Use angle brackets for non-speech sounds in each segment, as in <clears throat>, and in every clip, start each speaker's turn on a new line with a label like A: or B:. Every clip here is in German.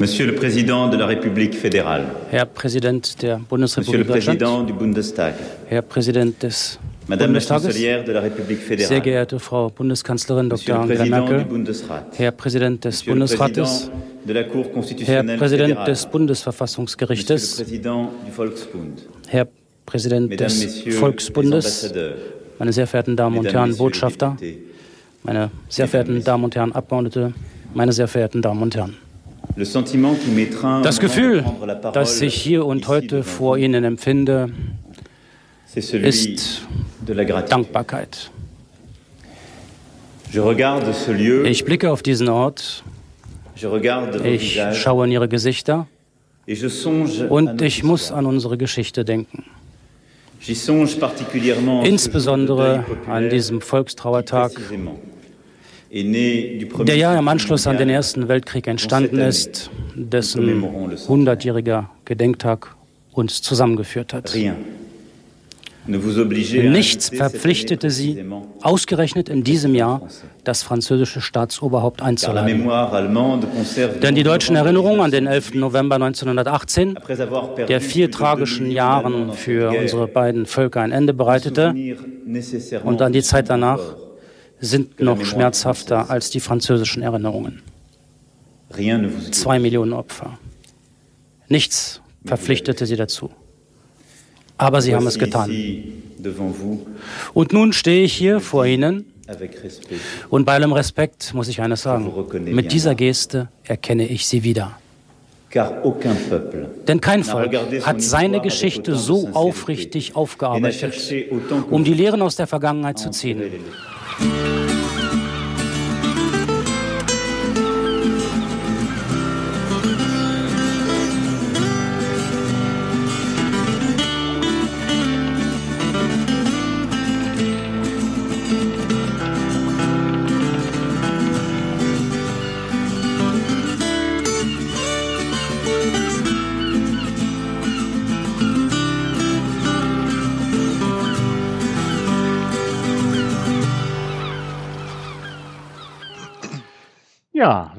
A: Monsieur le Président de la République fédérale.
B: Herr Präsident der
A: Monsieur le
B: Bundesrepublik
A: Président du Bundestag.
B: Herr Präsident des
A: Madame la
B: Bundestages.
A: chancelière de la République
B: Sehr
A: fédérale.
B: geehrte Frau Bundeskanzlerin Dr. Angela Merkel.
A: Bundesrat.
B: Herr Präsident des
A: Monsieur
B: Bundesrates.
A: La
B: Herr Präsident des Bundesverfassungsgerichtes.
A: Président.
B: Herr Präsident
A: Mesdames,
B: des Volksbundes. Meine sehr verehrten Damen und Herren Botschafter. Meine sehr verehrten Damen und Herren Abgeordnete. Meine sehr verehrten Damen und Herren. Das Gefühl, das ich hier und heute vor Ihnen empfinde, ist. Dankbarkeit. Ich blicke auf diesen Ort, ich schaue in Ihre Gesichter. Und ich muss an unsere Geschichte denken. Insbesondere an diesem Volkstrauertag, der ja im Anschluss an den. Ersten Weltkrieg entstanden ist, dessen
A: commémorons le centenaire.
B: 100-jähriger Gedenktag uns zusammengeführt hat.
A: Ne
B: Nichts verpflichtete sie, ausgerechnet in diesem Jahr das französische Staatsoberhaupt einzuladen. Denn die deutschen Erinnerungen an den 11.
A: 1918,
B: November 1918,
A: après avoir perdu
B: der vier tragischen
A: 2 millions
B: Jahren für unsere beiden Völker ein Ende bereitete, und an die Zeit danach. Sind noch schmerzhafter als die französischen Erinnerungen.
A: Ne
B: Zwei Millionen Opfer. Nichts verpflichtete sie dazu. Aber sie haben es getan. Und nun stehe ich hier vor Ihnen und bei allem Respekt muss ich eines sagen. Mit dieser Geste erkenne ich sie wieder. Denn kein Volk hat seine Geschichte so aufrichtig aufgearbeitet, um die Lehren aus der Vergangenheit zu ziehen.
C: Ja,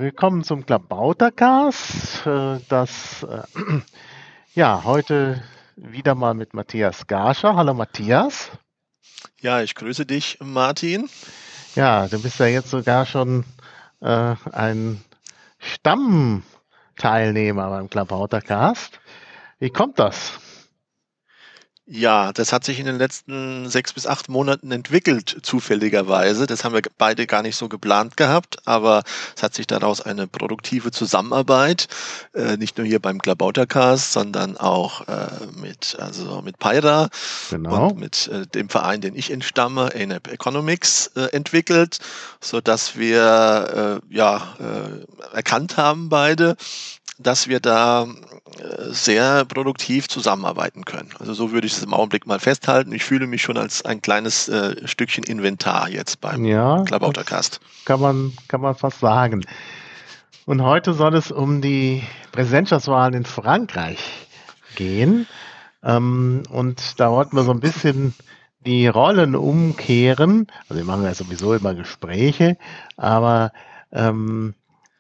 C: willkommen zum Klabautercast. Äh, Das, äh, <clears throat> ja, heute wieder mal mit Matthias Garscher. Hallo Matthias.
D: Ja, ich grüße dich, Martin.
C: Ja, du bist ja jetzt sogar schon äh, ein Stammteilnehmer beim Klabautercast. Wie kommt das?
D: Ja, das hat sich in den letzten sechs bis acht Monaten entwickelt, zufälligerweise. Das haben wir beide gar nicht so geplant gehabt, aber es hat sich daraus eine produktive Zusammenarbeit, äh, nicht nur hier beim Klabautercast, sondern auch äh, mit, also mit Pyra
C: Genau.
D: und mit äh, dem Verein, den ich entstamme, ANAP Economics, äh, entwickelt, so dass wir äh, ja äh, erkannt haben beide, dass wir da sehr produktiv zusammenarbeiten können. Also so würde ich es im Augenblick mal festhalten. Ich fühle mich schon als ein kleines äh, Stückchen Inventar jetzt beim
C: Ja,
D: Klabautercast.
C: kann man, kann man fast sagen. Und heute soll es um die Präsidentschaftswahlen in Frankreich gehen. Ähm, und da wollten wir so ein bisschen die Rollen umkehren. Also wir machen ja sowieso immer Gespräche, aber ähm,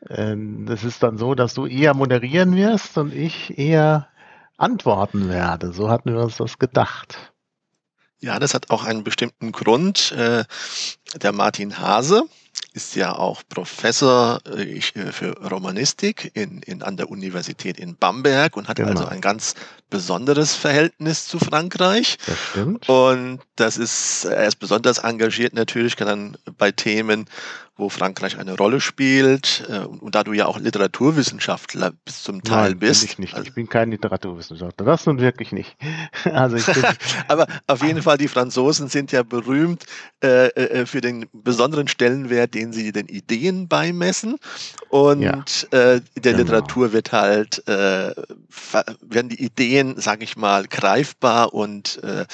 C: ähm, das ist dann so, dass du eher moderieren wirst und ich eher antworten werde. So hatten wir uns das gedacht.
D: Ja, das hat auch einen bestimmten Grund. Äh, der Martin Hase ist ja auch Professor äh, äh, für Romanistik in, in, an der Universität in Bamberg und hat
C: Genau.
D: also ein ganz besonderes Verhältnis zu Frankreich.
C: Das stimmt.
D: Und das ist, er ist besonders engagiert natürlich dann bei Themen, wo Frankreich eine Rolle spielt. äh, Und, da du ja auch Literaturwissenschaftler bis zum Teil
C: Nein, bin
D: bist.
C: ich nicht.
D: Also,
C: Ich bin kein Literaturwissenschaftler. Das nun wirklich nicht. <laughs> Also bin, <laughs>
D: aber auf jeden Fall, die Franzosen sind ja berühmt äh, äh, für den besonderen Stellenwert, den sie den Ideen beimessen. Und
C: Ja,
D: äh, in der
C: genau.
D: Literatur wird halt, äh, werden die Ideen, sage ich mal, greifbar und, äh,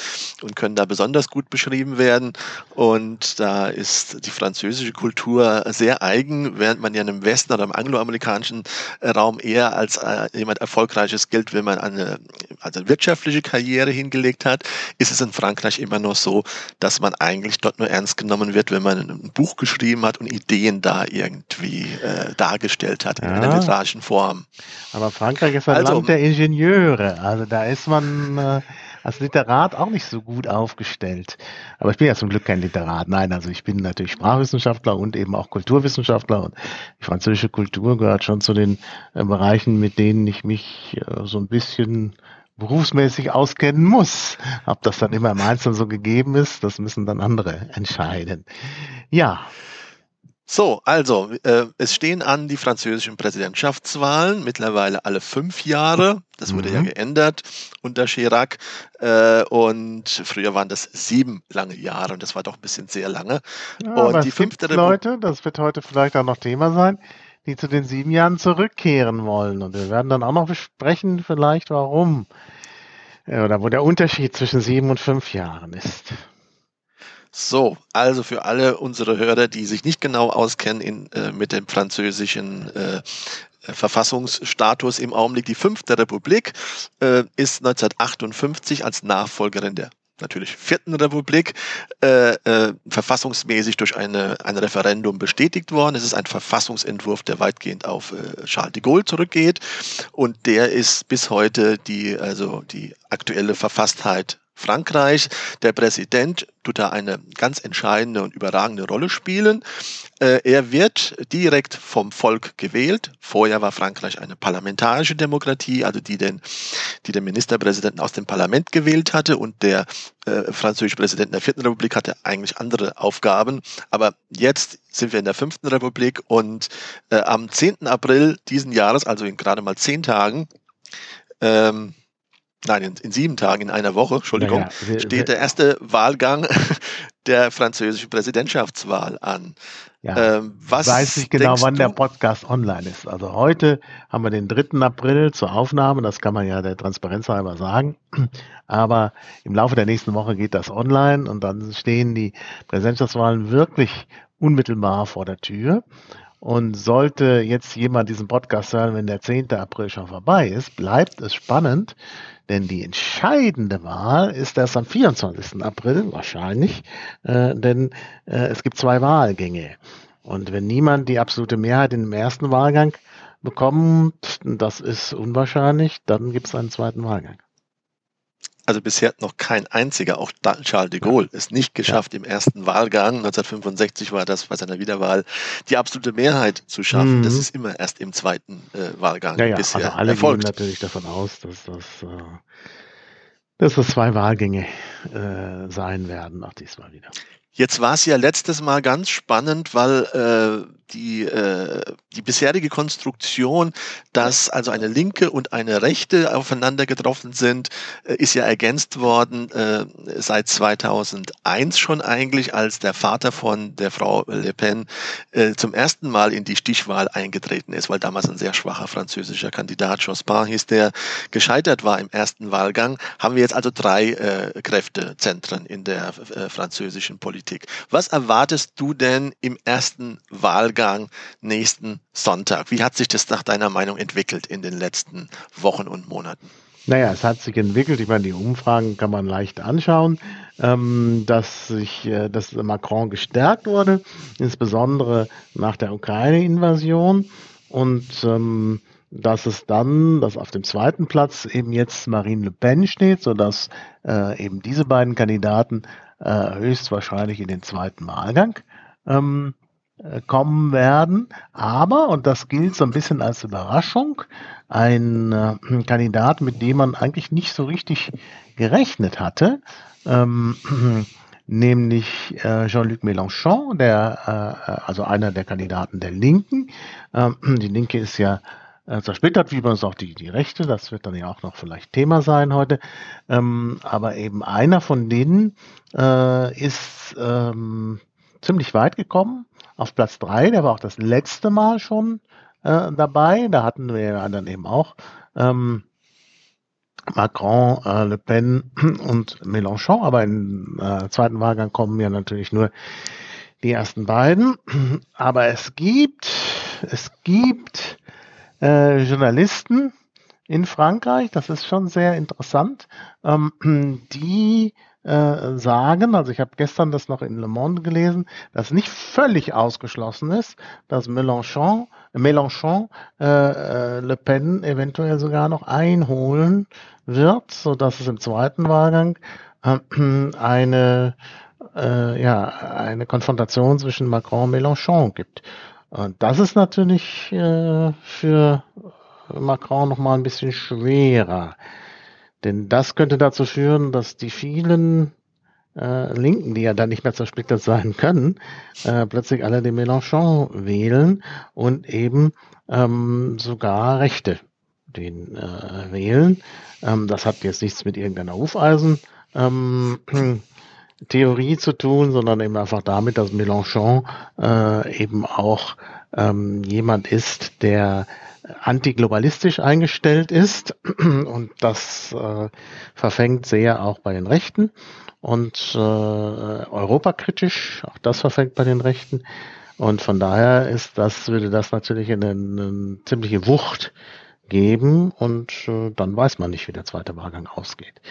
D: und können da besonders gut beschrieben werden. Und da ist die französische Kultur Kultur sehr eigen, während man ja im Westen oder im angloamerikanischen Raum eher als äh, jemand Erfolgreiches gilt, wenn man eine also wirtschaftliche Karriere hingelegt hat, ist es in Frankreich immer noch so, dass man eigentlich dort nur ernst genommen wird, wenn man ein Buch geschrieben hat und Ideen da irgendwie äh, dargestellt hat in ja. einer literarischen Form.
C: Aber Frankreich ist ein also, Land der Ingenieure, also da ist man äh, als Literat auch nicht so gut aufgestellt. Aber ich bin ja zum Glück kein Literat. Nein, also ich bin natürlich Sprachwissenschaftler und eben auch Kulturwissenschaftler und die französische Kultur gehört schon zu den äh, Bereichen, mit denen ich mich äh, so ein bisschen berufsmäßig auskennen muss. Ob das dann immer im Einzelnen so gegeben ist, das müssen dann andere entscheiden. Ja,
D: so, also äh, es stehen an die französischen Präsidentschaftswahlen, mittlerweile alle fünf Jahre. Das wurde mhm. ja geändert unter Chirac. Äh, und früher waren das sieben lange Jahre und das war doch ein bisschen sehr lange.
C: Ja, und die fünfte Leute, das wird heute vielleicht auch noch Thema sein, die zu den sieben Jahren zurückkehren wollen. Und wir werden dann auch noch besprechen, vielleicht warum. Oder wo der Unterschied zwischen sieben und fünf Jahren ist.
D: So, also für alle unsere Hörer, die sich nicht genau auskennen in, äh, mit dem französischen äh, Verfassungsstatus im Augenblick, die Fünfte Republik äh, ist 1958 als Nachfolgerin der natürlich vierten Republik äh, äh, verfassungsmäßig durch eine, ein Referendum bestätigt worden. Es ist ein Verfassungsentwurf, der weitgehend auf äh, Charles de Gaulle zurückgeht und der ist bis heute die also die aktuelle Verfasstheit Frankreich. Der Präsident tut da eine ganz entscheidende und überragende Rolle spielen. Äh, er wird direkt vom Volk gewählt. Vorher war Frankreich eine parlamentarische Demokratie, also die den, die den Ministerpräsidenten aus dem Parlament gewählt hatte und der äh, französische Präsident der vierten Republik hatte eigentlich andere Aufgaben. Aber jetzt sind wir in der fünften Republik und äh, am 10. April diesen Jahres, also in gerade mal zehn Tagen, ähm, nein, in, in, sieben Tagen, in einer Woche, Entschuldigung, naja, wir, steht der erste Wahlgang <laughs> der französischen Präsidentschaftswahl an.
C: Ja, ähm, was weiß ich genau, wann du? der Podcast online ist. Also heute haben wir den 3. April zur Aufnahme, das kann man ja der Transparenz halber sagen. <clears throat> Aber im Laufe der nächsten Woche geht das online und dann stehen die Präsidentschaftswahlen wirklich unmittelbar vor der Tür. Und sollte jetzt jemand diesen Podcast hören, wenn der 10. April schon vorbei ist, bleibt es spannend, denn die entscheidende Wahl ist erst am 24. April, wahrscheinlich, äh, denn äh, es gibt zwei Wahlgänge. Und wenn niemand die absolute Mehrheit in dem ersten Wahlgang bekommt, das ist unwahrscheinlich, dann gibt es einen zweiten Wahlgang
D: also bisher hat noch kein einziger, auch Charles de Gaulle, es nicht geschafft, ja. im ersten Wahlgang, 1965 war das bei seiner Wiederwahl, die absolute Mehrheit zu schaffen. Mhm. Das ist immer erst im zweiten äh, Wahlgang
C: ja, ja, bisher also alle erfolgt. gehen natürlich davon aus, dass das, äh, dass das zwei Wahlgänge äh, sein werden, auch diesmal wieder.
D: Jetzt war es ja letztes Mal ganz spannend, weil äh, die, äh, die bisherige Konstruktion, dass also eine linke und eine rechte aufeinander getroffen sind, äh, ist ja ergänzt worden äh, seit 2001 schon eigentlich, als der Vater von der Frau Le Pen äh, zum ersten Mal in die Stichwahl eingetreten ist, weil damals ein sehr schwacher französischer Kandidat, Jospin hieß, der gescheitert war im ersten Wahlgang, haben wir jetzt also drei äh, Kräftezentren in der äh, französischen Politik. Was erwartest du denn im ersten Wahlgang? Wahlgang nächsten Sonntag. Wie hat sich das nach deiner Meinung entwickelt in den letzten Wochen und Monaten?
C: Naja, es hat sich entwickelt. Ich meine, die Umfragen kann man leicht anschauen, ähm, dass sich, äh, dass Macron gestärkt wurde, insbesondere nach der Ukraine-Invasion und ähm, dass es dann, dass auf dem zweiten Platz eben jetzt Marine Le Pen steht, sodass äh, eben diese beiden Kandidaten äh, höchstwahrscheinlich in den zweiten Wahlgang ähm, äh, kommen werden. Aber, und das gilt so ein bisschen als Überraschung, ein äh, Kandidat, mit dem man eigentlich nicht so richtig gerechnet hatte, ähm, <clears throat> nämlich äh, Jean-Luc Mélenchon, der, äh, also einer der Kandidaten der Linken. Ähm, die Linke ist ja äh, zersplittert, wie es auch die, die Rechte, das wird dann ja auch noch vielleicht Thema sein heute. Ähm, aber eben einer von denen äh, ist ähm, ziemlich weit gekommen auf Platz 3. Der war auch das letzte Mal schon äh, dabei. Da hatten wir ja dann eben auch ähm, Macron, äh, Le Pen <clears throat> und Mélenchon. Aber im äh, zweiten Wahlgang kommen ja natürlich nur die ersten beiden. <clears throat> Aber es gibt, es gibt äh, Journalisten in Frankreich, das ist schon sehr interessant, ähm, <clears throat> die äh, sagen, also ich habe gestern das noch in Le Monde gelesen, dass nicht völlig ausgeschlossen ist, dass Mélenchon, Mélenchon äh, äh, Le Pen eventuell sogar noch einholen wird, so dass es im zweiten Wahlgang äh, eine ja eine Konfrontation zwischen Macron und Mélenchon gibt. Und das ist natürlich für Macron noch mal ein bisschen schwerer. Denn das könnte dazu führen, dass die vielen äh, Linken, die ja dann nicht mehr zersplittert sein können, äh, plötzlich alle den Mélenchon wählen und eben ähm, sogar Rechte den äh, wählen. Ähm, das hat jetzt nichts mit irgendeiner Hufeisen. Ähm, <clears throat> Theorie zu tun, sondern eben einfach damit, dass Mélenchon äh, eben auch ähm, jemand ist, der antiglobalistisch eingestellt ist. <clears throat> Und das äh, verfängt sehr auch bei den Rechten. Und äh, europakritisch, auch das verfängt bei den Rechten. Und von daher ist das würde das natürlich eine, eine ziemliche Wucht geben. Und äh, dann weiß man nicht, wie der zweite Wahlgang ausgeht.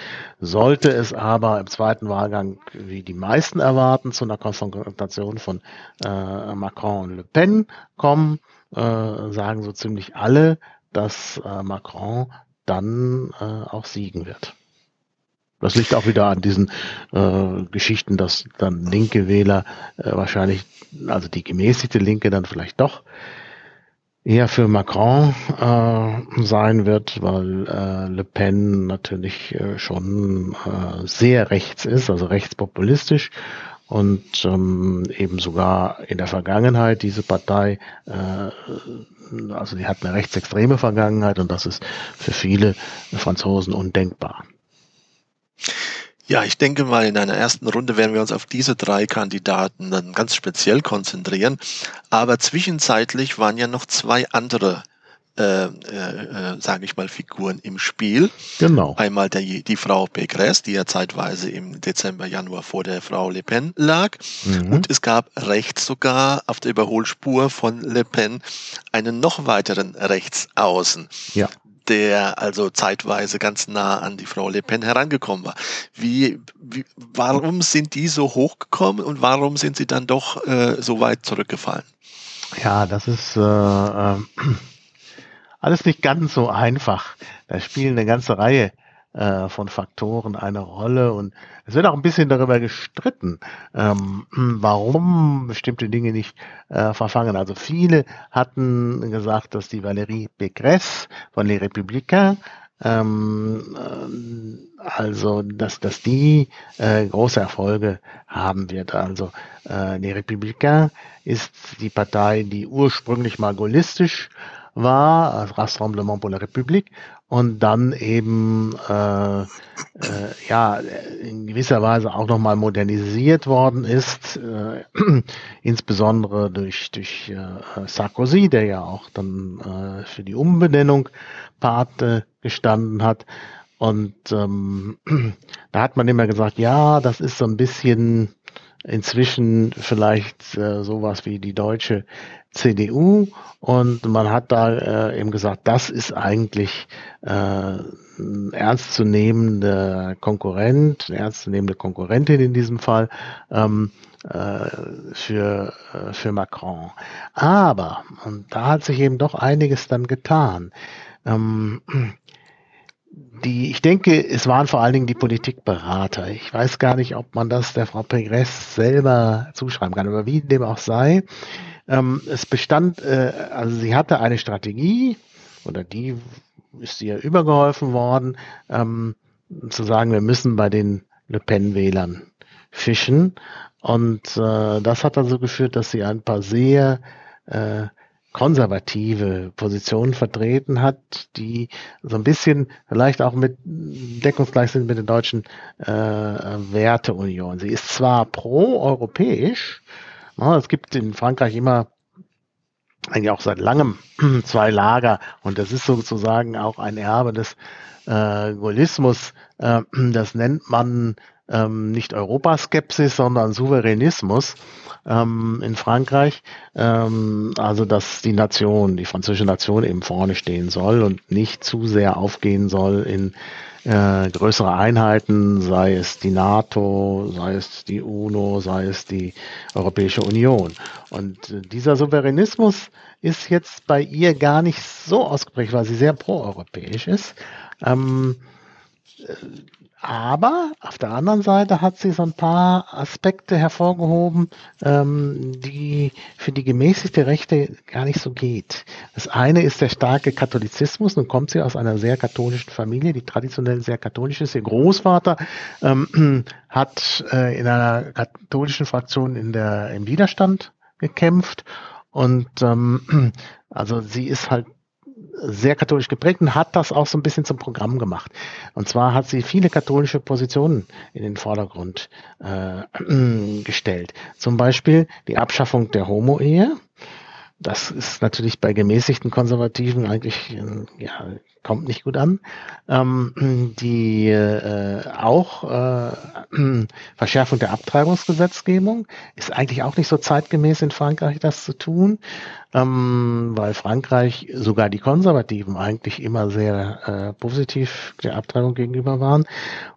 C: Sollte es aber im zweiten Wahlgang, wie die meisten erwarten, zu einer Konfrontation von äh, Macron und Le Pen kommen, äh, sagen so ziemlich alle, dass äh, Macron dann äh, auch siegen wird. Das liegt auch wieder an diesen äh, Geschichten, dass dann linke Wähler äh, wahrscheinlich, also die gemäßigte Linke dann vielleicht doch eher für Macron äh, sein wird, weil äh, Le Pen natürlich äh, schon äh, sehr rechts ist, also rechtspopulistisch und ähm, eben sogar in der Vergangenheit diese Partei, äh, also die hat eine rechtsextreme Vergangenheit und das ist für viele Franzosen undenkbar.
D: Ja, ich denke mal, in einer ersten Runde werden wir uns auf diese drei Kandidaten dann ganz speziell konzentrieren. Aber zwischenzeitlich waren ja noch zwei andere äh, äh, äh sage ich mal, Figuren im Spiel.
C: Genau.
D: Einmal der, die Frau Pécresse, die ja zeitweise im Dezember, Januar vor der Frau Le Pen lag. Mhm. Und es gab rechts sogar auf der Überholspur von Le Pen einen noch weiteren Rechtsaußen.
C: Ja
D: der also zeitweise ganz nah an die Frau Le Pen herangekommen war. Wie, wie warum sind die so hochgekommen und warum sind sie dann doch äh, so weit zurückgefallen?
C: Ja, das ist äh, äh, alles nicht ganz so einfach. Da spielen eine ganze Reihe äh, von Faktoren eine Rolle und es wird auch ein bisschen darüber gestritten, ähm, <clears throat> warum bestimmte Dinge nicht äh, verfangen. Also viele hatten gesagt, dass die Valérie Pécresse von Les Républicains ähm, äh, also dass, dass die äh, große Erfolge haben wird. Also äh, Les Républicains ist die Partei, die ursprünglich mal gaullistisch war, also Rassemblement pour la République, und dann eben äh, äh, ja in gewisser Weise auch nochmal modernisiert worden ist, äh, insbesondere durch durch äh, Sarkozy, der ja auch dann äh, für die Umbenennung Pate gestanden hat. Und ähm, da hat man immer gesagt, ja, das ist so ein bisschen inzwischen vielleicht äh, sowas wie die deutsche CDU und man hat da äh, eben gesagt, das ist eigentlich äh, ein ernstzunehmender Konkurrent, eine ernstzunehmende Konkurrentin in diesem Fall ähm, äh, für, äh, für Macron. Aber, und da hat sich eben doch einiges dann getan. Ähm, die, ich denke, es waren vor allen Dingen die Politikberater. Ich weiß gar nicht, ob man das der Frau Pegress selber zuschreiben kann, aber wie dem auch sei. Ähm, es bestand, äh, also sie hatte eine Strategie oder die ist ihr übergeholfen worden, ähm, zu sagen, wir müssen bei den Le Pen-Wählern fischen. Und äh, das hat dazu geführt, dass sie ein paar sehr äh, konservative Positionen vertreten hat, die so ein bisschen vielleicht auch mit deckungsgleich sind mit der deutschen äh, Werteunion. Sie ist zwar pro-europäisch, es gibt in Frankreich immer eigentlich auch seit langem <clears throat> zwei Lager und das ist sozusagen auch ein Erbe des äh, Gaullismus. Äh, <clears throat> das nennt man ähm, nicht Europaskepsis, sondern Souveränismus ähm, in Frankreich. Ähm, also dass die Nation, die französische Nation eben vorne stehen soll und nicht zu sehr aufgehen soll in äh, größere Einheiten, sei es die NATO, sei es die UNO, sei es die Europäische Union. Und äh, dieser Souveränismus ist jetzt bei ihr gar nicht so ausgeprägt, weil sie sehr proeuropäisch ist. Ähm, äh, aber auf der anderen Seite hat sie so ein paar Aspekte hervorgehoben, ähm, die für die gemäßigte Rechte gar nicht so geht. Das eine ist der starke Katholizismus. Nun kommt sie aus einer sehr katholischen Familie, die traditionell sehr katholisch ist. Ihr Großvater ähm, <clears throat> hat äh, in einer katholischen Fraktion in der, im Widerstand gekämpft. Und ähm, <clears throat> also sie ist halt sehr katholisch geprägt und hat das auch so ein bisschen zum Programm gemacht. Und zwar hat sie viele katholische Positionen in den Vordergrund äh, <clears throat> gestellt. Zum Beispiel die Abschaffung der Homo-Ehe. Das ist natürlich bei gemäßigten Konservativen eigentlich äh, ja, kommt nicht gut an. Ähm, die äh, auch äh, <clears throat> Verschärfung der Abtreibungsgesetzgebung ist eigentlich auch nicht so zeitgemäß in Frankreich, das zu tun ähm, weil Frankreich, sogar die Konservativen eigentlich immer sehr äh, positiv der Abtreibung gegenüber waren.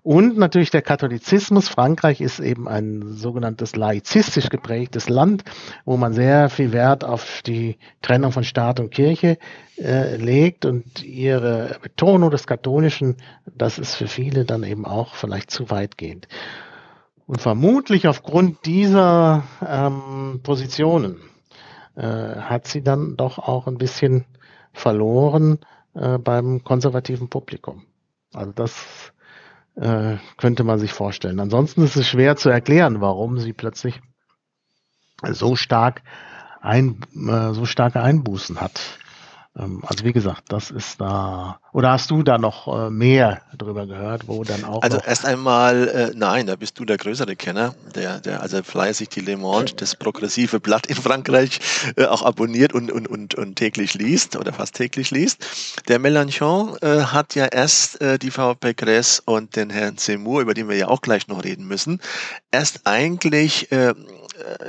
C: Und natürlich der Katholizismus. Frankreich ist eben ein sogenanntes laizistisch geprägtes Land, wo man sehr viel Wert auf die Trennung von Staat und Kirche äh, legt und ihre Betonung des Katholischen, das ist für viele dann eben auch vielleicht zu weitgehend. Und vermutlich aufgrund dieser ähm, Positionen äh, hat sie dann doch auch ein bisschen verloren äh, beim konservativen Publikum. Also das äh, könnte man sich vorstellen. Ansonsten ist es schwer zu erklären, warum sie plötzlich so stark ein, äh, so starke Einbußen hat. Ähm, also wie gesagt, das ist da. Oder hast du da noch äh, mehr drüber gehört, wo dann auch.
D: Also erst einmal, äh, nein, da bist du der größere Kenner, der, der also fleißig die Le Monde, das progressive Blatt in Frankreich, äh, auch abonniert und, und, und, und täglich liest oder fast täglich liest. Der Mélenchon äh, hat ja erst äh, die Frau Pécresse und den Herrn Seymour, über den wir ja auch gleich noch reden müssen, erst eigentlich äh,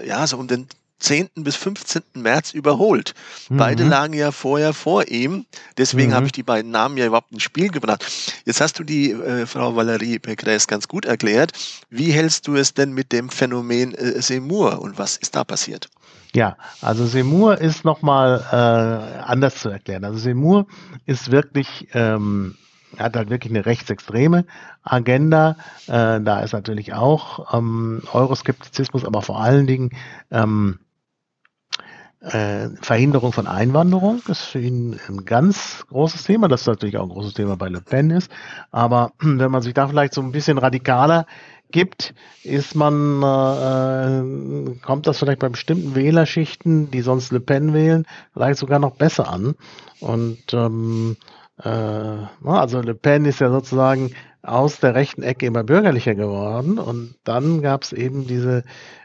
D: ja, so um den 10. bis 15. März überholt. Mhm. Beide lagen ja vorher vor ihm. Deswegen mhm. habe ich die beiden Namen ja überhaupt ins Spiel gebracht. Jetzt hast du die äh, Frau Valerie Pécresse ganz gut erklärt. Wie hältst du es denn mit dem Phänomen äh, Seymour und was ist da passiert?
C: Ja, also Seymour ist nochmal äh, anders zu erklären. Also Seymour ist wirklich ähm, hat halt wirklich eine rechtsextreme Agenda. Äh, da ist natürlich auch ähm, Euroskeptizismus, aber vor allen Dingen ähm, äh, Verhinderung von Einwanderung ist für ihn ein ganz großes Thema, das natürlich auch ein großes Thema bei Le Pen ist. Aber <clears throat> wenn man sich da vielleicht so ein bisschen radikaler gibt, ist man, äh, kommt das vielleicht bei bestimmten Wählerschichten, die sonst Le Pen wählen, vielleicht sogar noch besser an. Und ähm, äh, also Le Pen ist ja sozusagen aus der rechten Ecke immer bürgerlicher geworden und dann gab es eben diese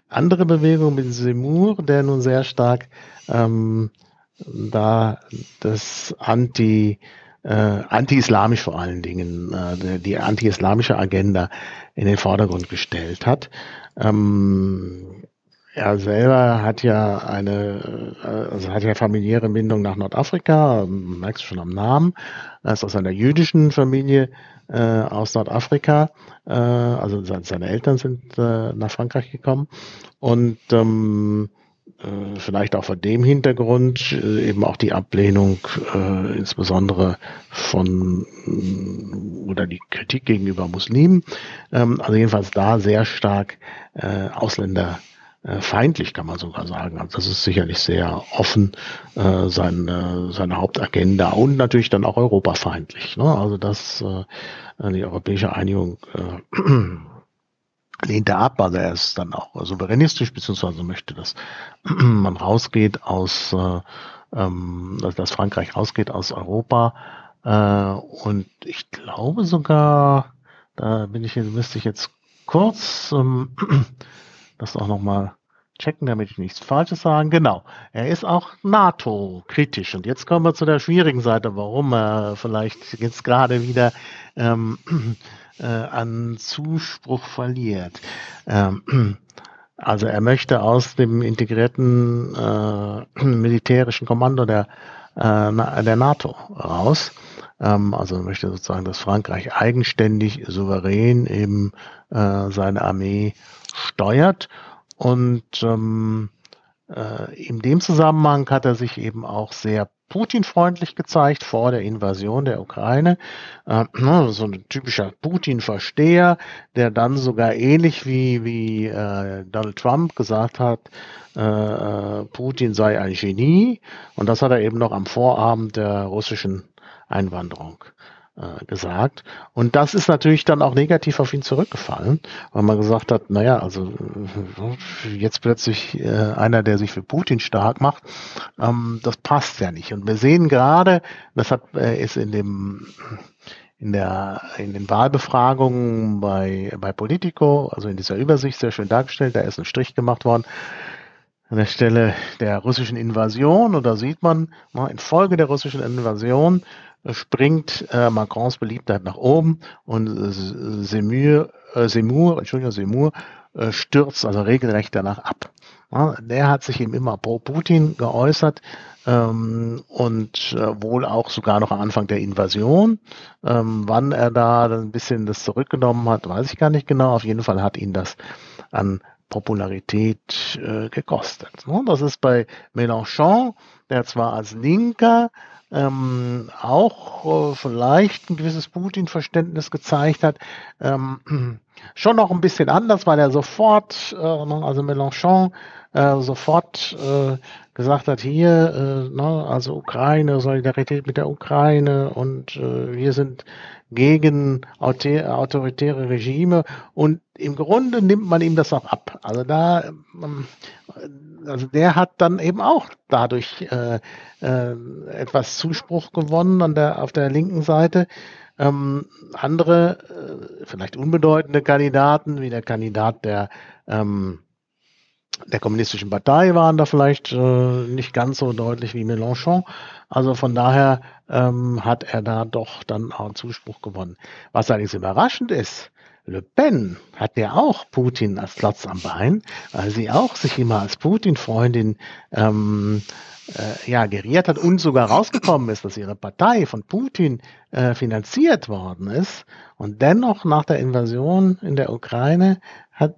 C: andere Bewegung mit Semur, der nun sehr stark ähm, da das Anti, äh, anti-islamisch vor allen Dingen, äh, die anti-islamische Agenda in den Vordergrund gestellt hat. Ähm, er selber hat ja eine, äh, also hat ja familiäre Bindung nach Nordafrika, merkst du schon am Namen. Er ist aus einer jüdischen Familie äh, aus Nordafrika. Äh, also seine Eltern sind äh, nach Frankreich gekommen. Und ähm, äh, vielleicht auch vor dem Hintergrund äh, eben auch die Ablehnung äh, insbesondere von oder die Kritik gegenüber Muslimen. Ähm, also jedenfalls da sehr stark äh, Ausländer feindlich, kann man sogar sagen. Also das ist sicherlich sehr offen äh, seine, seine Hauptagenda und natürlich dann auch europafeindlich. Ne? Also das äh, die europäische Einigung äh, <clears throat> lehnt er ab, also er ist dann auch souveränistisch, beziehungsweise möchte, dass <clears throat> man rausgeht aus, äh, ähm, dass Frankreich rausgeht aus Europa. Äh, und ich glaube sogar, da bin ich, müsste ich jetzt kurz ähm, <clears throat> das auch nochmal checken, damit ich nichts Falsches sage. Genau, er ist auch NATO-kritisch. Und jetzt kommen wir zu der schwierigen Seite, warum er vielleicht jetzt gerade wieder ähm, <clears throat> äh, an Zuspruch verliert. Ähm, <clears throat> also er möchte aus dem integrierten äh, <clears throat> militärischen Kommando der, äh, der NATO raus. Ähm, also möchte sozusagen, dass Frankreich eigenständig, souverän eben äh, seine Armee steuert. Und ähm, äh, in dem Zusammenhang hat er sich eben auch sehr Putin-freundlich gezeigt vor der Invasion der Ukraine. Äh, <clears throat> so ein typischer Putin-Versteher, der dann sogar ähnlich wie, wie äh, Donald Trump gesagt hat, äh, äh Putin sei ein Genie. Und das hat er eben noch am Vorabend der russischen Einwanderung äh, gesagt. Und das ist natürlich dann auch negativ auf ihn zurückgefallen, weil man gesagt hat, naja, also äh, jetzt plötzlich äh, einer, der sich für Putin stark macht, ähm, das passt ja nicht. Und wir sehen gerade, das hat, äh, ist in dem in der in den Wahlbefragungen bei bei Politico, also in dieser Übersicht sehr schön dargestellt, da ist ein Strich gemacht worden an der Stelle der russischen Invasion. Und da sieht man, infolge der russischen Invasion springt äh, Macrons Beliebtheit nach oben und äh, Semur, äh, Semur, Entschuldigung, Semur äh, stürzt also regelrecht danach ab. Ja, der hat sich eben immer pro Putin geäußert ähm, und äh, wohl auch sogar noch am Anfang der Invasion. Ähm, wann er da ein bisschen das zurückgenommen hat, weiß ich gar nicht genau. Auf jeden Fall hat ihn das an Popularität äh, gekostet. Ne? Das ist bei Mélenchon, der zwar als Linker ähm, auch äh, vielleicht ein gewisses Putin-Verständnis gezeigt hat. Ähm, <clears throat> schon noch ein bisschen anders, weil er sofort, äh, also Mélenchon, äh, sofort äh, gesagt hat, hier, äh, ne, also Ukraine, Solidarität mit der Ukraine und äh, wir sind gegen autoritäre Regime und im Grunde nimmt man ihm das auch ab. Also da, ähm, also der hat dann eben auch dadurch äh, äh, etwas Zuspruch gewonnen an der, auf der linken Seite. Ähm, andere, äh, vielleicht unbedeutende Kandidaten, wie der Kandidat der ähm, der kommunistischen Partei waren da vielleicht äh, nicht ganz so deutlich wie Mélenchon. Also von daher ähm, hat er da doch dann auch Zuspruch gewonnen. Was allerdings überraschend ist, Le Pen hat ja auch Putin als Klotz am Bein, weil sie auch sich immer als Putin-Freundin ähm, äh, ja, geriert hat und sogar rausgekommen ist, dass ihre Partei von Putin äh, finanziert worden ist. Und dennoch nach der Invasion in der Ukraine hat,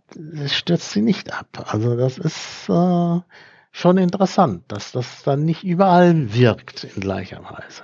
C: stürzt sie nicht ab. Also das ist äh, schon interessant, dass das dann nicht überall wirkt in gleicher Weise.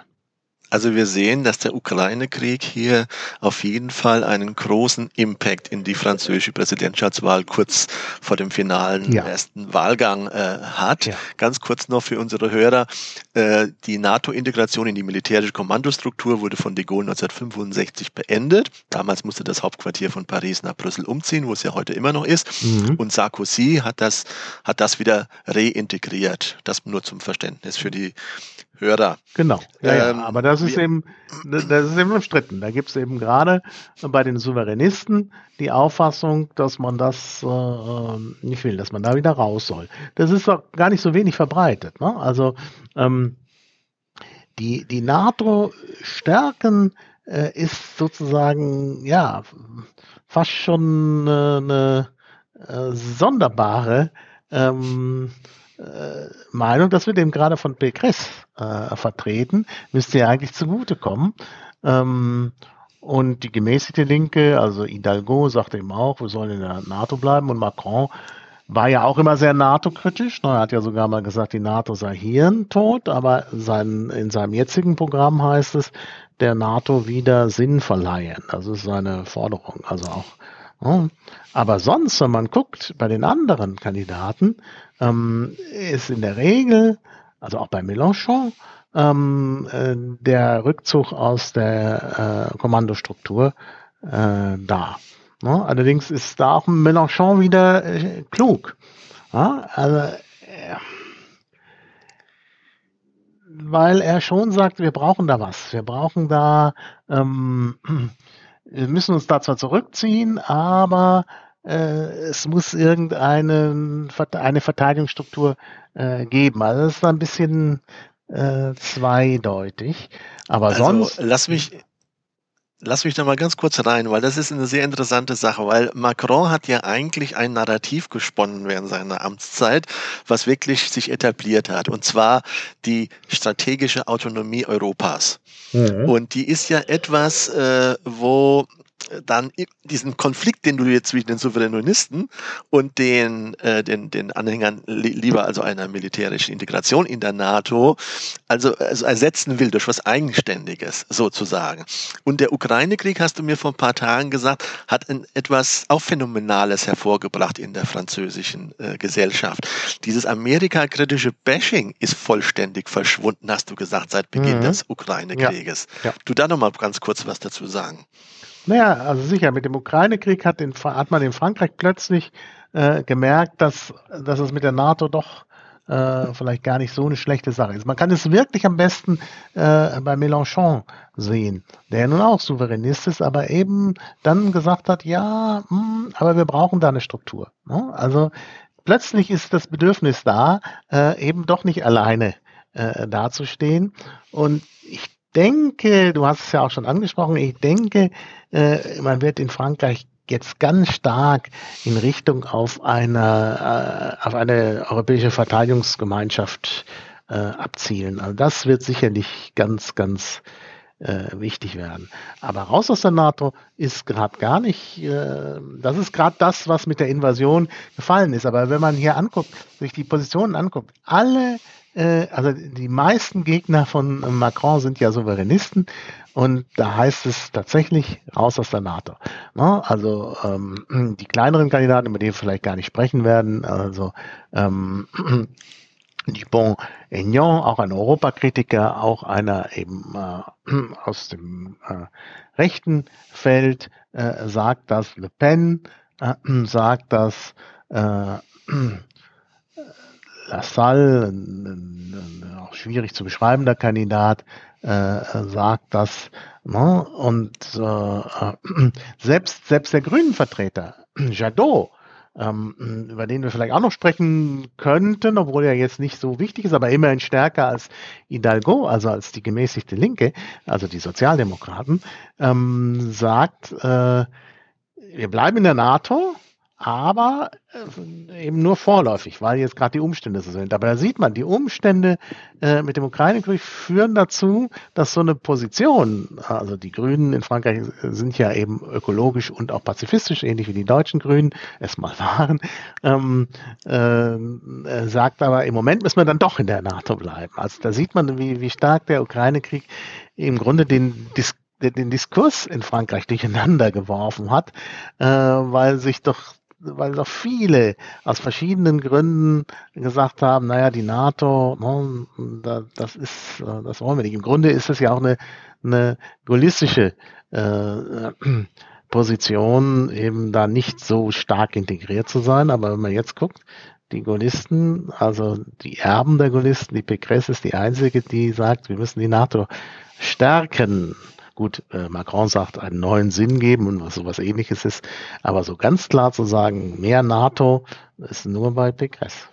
D: Also wir sehen, dass der Ukraine-Krieg hier auf jeden Fall einen großen Impact in die französische Präsidentschaftswahl kurz vor dem finalen ja. ersten Wahlgang äh, hat. Ja. Ganz kurz noch für unsere Hörer. Äh, die NATO-Integration in die militärische Kommandostruktur wurde von de Gaulle 1965 beendet. Damals musste das Hauptquartier von Paris nach Brüssel umziehen, wo es ja heute immer noch ist. Mhm. Und Sarkozy hat das, hat das wieder reintegriert. Das nur zum Verständnis für die Hörer.
C: Genau. Ja, ähm, ja, aber das ist eben, das ist eben umstritten. Da gibt es eben gerade bei den Souveränisten die Auffassung, dass man das äh, nicht will, dass man da wieder raus soll. Das ist doch gar nicht so wenig verbreitet. Ne? Also ähm, die, die NATO-Stärken äh, ist sozusagen ja fast schon äh, eine äh, sonderbare ähm, äh, Meinung, das wird eben gerade von Pécresse äh, vertreten, müsste ja eigentlich zugutekommen. Ähm, und die gemäßigte Linke, also Hidalgo, sagte eben auch, wir sollen in der NATO bleiben. Und Macron war ja auch immer sehr NATO-kritisch. Er hat ja sogar mal gesagt, die NATO sei hirntot, aber sein, in seinem jetzigen Programm heißt es, der NATO wieder Sinn verleihen. Das ist seine Forderung. Also auch aber sonst, wenn man guckt bei den anderen Kandidaten, ähm, ist in der Regel, also auch bei Mélenchon, ähm, äh, der Rückzug aus der äh, Kommandostruktur äh, da. Ne? Allerdings ist da auch Mélenchon wieder äh, klug. Ja? Also, äh, weil er schon sagt, wir brauchen da was. Wir brauchen da ähm, <clears throat> wir müssen uns da zwar zurückziehen, aber es muss irgendeine eine Verteidigungsstruktur äh, geben. Also das ist ein bisschen äh, zweideutig. Aber also, sonst.
D: Lass mich, Lass mich da mal ganz kurz rein, weil das ist eine sehr interessante Sache, weil Macron hat ja eigentlich ein Narrativ gesponnen während seiner Amtszeit, was wirklich sich etabliert hat, und zwar die strategische Autonomie Europas. Mhm. Und die ist ja etwas, äh, wo dann diesen Konflikt, den du jetzt zwischen den Souveränisten und den, äh, den, den Anhängern lieber also einer militärischen Integration in der NATO, also, also ersetzen will durch was Eigenständiges sozusagen. Und der Ukraine-Krieg, hast du mir vor ein paar Tagen gesagt, hat ein, etwas auch Phänomenales hervorgebracht in der französischen äh, Gesellschaft. Dieses amerikakritische Bashing ist vollständig verschwunden, hast du gesagt, seit Beginn mhm. des Ukraine-Krieges. Ja. Ja. Du da noch mal ganz kurz was dazu sagen.
C: Naja, also sicher, mit dem Ukraine-Krieg hat, hat, man in Frankreich plötzlich äh, gemerkt, dass, dass es mit der NATO doch äh, vielleicht gar nicht so eine schlechte Sache ist. Man kann es wirklich am besten äh, bei Mélenchon sehen, der nun auch Souveränist ist, aber eben dann gesagt hat, ja, mh, hm, aber wir brauchen da eine Struktur. Ne? Also plötzlich ist das Bedürfnis da, äh, eben doch nicht alleine äh, dazustehen. Und ich denke, du hast es ja auch schon angesprochen, ich denke, äh, man wird in Frankreich jetzt ganz stark in Richtung auf eine, äh, auf eine europäische Verteidigungsgemeinschaft äh, abzielen. Also das wird sicherlich ganz, ganz äh, wichtig werden. Aber raus aus der NATO ist gerade gar nicht, äh, das ist gerade das, was mit der Invasion gefallen ist. Aber wenn man hier anguckt, sich die Positionen anguckt, alle äh, also die meisten Gegner von Macron sind ja Souveränisten und da heißt es tatsächlich raus aus der NATO. Ne? Also ähm, die kleineren Kandidaten, über die wir vielleicht gar nicht sprechen werden, also ähm, <clears throat> Dupont-Aignan, auch ein Europakritiker, auch einer eben äh, aus dem äh, rechten Feld, äh, sagt das, Le Pen äh, sagt das, Lassalle, ein, ein, ein, auch schwierig zu beschreibender Kandidat, äh, sagt das. Ne? Und äh, <clears throat> selbst, selbst der Grünen-Vertreter, <clears throat> Jadot, ähm, über den wir vielleicht auch noch sprechen könnten, obwohl er jetzt nicht so wichtig ist, aber immerhin stärker als Hidalgo, also als die gemäßigte Linke, also die Sozialdemokraten, ähm, sagt, äh, wir bleiben in der NATO, aber äh, eben nur vorläufig, weil jetzt gerade die Umstände so sind. Aber da sieht man, die Umstände äh, mit dem Ukraine-Krieg führen dazu, dass so eine Position, also die Grünen in Frankreich sind ja eben ökologisch und auch pazifistisch, ähnlich wie die deutschen Grünen es mal <laughs> waren, ähm, äh, sagt aber, im Moment müssen wir dann doch in der NATO bleiben. Also da sieht man, wie, wie stark der Ukraine-Krieg im Grunde den Dis den Diskurs in Frankreich durcheinander geworfen hat, äh, weil sich doch weil doch viele aus verschiedenen Gründen gesagt haben, naja, die NATO, ne, das ist, äh, das wollen wir nicht. Im Grunde ist es ja auch eine, eine gaullistische äh, <clears throat> Position, eben da nicht so stark integriert zu sein. Aber wenn man jetzt guckt, die Gaullisten, also die Erben der Gaullisten, die Pécresse ist die einzige, die sagt, wir müssen die NATO stärken. Gut, äh, Macron sagt, einen neuen Sinn geben und was sowas ähnliches ist. Aber so ganz klar zu sagen, mehr NATO, ist nur bei Pécresse.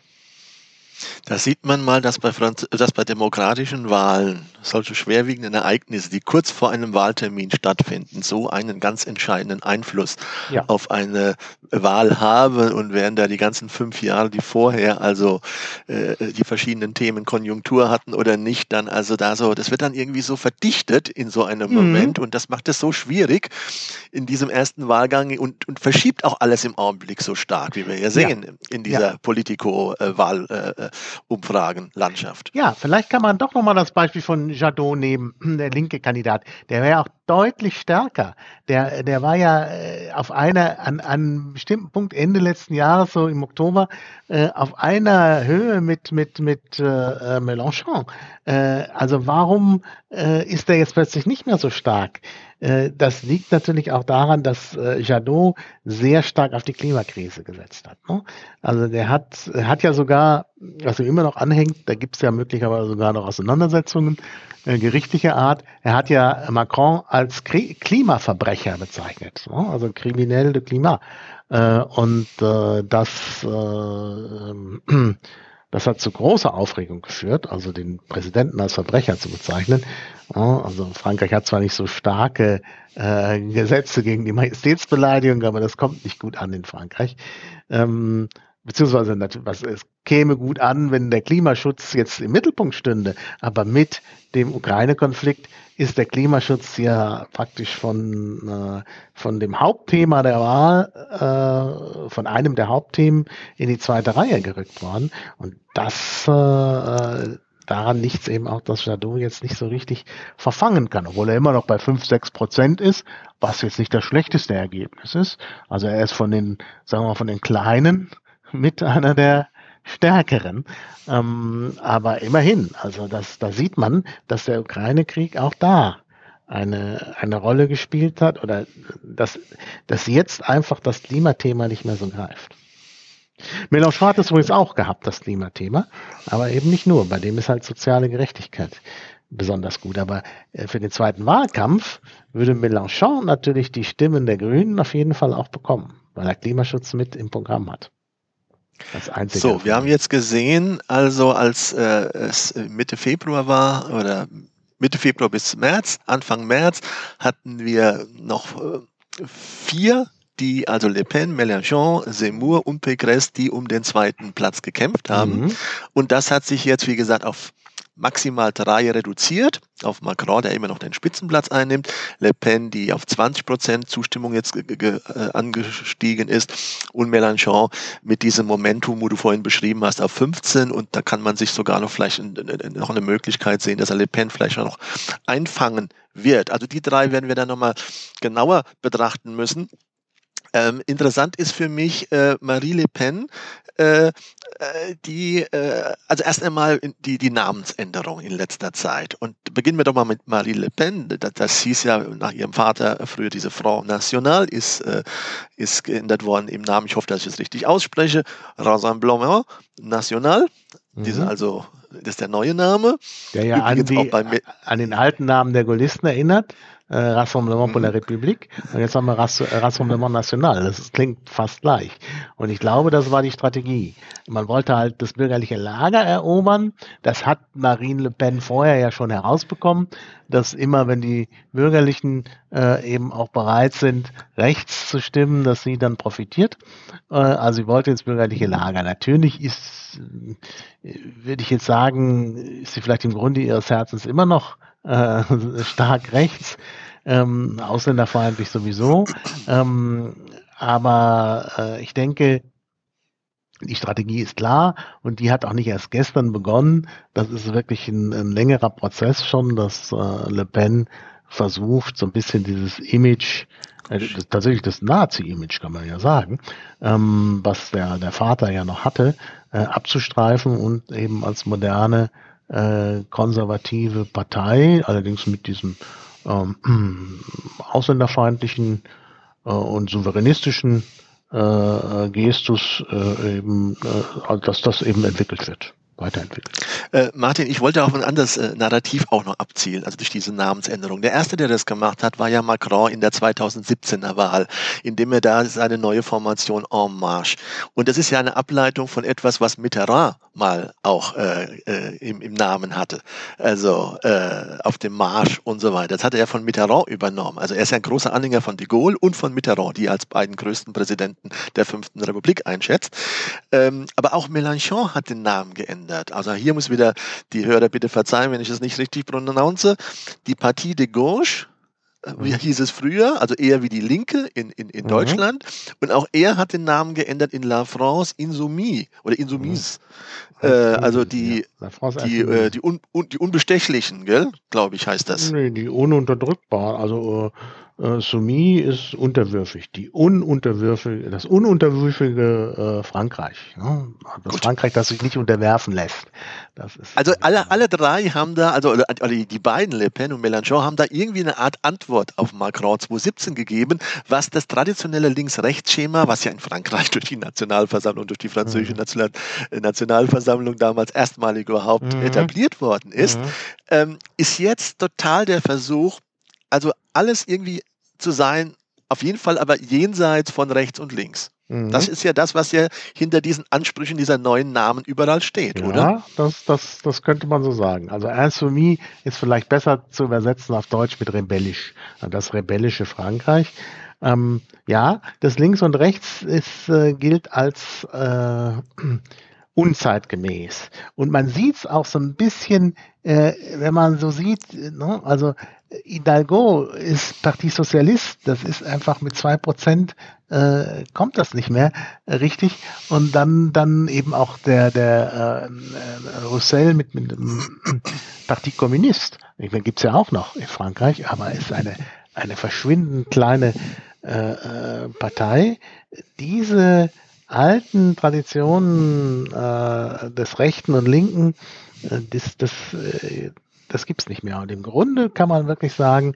D: Da sieht man mal, dass bei, Franz dass bei demokratischen Wahlen solche schwerwiegenden Ereignisse, die kurz vor einem Wahltermin stattfinden, so einen ganz entscheidenden Einfluss ja. auf eine Wahl haben und während da die ganzen fünf Jahre, die vorher also äh, die verschiedenen Themen Konjunktur hatten oder nicht, dann also da so, das wird dann irgendwie so verdichtet in so einem mhm. Moment und das macht es so schwierig in diesem ersten Wahlgang und, und verschiebt auch alles im Augenblick so stark, wie wir ja sehen ja. in dieser ja. Politico-Wahl. Äh, Umfragenlandschaft.
C: Ja, vielleicht kann man doch nochmal das Beispiel von Jadot nehmen, <clears throat> der linke Kandidat. Der wäre auch deutlich stärker. Der, der war ja äh, auf einer, an, an einem bestimmten Punkt Ende letzten Jahres, so im Oktober, äh, auf einer Höhe mit, mit, mit äh, Mélenchon. Äh, also warum äh, ist er jetzt plötzlich nicht mehr so stark? Äh, das liegt natürlich auch daran, dass äh, Jadot sehr stark auf die Klimakrise gesetzt hat. Ne? Also der hat, hat ja sogar, was ihm immer noch anhängt, da gibt es ja möglicherweise sogar noch Auseinandersetzungen äh, gerichtlicher Art. Er hat ja Macron als Kri Klimaverbrecher bezeichnet, ne? also kriminell de Klima. Und äh, das äh, Das hat zu großer Aufregung geführt, also den Präsidenten als Verbrecher zu bezeichnen. Also Frankreich hat zwar nicht so starke äh, Gesetze gegen die Majestätsbeleidigung, aber das kommt nicht gut an in Frankreich. Ähm, beziehungsweise was, es käme gut an, wenn der Klimaschutz jetzt im Mittelpunkt stünde. Aber mit dem Ukraine-Konflikt ist der Klimaschutz ja praktisch von, äh, von dem Hauptthema der Wahl, äh, von einem der Hauptthemen in die zweite Reihe gerückt worden. Und das äh, daran liegt eben auch, dass Jadot jetzt nicht so richtig verfangen kann, obwohl er immer noch bei 5, 6 Prozent ist, was jetzt nicht das schlechteste Ergebnis ist. Also er ist von den, sagen wir mal, von den Kleinen mit einer der stärkeren. Ähm, aber immerhin, also das, da sieht man, dass der Ukraine-Krieg auch da eine, eine Rolle gespielt hat oder dass, dass jetzt einfach das Klimathema nicht mehr so greift. Mélenchon hat es übrigens auch gehabt, das Klimathema, aber eben nicht nur. Bei dem ist halt soziale Gerechtigkeit besonders gut. Aber äh, für den zweiten Wahlkampf würde Mélenchon natürlich die Stimmen der Grünen auf jeden Fall auch bekommen, weil er Klimaschutz mit im Programm hat.
D: So, wir haben jetzt gesehen, also als äh, es Mitte Februar war oder Mitte Februar bis März, Anfang März hatten wir noch äh, vier, die, also Le Pen, Mélenchon, Zemmour und Pécresse, die um den zweiten Platz gekämpft haben. Mhm. Und das hat sich jetzt, wie gesagt, auf maximal drei reduziert auf Macron, der immer noch den Spitzenplatz einnimmt, Le Pen, die auf 20 Prozent Zustimmung jetzt äh, angestiegen ist und Mélenchon mit diesem Momentum, wo du vorhin beschrieben hast, auf 15 und da kann man sich sogar noch vielleicht noch eine Möglichkeit sehen, dass er Le Pen vielleicht noch einfangen wird. Also die drei werden wir dann nochmal genauer betrachten müssen. Ähm, interessant ist für mich äh, Marie Le Pen, äh, äh, die, äh, also erst einmal die, die Namensänderung in letzter Zeit. Und beginnen wir doch mal mit Marie Le Pen. Das, das hieß ja nach ihrem Vater früher diese Frau National, ist, äh, ist geändert worden im Namen, ich hoffe, dass ich es richtig ausspreche, Rassemblement National. Mhm. Diese also das ist der neue Name.
C: Der ja an, die, an, den alten Namen der Gaullisten erinnert äh, Rassemblement pour la mhm. République und jetzt haben wir Rass Rassemblement National. Das klingt fast gleich. Und ich glaube, das war die Strategie. Man wollte halt das bürgerliche Lager erobern. Das hat Marine Le Pen vorher ja schon herausbekommen, dass immer, wenn die Bürgerlichen äh, eben auch bereit sind, rechts zu stimmen, dass sie dann profitiert. Äh, also sie wollte ins bürgerliche Lager. Natürlich ist, äh, würde ich jetzt sagen, ist sie vielleicht im Grunde ihres Herzens immer noch äh, <laughs> stark rechts, ähm, ausländerfeindlich sowieso. Ähm, aber äh, ich denke, die Strategie ist klar und die hat auch nicht erst gestern begonnen. Das ist wirklich ein, ein längerer Prozess schon, dass äh, Le Pen versucht, so ein bisschen dieses Image, äh, tatsächlich das Nazi-Image kann man ja sagen, ähm, was der, der Vater ja noch hatte, äh, abzustreifen und eben als moderne äh, konservative Partei, allerdings mit diesem ähm, <clears throat> ausländerfeindlichen äh, und souveränistischen äh, Gestus äh, eben, äh, dass das eben entwickelt wird weiterentwickelt.
D: Äh, Martin, ich wollte auf ein anderes äh, Narrativ auch noch abzielen, also durch diese Namensänderung. Der erste, der das gemacht hat, war ja Macron in der 2017er Wahl, indem er da seine neue Formation En Marche. Und das ist ja eine Ableitung von etwas, was Mitterrand mal auch äh, äh, im, im Namen hatte. Also äh, auf dem Marsch und so weiter. Das hat er von Mitterrand übernommen. Also er ist ja ein großer Anhänger von de Gaulle und von Mitterrand, die als beiden größten Präsidenten der fünften Republik einschätzt. Ähm, aber auch Mélenchon hat den Namen geändert geändert. Also hier muss wieder die Hörer bitte verzeihen, wenn ich es nicht richtig pronounce. Die Partie de Gauche, äh, wie mhm. hieß es früher, also eher wie die Linke in, in, in mhm. Deutschland. Und auch er hat den Namen geändert in La France Insoumise oder Insoumise. Mhm. Äh, also die, die, äh, die, un, un, die Unbestechlichen, gell? glaube ich, heißt das.
C: Nee, die Ununterdrückbaren, also äh, Soumi ist unterwürfig, die ununterwürfige, das ununterwürfige äh, Frankreich. Ne? Das Gut. Frankreich, das sich nicht unterwerfen lässt.
D: also alle, alle drei haben da, also die beiden, Le Pen und Mélenchon, haben da irgendwie eine Art Antwort auf Macron 2017 gegeben, was das traditionelle Links-Rechts-Schema, was ja in Frankreich <laughs> durch die Nationalversammlung, durch die französische mhm. National Nationalversammlung damals erstmalig überhaupt mhm. etabliert worden ist, mhm. ähm, ist jetzt total der Versuch, also alles irgendwie zu sein, auf jeden Fall aber jenseits von rechts und links. Mhm. Das ist ja das, was ja hinter diesen Ansprüchen dieser neuen Namen überall steht,
C: ja,
D: oder?
C: Ja, das, das, das könnte man so sagen. Also Insoumis ist vielleicht besser zu übersetzen auf Deutsch mit rebellisch. Das rebellische Frankreich. Ähm, ja, das Links und Rechts ist, äh, gilt als äh, <clears throat> unzeitgemäß. Und man sieht es auch so ein bisschen, äh, wenn man so sieht, ne? also Hidalgo ist Parti Sozialist, das ist einfach mit zwei Prozent äh, kommt das nicht mehr äh, richtig. Und dann dann eben auch der der äh, Roussel mit, mit dem <clears throat> Parti Communiste. Ich meine, gibt's ja auch noch in Frankreich, aber ist eine eine verschwindend kleine äh, äh, Partei. Diese alten Traditionen äh, des Rechten und Linken, äh, das, das, äh, das gibt es nicht mehr. Und im Grunde kann man wirklich sagen,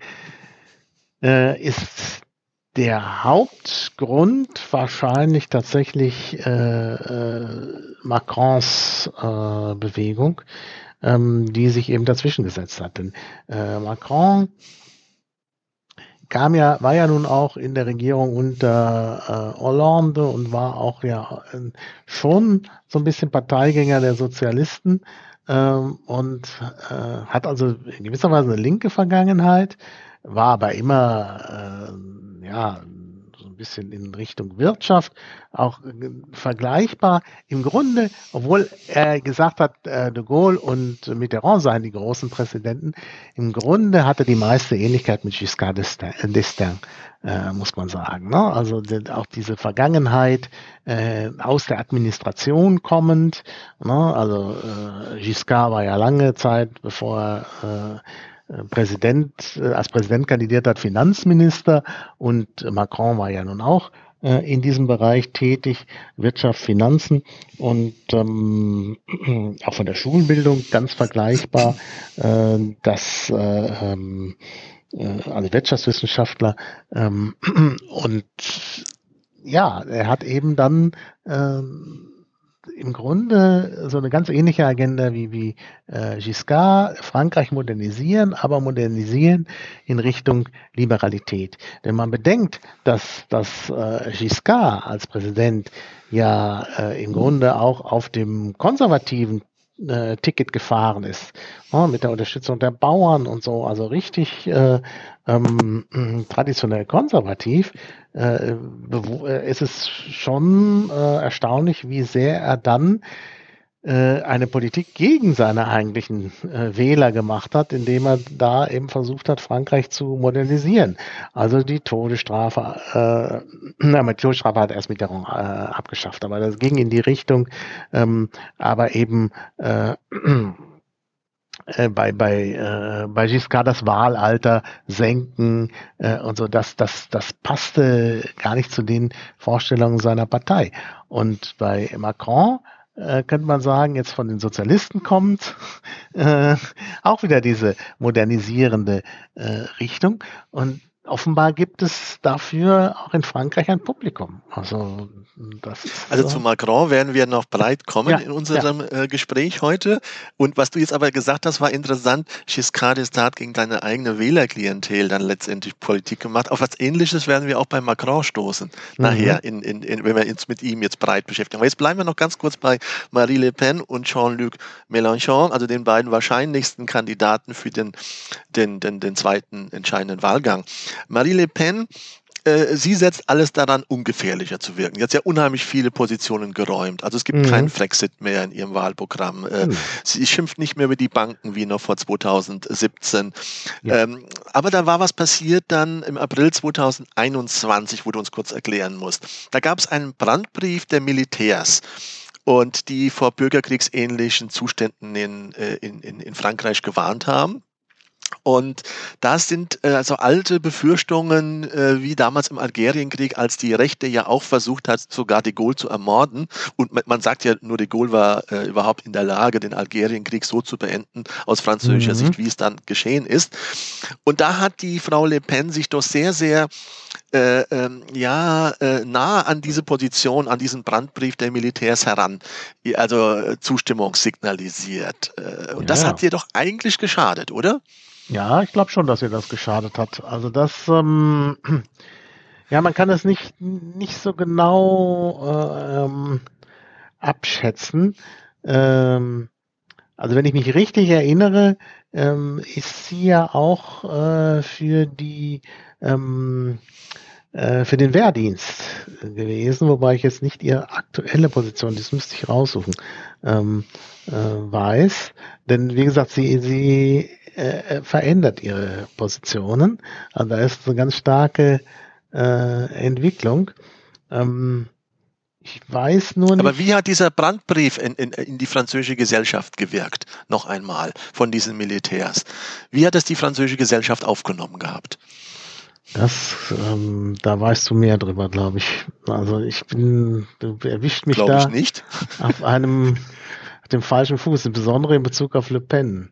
C: äh, ist der Hauptgrund wahrscheinlich tatsächlich äh, äh, Macrons äh, Bewegung, ähm, die sich eben dazwischen gesetzt hat. Denn äh, Macron kam ja, war ja nun auch in der Regierung unter äh, Hollande und war auch ja äh, schon so ein bisschen Parteigänger der Sozialisten ähm, und äh, hat also in gewisser Weise eine linke Vergangenheit, war aber immer äh, ja ein bisschen in Richtung Wirtschaft, auch äh, vergleichbar. Im Grunde, obwohl er gesagt hat, äh, de Gaulle und Mitterrand seien die großen Präsidenten, im Grunde hatte die meiste Ähnlichkeit mit Giscard d'Estaing, äh, muss man sagen. Ne? Also auch diese Vergangenheit aus der Administration kommend. Ne? Also Giscard war ja lange Zeit, bevor er Präsident, äh, als Präsident kandidiert hat, Finanzminister und Macron war ja nun auch äh, in diesem Bereich tätig, Wirtschaft, Finanzen und ähm, <clears throat> auch von der Schulbildung ganz vergleichbar, äh, dass äh, ähm, äh, also Wirtschaftswissenschaftler ähm, <clears throat> und ja, er hat eben dann äh, im Grunde so eine ganz ähnliche Agenda wie, wie äh, Giscard, Frankreich modernisieren, aber modernisieren in Richtung Liberalität. Denn man bedenkt, dass, dass äh, Giscard als Präsident ja äh, im Grunde auch auf dem konservativen äh, Ticket gefahren ist, ja, mit der Unterstützung der Bauern und so, also richtig äh, ähm, traditionell konservativ, äh, äh, ist es schon äh, erstaunlich, wie sehr er dann äh, eine Politik gegen seine eigentlichen äh, Wähler gemacht hat, indem er da eben versucht hat, Frankreich zu modernisieren. Also die Todesstrafe, äh, <clears throat> na, die Todesstrafe hat erst Mitterrand äh, abgeschafft, aber das ging in die Richtung, ähm, aber eben äh, <clears throat> äh, bei bei äh, bei Giscard das Wahlalter senken äh, und so das das das passte gar nicht zu den Vorstellungen seiner Partei und bei Macron äh, könnte man sagen, jetzt von den Sozialisten kommt, äh, auch wieder diese modernisierende äh, Richtung. Und offenbar gibt es dafür auch in Frankreich ein Publikum. Also,
D: das also zu Macron werden wir noch breit kommen ja, in unserem ja. äh, Gespräch heute. Und was du jetzt aber gesagt hast, war interessant. Giscard d'Estaing hat gegen deine eigene Wählerklientel dann letztendlich Politik gemacht. Auf was Ähnliches werden wir auch bei Macron stoßen. Mhm. Nachher, in, in, in, wenn wir uns mit ihm jetzt breit beschäftigen. Aber jetzt bleiben wir noch ganz kurz bei Marie Le Pen und Jean-Luc Mélenchon, also den beiden wahrscheinlichsten Kandidaten für den, den, den, den zweiten entscheidenden Wahlgang. Marie Le Pen äh, sie setzt alles daran, ungefährlicher zu wirken. Sie hat ja unheimlich viele Positionen geräumt. Also es gibt mhm. keinen Frexit mehr in ihrem Wahlprogramm. Äh, mhm. Sie schimpft nicht mehr über die Banken wie noch vor 2017. Ja. Ähm, aber da war was passiert dann im April 2021, wo du uns kurz erklären musst. Da gab es einen Brandbrief der Militärs und die vor bürgerkriegsähnlichen Zuständen in, äh, in, in, in Frankreich gewarnt haben. Und das sind äh, also alte Befürchtungen, äh, wie damals im Algerienkrieg, als die Rechte ja auch versucht hat, sogar de Gaulle zu ermorden. Und man sagt ja, nur de Gaulle war äh, überhaupt in der Lage, den Algerienkrieg so zu beenden, aus französischer mhm. Sicht, wie es dann geschehen ist. Und da hat die Frau Le Pen sich doch sehr, sehr äh, ähm, ja, äh, nah an diese Position, an diesen Brandbrief der Militärs heran, also äh, Zustimmung signalisiert. Äh, und ja. das hat ihr doch eigentlich geschadet, oder?
C: Ja, ich glaube schon, dass ihr das geschadet hat. Also das, ähm, <clears throat> ja, man kann es nicht, nicht so genau äh, ähm, abschätzen. Ähm, also wenn ich mich richtig erinnere, ähm, ist sie ja auch für die ähm, äh, für den Wehrdienst gewesen, wobei ich jetzt nicht ihre aktuelle Position, das müsste ich raussuchen, ähm, äh, weiß. Denn wie gesagt, sie, sie äh, verändert ihre Positionen. Also da ist eine ganz starke äh, Entwicklung. Ähm, ich weiß nur nicht.
D: Aber wie hat dieser Brandbrief in, in, in, die französische Gesellschaft gewirkt? Noch einmal von diesen Militärs. Wie hat es die französische Gesellschaft aufgenommen gehabt?
C: Das, ähm, da weißt du mehr drüber, glaube ich. Also ich bin, du erwischt mich Glaub da <laughs> auf einem, auf dem falschen Fuß, insbesondere in Bezug auf Le Pen.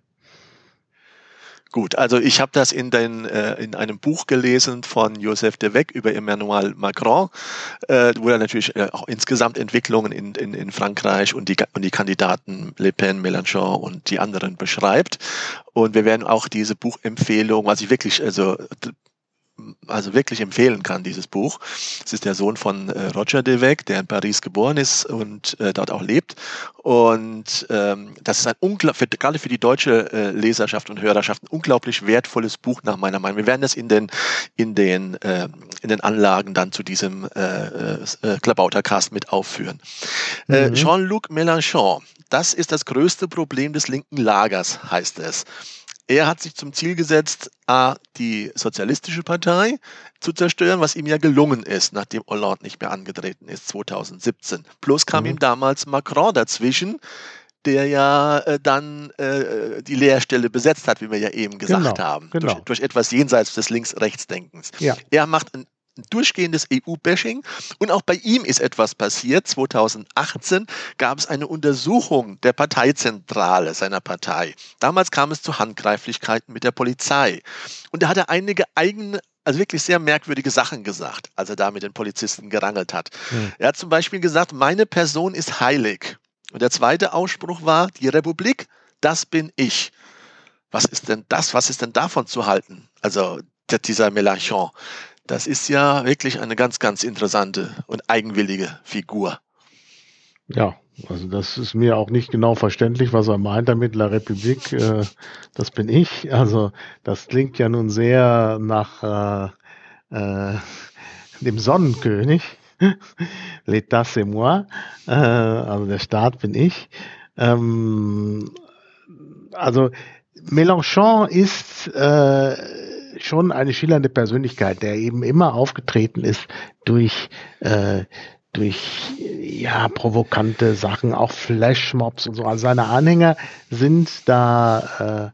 D: Gut, also ich habe das in, den, äh, in einem Buch gelesen von Joseph de Weck über Emmanuel Macron, äh, wo er natürlich äh, auch insgesamt Entwicklungen in, in, in Frankreich und die, und die Kandidaten Le Pen, Mélenchon und die anderen beschreibt. Und wir werden auch diese Buchempfehlung, was ich wirklich, also also wirklich empfehlen kann, dieses Buch. Es ist der Sohn von äh, Roger Devec, der in Paris geboren ist und äh, dort auch lebt. Und ähm, das ist ein unglaublich, gerade für die deutsche äh, Leserschaft und Hörerschaft, ein unglaublich wertvolles Buch nach meiner Meinung. Wir werden das in den, in den, äh, in den Anlagen dann zu diesem äh, äh, Klabautercast mit aufführen. Äh, mhm. Jean-Luc Mélenchon, das ist das größte Problem des linken Lagers, heißt es. Er hat sich zum Ziel gesetzt, A, die Sozialistische Partei zu zerstören, was ihm ja gelungen ist, nachdem Hollande nicht mehr angetreten ist 2017. Plus kam mhm. ihm damals Macron dazwischen, der ja äh, dann äh, die Lehrstelle besetzt hat, wie wir ja eben gesagt genau, haben, genau. Durch, durch, etwas jenseits des Links-Rechts-Denkens. Ja. Er macht ein durchgehendes EU-Bashing. Und auch bei ihm ist etwas passiert. 2018 gab es eine Untersuchung der Parteizentrale seiner Partei. Damals kam es zu Handgreiflichkeiten mit der Polizei. Und da hat er einige eigene also wirklich sehr merkwürdige Sachen gesagt, als er da mit den Polizisten gerangelt hat. Hm. Er hat zum Beispiel gesagt, meine Person ist heilig. Und der zweite Ausspruch war, die Republik, das bin ich. Was ist denn das? Was ist denn davon zu halten? Also dieser Mélenchon. Das ist ja wirklich eine ganz, ganz interessante und eigenwillige Figur.
C: Ja, also das ist mir auch nicht genau verständlich, was er meint damit, La Republik, äh, das bin ich. Also das klingt ja nun sehr nach äh, äh, dem Sonnenkönig. <laughs> L'État c'est moi, äh, also der Staat bin ich. Ähm, also Mélenchon ist äh, schon eine schillernde Persönlichkeit, der eben immer aufgetreten ist durch äh, durch ja provokante Sachen, auch Flashmobs und so. Also seine Anhänger sind da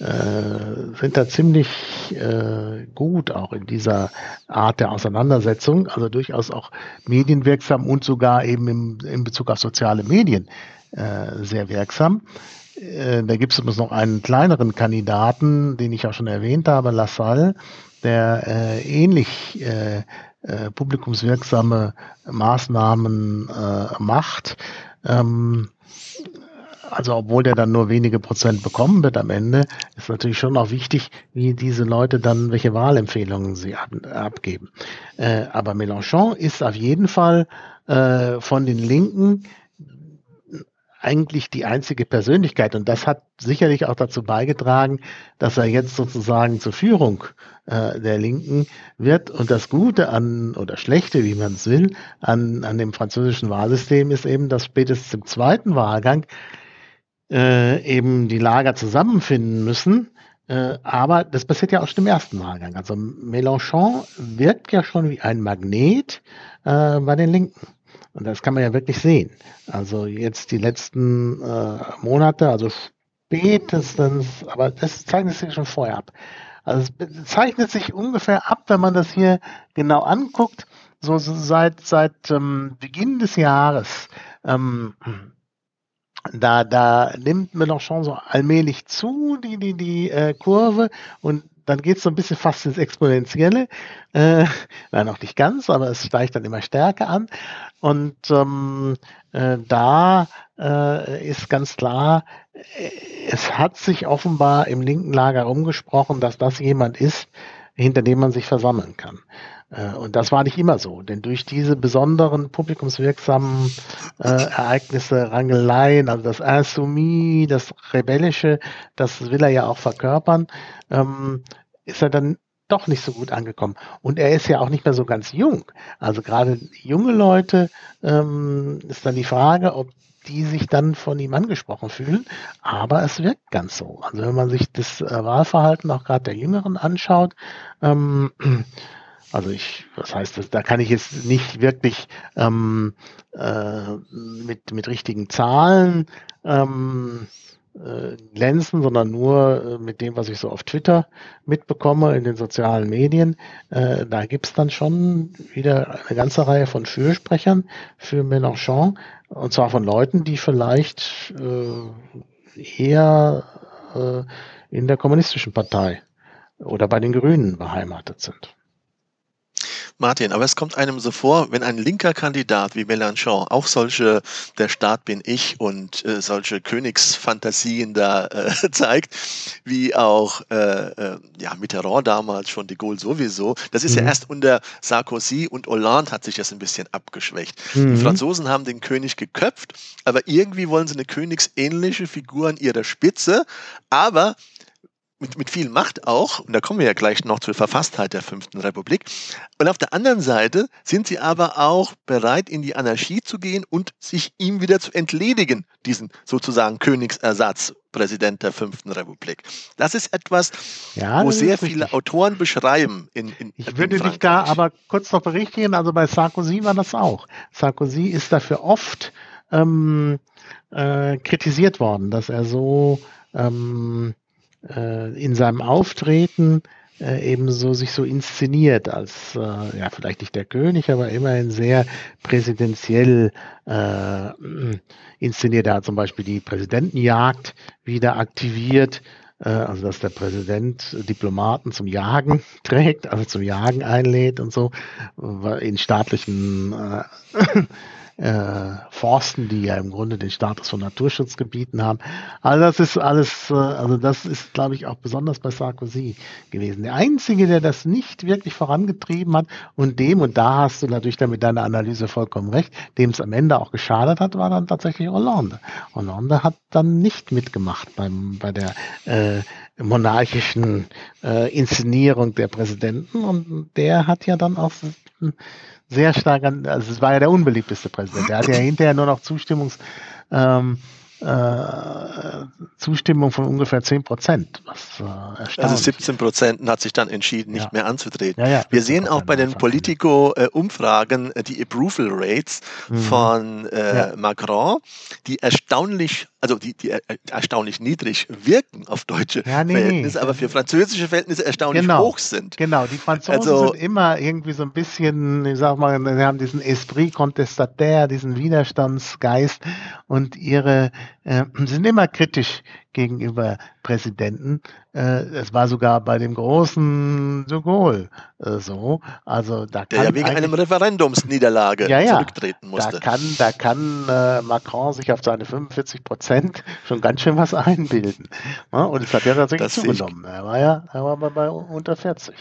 C: äh, äh, sind da ziemlich äh, gut auch in dieser Art der Auseinandersetzung, also durchaus auch medienwirksam und sogar eben im, in Bezug auf soziale Medien äh, sehr wirksam. Äh, da gibt es noch einen kleineren Kandidaten, den ich auch schon erwähnt habe, Lassalle, der äh, ähnlich äh, äh, publikumswirksame Maßnahmen äh, macht. Ähm, also obwohl der dann nur wenige Prozent bekommen wird am Ende, ist natürlich schon auch wichtig, wie diese Leute dann, welche Wahlempfehlungen sie ab, abgeben. Äh, aber Mélenchon ist auf jeden Fall äh, von den Linken eigentlich die einzige Persönlichkeit. Und das hat sicherlich auch dazu beigetragen, dass er jetzt sozusagen zur Führung äh, der Linken wird. Und das Gute an, oder Schlechte, wie man es will, an, an dem französischen Wahlsystem ist eben, dass spätestens im zweiten Wahlgang äh, eben die Lager zusammenfinden müssen. Äh, aber das passiert ja auch schon im ersten Wahlgang. Also Mélenchon wirkt ja schon wie ein Magnet äh, bei den Linken. Und das kann man ja wirklich sehen. Also jetzt die letzten äh, Monate, also spätestens, aber das zeichnet sich schon vorher ab. Also es zeichnet sich ungefähr ab, wenn man das hier genau anguckt, so seit, seit ähm, Beginn des Jahres. Ähm, da, da nimmt schon so allmählich zu, die, die, die äh, Kurve. Und dann geht es so ein bisschen fast ins Exponentielle. Äh, <laughs> nein, noch nicht ganz, aber es steigt dann immer stärker an. Und ähm, äh, da äh, ist ganz klar, äh, es hat sich offenbar im linken Lager rumgesprochen, dass das jemand ist, hinter dem man sich versammeln kann. Äh, und das war nicht immer so, denn durch diese besonderen publikumswirksamen äh, Ereignisse, Rangeleien, also das Insoumis, das Rebellische, das will er ja auch verkörpern, ähm, ist er dann doch nicht so gut angekommen. Und er ist ja auch nicht mehr so ganz jung. Also gerade junge Leute ähm, ist dann die Frage, ob die sich dann von ihm angesprochen fühlen. Aber es wirkt ganz so. Also wenn man sich das äh, Wahlverhalten auch gerade der Jüngeren anschaut, ähm, <clears throat> also ich, was heißt das? Da kann ich jetzt nicht wirklich ähm, äh, mit, mit richtigen Zahlen ähm, äh, glänzen, sondern nur äh, mit dem, was ich so auf Twitter mitbekomme, in den sozialen Medien. Äh, da gibt's dann schon wieder eine ganze Reihe von Fürsprechern für Mélenchon, und zwar von Leuten, die vielleicht äh, eher äh, in der kommunistischen Partei oder bei den Grünen beheimatet sind.
D: Martin, aber es kommt einem so vor, wenn ein linker Kandidat wie Mélenchon auch solche Der Staat bin ich und äh, solche Königsfantasien da äh, <laughs> zeigt, wie auch äh, äh, ja, Mitterrand damals schon, de Gaulle sowieso. Das ist mhm. ja erst unter Sarkozy und Hollande hat sich das ein bisschen abgeschwächt. Mhm. Die Franzosen haben den König geköpft, aber irgendwie wollen sie eine königsähnliche Figur an ihrer Spitze, aber mit, mit viel Macht auch, und da kommen wir ja gleich noch zur Verfasstheit der Fünften Republik. Und auf der anderen Seite sind sie aber auch bereit, in die Anarchie zu gehen und sich ihm wieder zu entledigen, diesen sozusagen Königsersatz, Präsident der Fünften Republik. Das ist etwas, ja, wo sehr viele richtig. Autoren beschreiben. In, in,
C: ich würde dich da aber kurz noch berichtigen, also bei Sarkozy war das auch. Sarkozy ist dafür oft ähm, äh, kritisiert worden, dass er so ähm, äh, in seinem Auftreten äh, ebenso sich so inszeniert als, äh, ja, vielleicht nicht der König, aber immerhin sehr präsidentiell äh, inszeniert. Er hat zum Beispiel die Präsidentenjagd wieder aktiviert, äh, also dass der Präsident Diplomaten zum Jagen <laughs> trägt, also zum Jagen einlädt und so, in staatlichen äh, äh, Forsten, die ja im Grunde den Status von Naturschutzgebieten haben. Also das ist alles, äh, also das ist, glaube ich, auch besonders bei Sarkozy gewesen. Der Einzige, der das nicht wirklich vorangetrieben hat und dem, und da hast du natürlich dann mit deiner Analyse vollkommen recht, dem es am Ende auch geschadet hat, war dann tatsächlich Hollande. Hollande hat dann nicht mitgemacht beim, bei der äh, monarchischen äh, Inszenierung der Präsidenten und der hat ja dann auch sehr stark an, also es war ja der unbeliebteste Präsident. Der hatte ja <laughs> hinterher nur noch Zustimmungs, ähm, äh, Zustimmung von ungefähr 10 Prozent.
D: Äh, also 17 Prozent hat sich dann entschieden, nicht ja. mehr anzutreten. Ja, ja, Wir sehen auch bei den Politico-Umfragen äh, die Approval Rates mhm. von äh, Macron, die erstaunlich, also die, die erstaunlich niedrig wirken auf deutsche nee, Verhältnisse, nee. aber für französische Verhältnisse erstaunlich
C: genau.
D: hoch sind.
C: Genau, die Franzosen also, sind immer irgendwie so ein bisschen, ich sag mal, sie haben diesen Esprit contestataire, diesen Widerstandsgeist und ihre äh, <clears throat> sind immer kritisch gegenüber Präsidenten. Äh, es war sogar bei dem großen de Gaulle äh, so. Also da
D: kann Der ja wegen einem Referendumsniederlage ja, ja, zurücktreten musste.
C: Da kann, da kann äh, Macron sich auf seine 45 Prozent schon ganz schön was einbilden. Ja, und es hat ja tatsächlich das zugenommen. Er war ja er war bei, bei unter 40.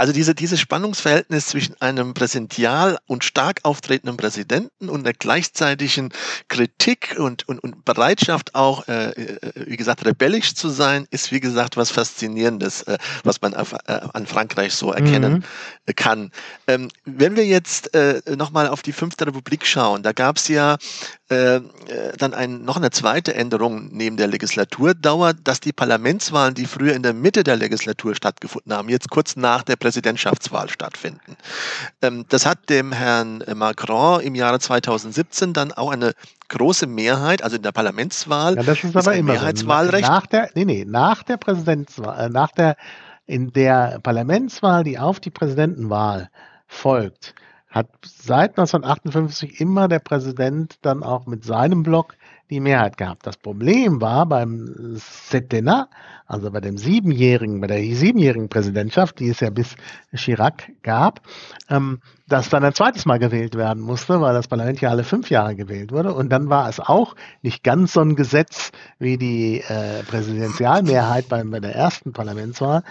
D: Also diese, dieses Spannungsverhältnis zwischen einem präsential und stark auftretenden Präsidenten und der gleichzeitigen Kritik und, und, und Bereitschaft auch, äh, äh wie gesagt, rebellisch zu sein, ist wie gesagt was Faszinierendes, äh, was man auf, äh, an Frankreich so erkennen mhm. kann. Ähm, wenn wir jetzt äh, nochmal auf die Fünfte Republik schauen, da gab es ja äh, äh, dann ein, noch eine zweite Änderung neben der Legislaturdauer, dass die Parlamentswahlen, die früher in der Mitte der Legislatur stattgefunden haben, jetzt kurz nach der Präsidentschaft Präsidentschaftswahl stattfinden. Ähm, das hat dem Herrn Macron im Jahre 2017 dann auch eine große Mehrheit, also in der Parlamentswahl.
C: Ja, das ist aber immer
D: Mehrheitswahlrecht.
C: So. Nach der, nee, nee, nach der Präsidentswahl, äh, nach der, in der Parlamentswahl, die auf die Präsidentenwahl folgt, hat seit 1958 immer der Präsident dann auch mit seinem Block die Mehrheit gehabt. Das Problem war beim Septennat, also bei dem siebenjährigen, bei der siebenjährigen Präsidentschaft, die es ja bis Chirac gab, ähm, dass dann ein zweites Mal gewählt werden musste, weil das Parlament ja alle fünf Jahre gewählt wurde. Und dann war es auch nicht ganz so ein Gesetz wie die äh, Präsidentialmehrheit bei, bei der ersten Parlamentswahl,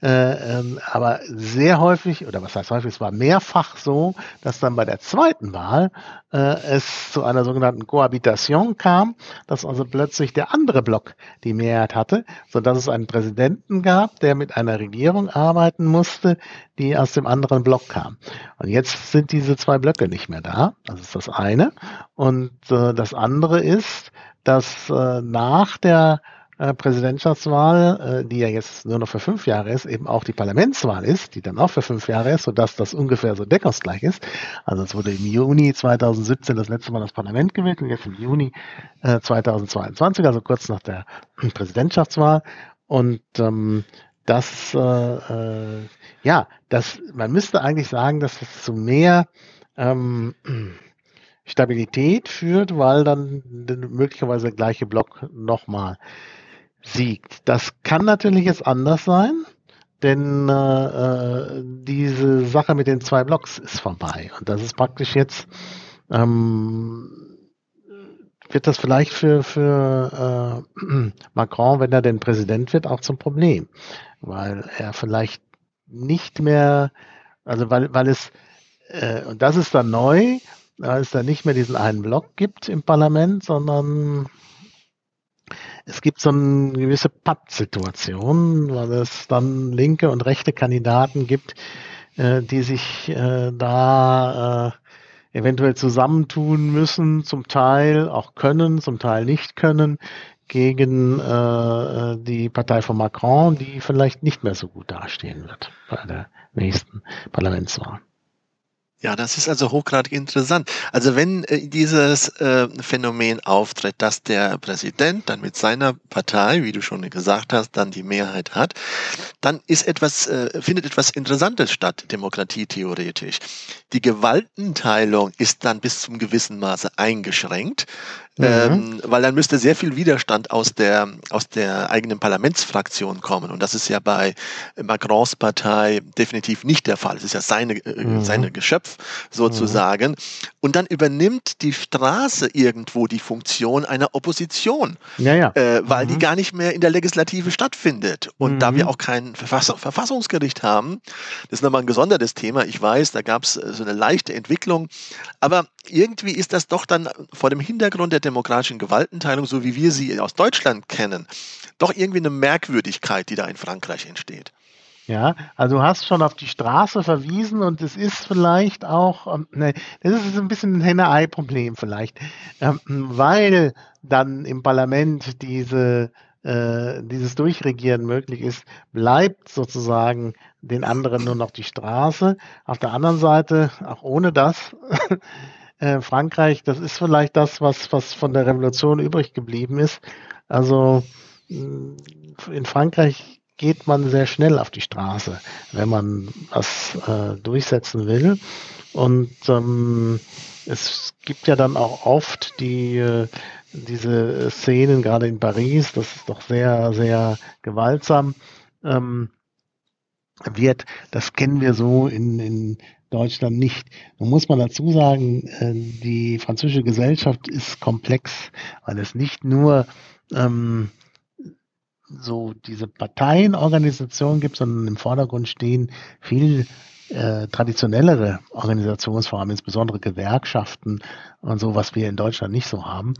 C: äh, ähm, aber sehr häufig, oder was heißt häufig, es war mehrfach so, dass dann bei der zweiten Wahl äh, es zu einer sogenannten Cohabitation kam, dass also plötzlich der andere Block die Mehrheit hatte, so dass es einen Präsidenten gab, der mit einer Regierung arbeiten musste, die aus dem anderen Block kam. Und jetzt sind diese zwei Blöcke nicht mehr da. Das ist das eine. Und äh, das andere ist, dass äh, nach der äh, Präsidentschaftswahl, äh, die ja jetzt nur noch für fünf Jahre ist, eben auch die Parlamentswahl ist, die dann auch für fünf Jahre ist, sodass das ungefähr so deckungsgleich ist. Also es wurde im Juni 2017 das letzte Mal das Parlament gewählt und jetzt im Juni äh, 2022, also kurz nach der <clears throat> Präsidentschaftswahl. Und ähm, das, äh, äh, ja, das, man müsste eigentlich sagen, dass es zu mehr ähm, <clears throat> Stabilität führt, weil dann möglicherweise der gleiche Block nochmal siegt. Das kann natürlich jetzt anders sein, denn äh, äh, diese Sache mit den zwei Blocks ist vorbei. Und das ist praktisch jetzt, ähm, wird das vielleicht für, für äh, <clears throat> Macron, wenn er denn Präsident wird, auch zum Problem. Weil er vielleicht nicht mehr, also weil, weil es, äh, und das ist dann neu, weil es dann nicht mehr diesen einen Block gibt im Parlament, sondern es gibt so eine gewisse Pattsituation, weil es dann linke und rechte Kandidaten gibt, äh, die sich äh, da äh, eventuell zusammentun müssen, zum Teil auch können, zum Teil nicht können, gegen äh, die Partei von Macron, die vielleicht nicht mehr so gut dastehen wird bei der nächsten Parlamentswahl.
D: Ja, das ist also hochgradig interessant. Also wenn äh, dieses äh, Phänomen auftritt, dass der Präsident dann mit seiner Partei, wie du schon gesagt hast, dann die Mehrheit hat, dann ist etwas, äh, findet etwas Interessantes statt, demokratietheoretisch. Die Gewaltenteilung ist dann bis zum gewissen Maße eingeschränkt. Mhm. Ähm, weil dann müsste sehr viel Widerstand aus der, aus der eigenen Parlamentsfraktion kommen. Und das ist ja bei Macrons Partei definitiv nicht der Fall. Es ist ja seine, äh, mhm. seine Geschöpf sozusagen. Mhm. Und dann übernimmt die Straße irgendwo die Funktion einer Opposition,
C: ja, ja.
D: Äh, weil die mhm. gar nicht mehr in der Legislative stattfindet. Und da wir mhm. auch kein Verfass Verfassungsgericht haben, das ist nochmal ein gesondertes Thema. Ich weiß, da gab es äh, so eine leichte Entwicklung. Aber irgendwie ist das doch dann vor dem Hintergrund der demokratischen Gewaltenteilung, so wie wir sie aus Deutschland kennen, doch irgendwie eine Merkwürdigkeit, die da in Frankreich entsteht.
C: Ja, also du hast schon auf die Straße verwiesen und es ist vielleicht auch, ähm, ne, das ist ein bisschen ein Henne-Ei-Problem vielleicht, ähm, weil dann im Parlament diese äh, dieses Durchregieren möglich ist, bleibt sozusagen den anderen nur noch die Straße. Auf der anderen Seite, auch ohne das, <laughs> äh, Frankreich, das ist vielleicht das, was, was von der Revolution übrig geblieben ist. Also mm, in Frankreich geht man sehr schnell auf die Straße, wenn man was äh, durchsetzen will. Und ähm, es gibt ja dann auch oft die äh, diese Szenen, gerade in Paris, das ist doch sehr, sehr gewaltsam ähm, wird. Das kennen wir so in, in Deutschland nicht. Nun muss man dazu sagen, äh, die französische Gesellschaft ist komplex, weil es nicht nur ähm, so diese Parteienorganisationen gibt, sondern im Vordergrund stehen viel äh, traditionellere Organisationsformen, insbesondere Gewerkschaften und so, was wir in Deutschland nicht so haben.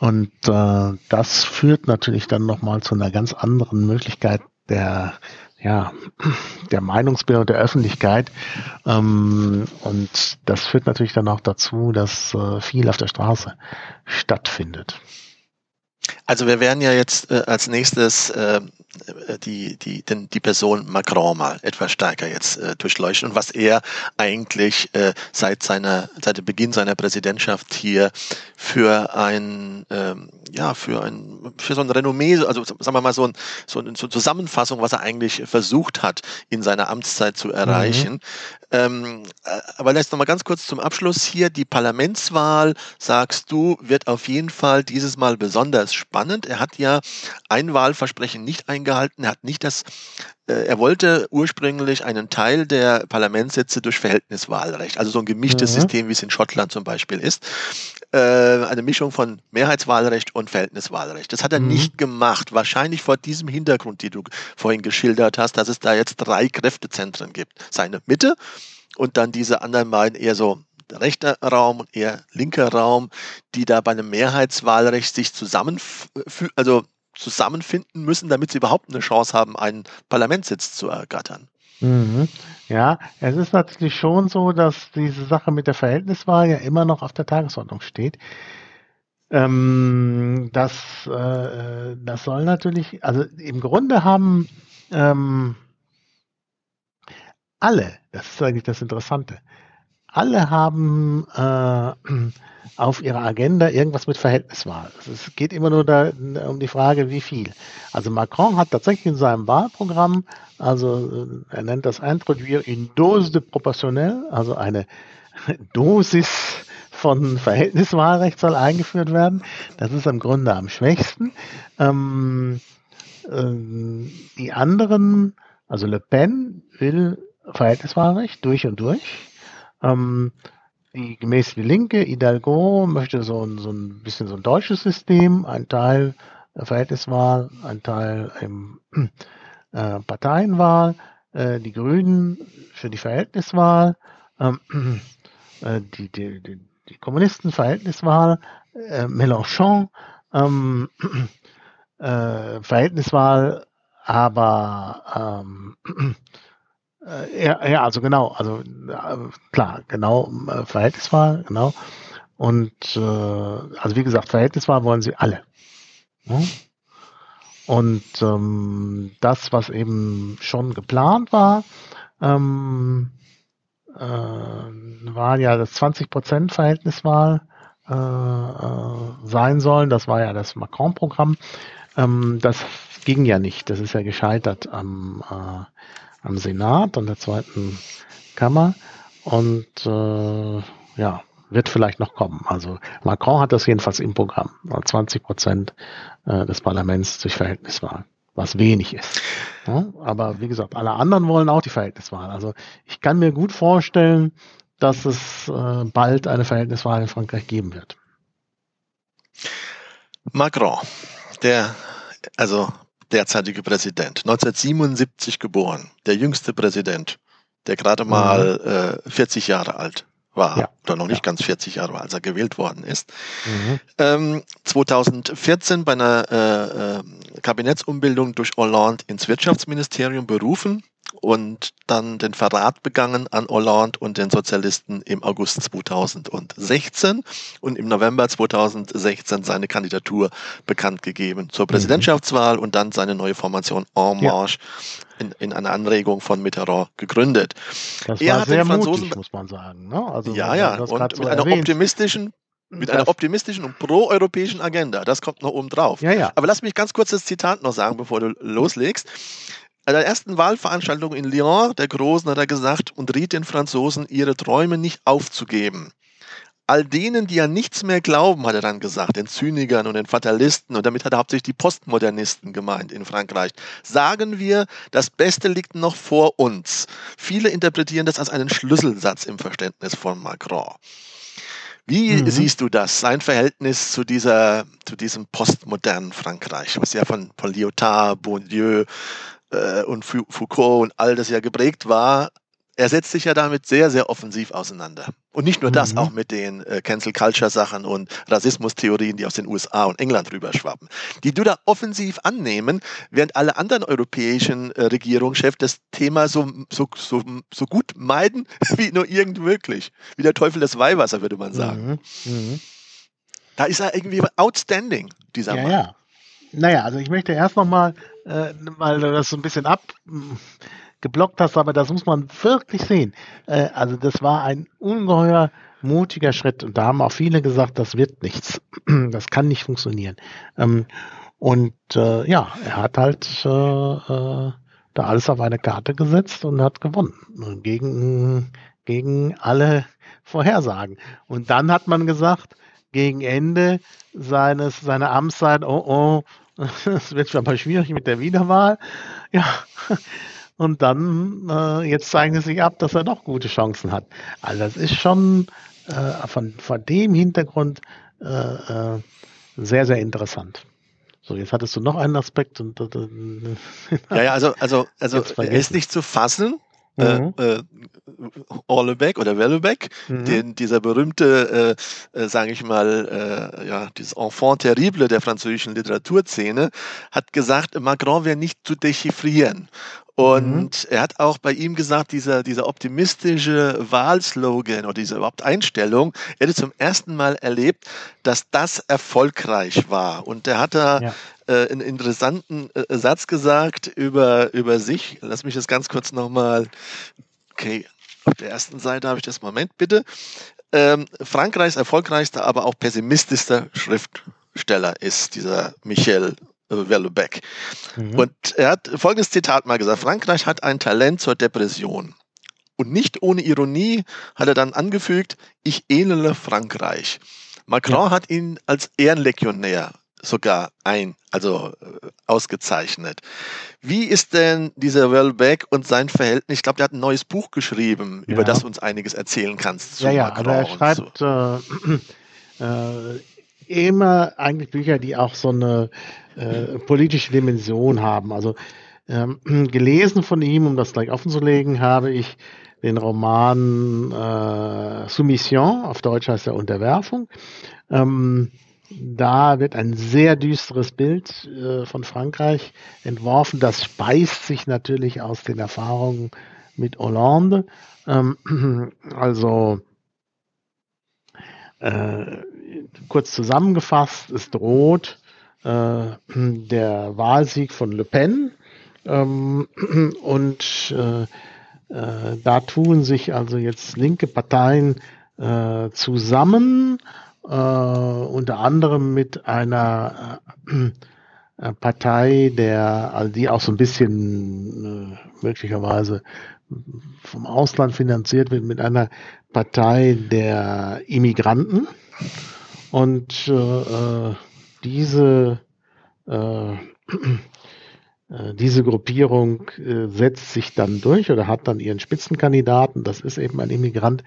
C: Und äh, das führt natürlich dann nochmal zu einer ganz anderen Möglichkeit der ja, der Meinungsbildung der Öffentlichkeit. Ähm, und das führt natürlich dann auch dazu, dass äh, viel auf der Straße stattfindet.
D: Also wir werden ja jetzt äh, als nächstes äh, die, die, den, die Person Macron mal etwas stärker jetzt äh, durchleuchten. Und was er eigentlich äh, seit seiner seit dem Beginn seiner Präsidentschaft hier für ein ähm, ja für ein für so ein Renommee also sagen wir mal so, ein, so eine Zusammenfassung was er eigentlich versucht hat in seiner Amtszeit zu erreichen. Mhm. ähm, äh, aber lässt noch mal ganz kurz zum Abschluss hier die Parlamentswahl. Sagst du wird auf jeden Fall dieses Mal besonders spannend er hat ja ein Wahlversprechen nicht eingehalten. Er hat nicht das, äh, er wollte ursprünglich einen Teil der Parlamentssitze durch Verhältniswahlrecht, also so ein gemischtes mhm. System, wie es in Schottland zum Beispiel ist. Äh, eine Mischung von Mehrheitswahlrecht und Verhältniswahlrecht. Das hat er mhm. nicht gemacht. Wahrscheinlich vor diesem Hintergrund, die du vorhin geschildert hast, dass es da jetzt drei Kräftezentren gibt. Seine Mitte und dann diese anderen beiden eher so rechter Raum und eher linker Raum, die da bei einem Mehrheitswahlrecht sich also zusammenfinden müssen, damit sie überhaupt eine Chance haben, einen Parlamentssitz zu ergattern.
C: Mhm. Ja, es ist natürlich schon so, dass diese Sache mit der Verhältniswahl ja immer noch auf der Tagesordnung steht. Ähm, das, äh, das soll natürlich, also im Grunde haben ähm, alle, das ist eigentlich das Interessante, alle haben äh, <clears throat> auf ihrer Agenda irgendwas mit Verhältniswahl. Es geht immer nur da, um die Frage, wie viel. Also Macron hat tatsächlich in seinem Wahlprogramm, also äh, er nennt das Introduire une dose de proportionnel, also eine <laughs> Dosis von Verhältniswahlrecht soll eingeführt werden. Das ist im Grunde am schwächsten. Ähm, ähm, die anderen, also Le Pen will Verhältniswahlrecht durch und durch. Ähm, die gemäß Linke, Hidalgo möchte so ein, so ein bisschen so ein deutsches System, ein Teil Verhältniswahl, ein Teil im, äh, Parteienwahl, äh, die Grünen für die Verhältniswahl, ähm, äh, die, die, die, die Kommunisten Verhältniswahl, äh, Mélenchon. Ähm, äh, Verhältniswahl, aber ähm, äh, ja, ja, also genau, also äh, klar, genau, äh, Verhältniswahl, genau. Und äh, also wie gesagt, Verhältniswahl wollen sie alle. Ja? Und ähm, das, was eben schon geplant war, ähm, äh, war ja das 20% Verhältniswahl äh, äh, sein sollen. Das war ja das Macron-Programm. Ähm, das ging ja nicht. Das ist ja gescheitert am äh, am Senat, an der zweiten Kammer und äh, ja, wird vielleicht noch kommen. Also Macron hat das jedenfalls im Programm. 20 Prozent äh, des Parlaments durch Verhältniswahl, was wenig ist. Ja, aber wie gesagt, alle anderen wollen auch die Verhältniswahl. Also ich kann mir gut vorstellen, dass es äh, bald eine Verhältniswahl in Frankreich geben wird.
D: Macron, der also derzeitige Präsident, 1977 geboren, der jüngste Präsident, der gerade mal mhm. äh, 40 Jahre alt war ja. oder noch nicht ja. ganz 40 Jahre war, als er gewählt worden ist. Mhm. Ähm, 2014 bei einer äh, äh, Kabinettsumbildung durch Hollande ins Wirtschaftsministerium berufen und dann den Verrat begangen an Hollande und den Sozialisten im August 2016 und im November 2016 seine Kandidatur bekannt gegeben zur mhm. Präsidentschaftswahl und dann seine neue Formation En Marche ja. in, in einer Anregung von Mitterrand gegründet.
C: Das er war sehr mutig, muss man sagen. Ne?
D: Also, ja, ja, und so mit einer optimistischen mit einer optimistischen und pro-europäischen Agenda. Das kommt noch oben drauf.
C: Ja, ja.
D: Aber lass mich ganz kurz das Zitat noch sagen, bevor du loslegst. Bei der ersten Wahlveranstaltung in Lyon, der Großen, hat er gesagt und riet den Franzosen, ihre Träume nicht aufzugeben. All denen, die an nichts mehr glauben, hat er dann gesagt, den Zynikern und den Fatalisten, und damit hat er hauptsächlich die Postmodernisten gemeint in Frankreich, sagen wir, das Beste liegt noch vor uns. Viele interpretieren das als einen Schlüsselsatz im Verständnis von Macron. Wie mhm. siehst du das, sein Verhältnis zu dieser, zu diesem postmodernen Frankreich, was ja von, von Lyotard, Bourdieu, äh, und Foucault und all das ja geprägt war, er setzt sich ja damit sehr, sehr offensiv auseinander. Und nicht nur das, mhm. auch mit den äh, Cancel Culture Sachen und Rassismustheorien, die aus den USA und England rüberschwappen, die du da offensiv annehmen, während alle anderen europäischen äh, Regierungschefs das Thema so, so, so, so gut meiden <laughs> wie nur irgend möglich. Wie der Teufel des Weihwasser, würde man sagen. Mhm. Mhm. Da ist er irgendwie outstanding, dieser
C: ja,
D: Mann.
C: Ja. Naja, also ich möchte erst nochmal, äh, weil du das so ein bisschen abgeblockt hast, aber das muss man wirklich sehen. Äh, also das war ein ungeheuer mutiger Schritt und da haben auch viele gesagt, das wird nichts. <clears throat> Das kann nicht funktionieren. Ähm, und äh, ja, er hat halt äh, äh, da alles auf eine Karte gesetzt und hat gewonnen. Gegen, gegen alle Vorhersagen. Und dann hat man gesagt, gegen Ende seines, seiner Amtszeit, oh oh, <laughs> es wird schon mal schwierig mit der Wiederwahl. Ja, und dann, äh, jetzt zeigen es sich ab, dass er doch gute Chancen hat. Also das ist schon äh, von, von dem Hintergrund äh, äh sehr, sehr interessant. So, jetzt hattest du noch einen Aspekt und
D: ja, ja, also, also, also er ist nicht zu fassen, äh, mhm. äh, Orlebeck oder Wellebeck, mhm. den, dieser berühmte, äh, äh, sage ich mal, äh, ja, dieses Enfant terrible der französischen Literaturszene, hat gesagt, Macron wäre nicht zu dechiffrieren. Und mhm. er hat auch bei ihm gesagt, dieser, dieser optimistische Wahlslogan oder diese überhaupt Einstellung, er hätte zum ersten Mal erlebt, dass das erfolgreich war. Und er hat da ja. Äh, einen interessanten äh, Satz gesagt über, über sich. Lass mich das ganz kurz nochmal. Okay, auf der ersten Seite habe ich das Moment, bitte. Ähm, Frankreichs erfolgreichster, aber auch pessimistischster Schriftsteller ist dieser Michel Wellebeck. Mhm. Und er hat folgendes Zitat mal gesagt: Frankreich hat ein Talent zur Depression. Und nicht ohne Ironie hat er dann angefügt: Ich ähnele Frankreich. Macron ja. hat ihn als Ehrenlegionär sogar ein, also äh, ausgezeichnet. Wie ist denn dieser Welbeck und sein Verhältnis? Ich glaube, der hat ein neues Buch geschrieben, ja. über das du uns einiges erzählen kannst.
C: ja, ja, Macron aber er schreibt so. äh, <clears throat> äh, immer eigentlich Bücher, die auch so eine äh, politische Dimension haben. Also ähm, <clears throat> gelesen von ihm, um das gleich offenzulegen, habe ich den Roman äh, Soumission, auf Deutsch heißt er Unterwerfung. Ähm, da wird ein sehr düsteres Bild äh, von Frankreich entworfen. Das speist sich natürlich aus den Erfahrungen mit Hollande. Ähm, <clears throat> also äh, kurz zusammengefasst, es droht äh, der Wahlsieg von Le Pen. Ähm, <clears throat> und äh, äh, da tun sich also jetzt linke Parteien äh, zusammen, äh, unter anderem mit einer äh, Partei, der, also die auch so ein bisschen möglicherweise vom Ausland finanziert wird, mit einer Partei der Immigranten. Und äh, diese, äh, äh, diese Gruppierung äh, setzt sich dann durch oder hat dann ihren Spitzenkandidaten, das ist eben ein Immigrant,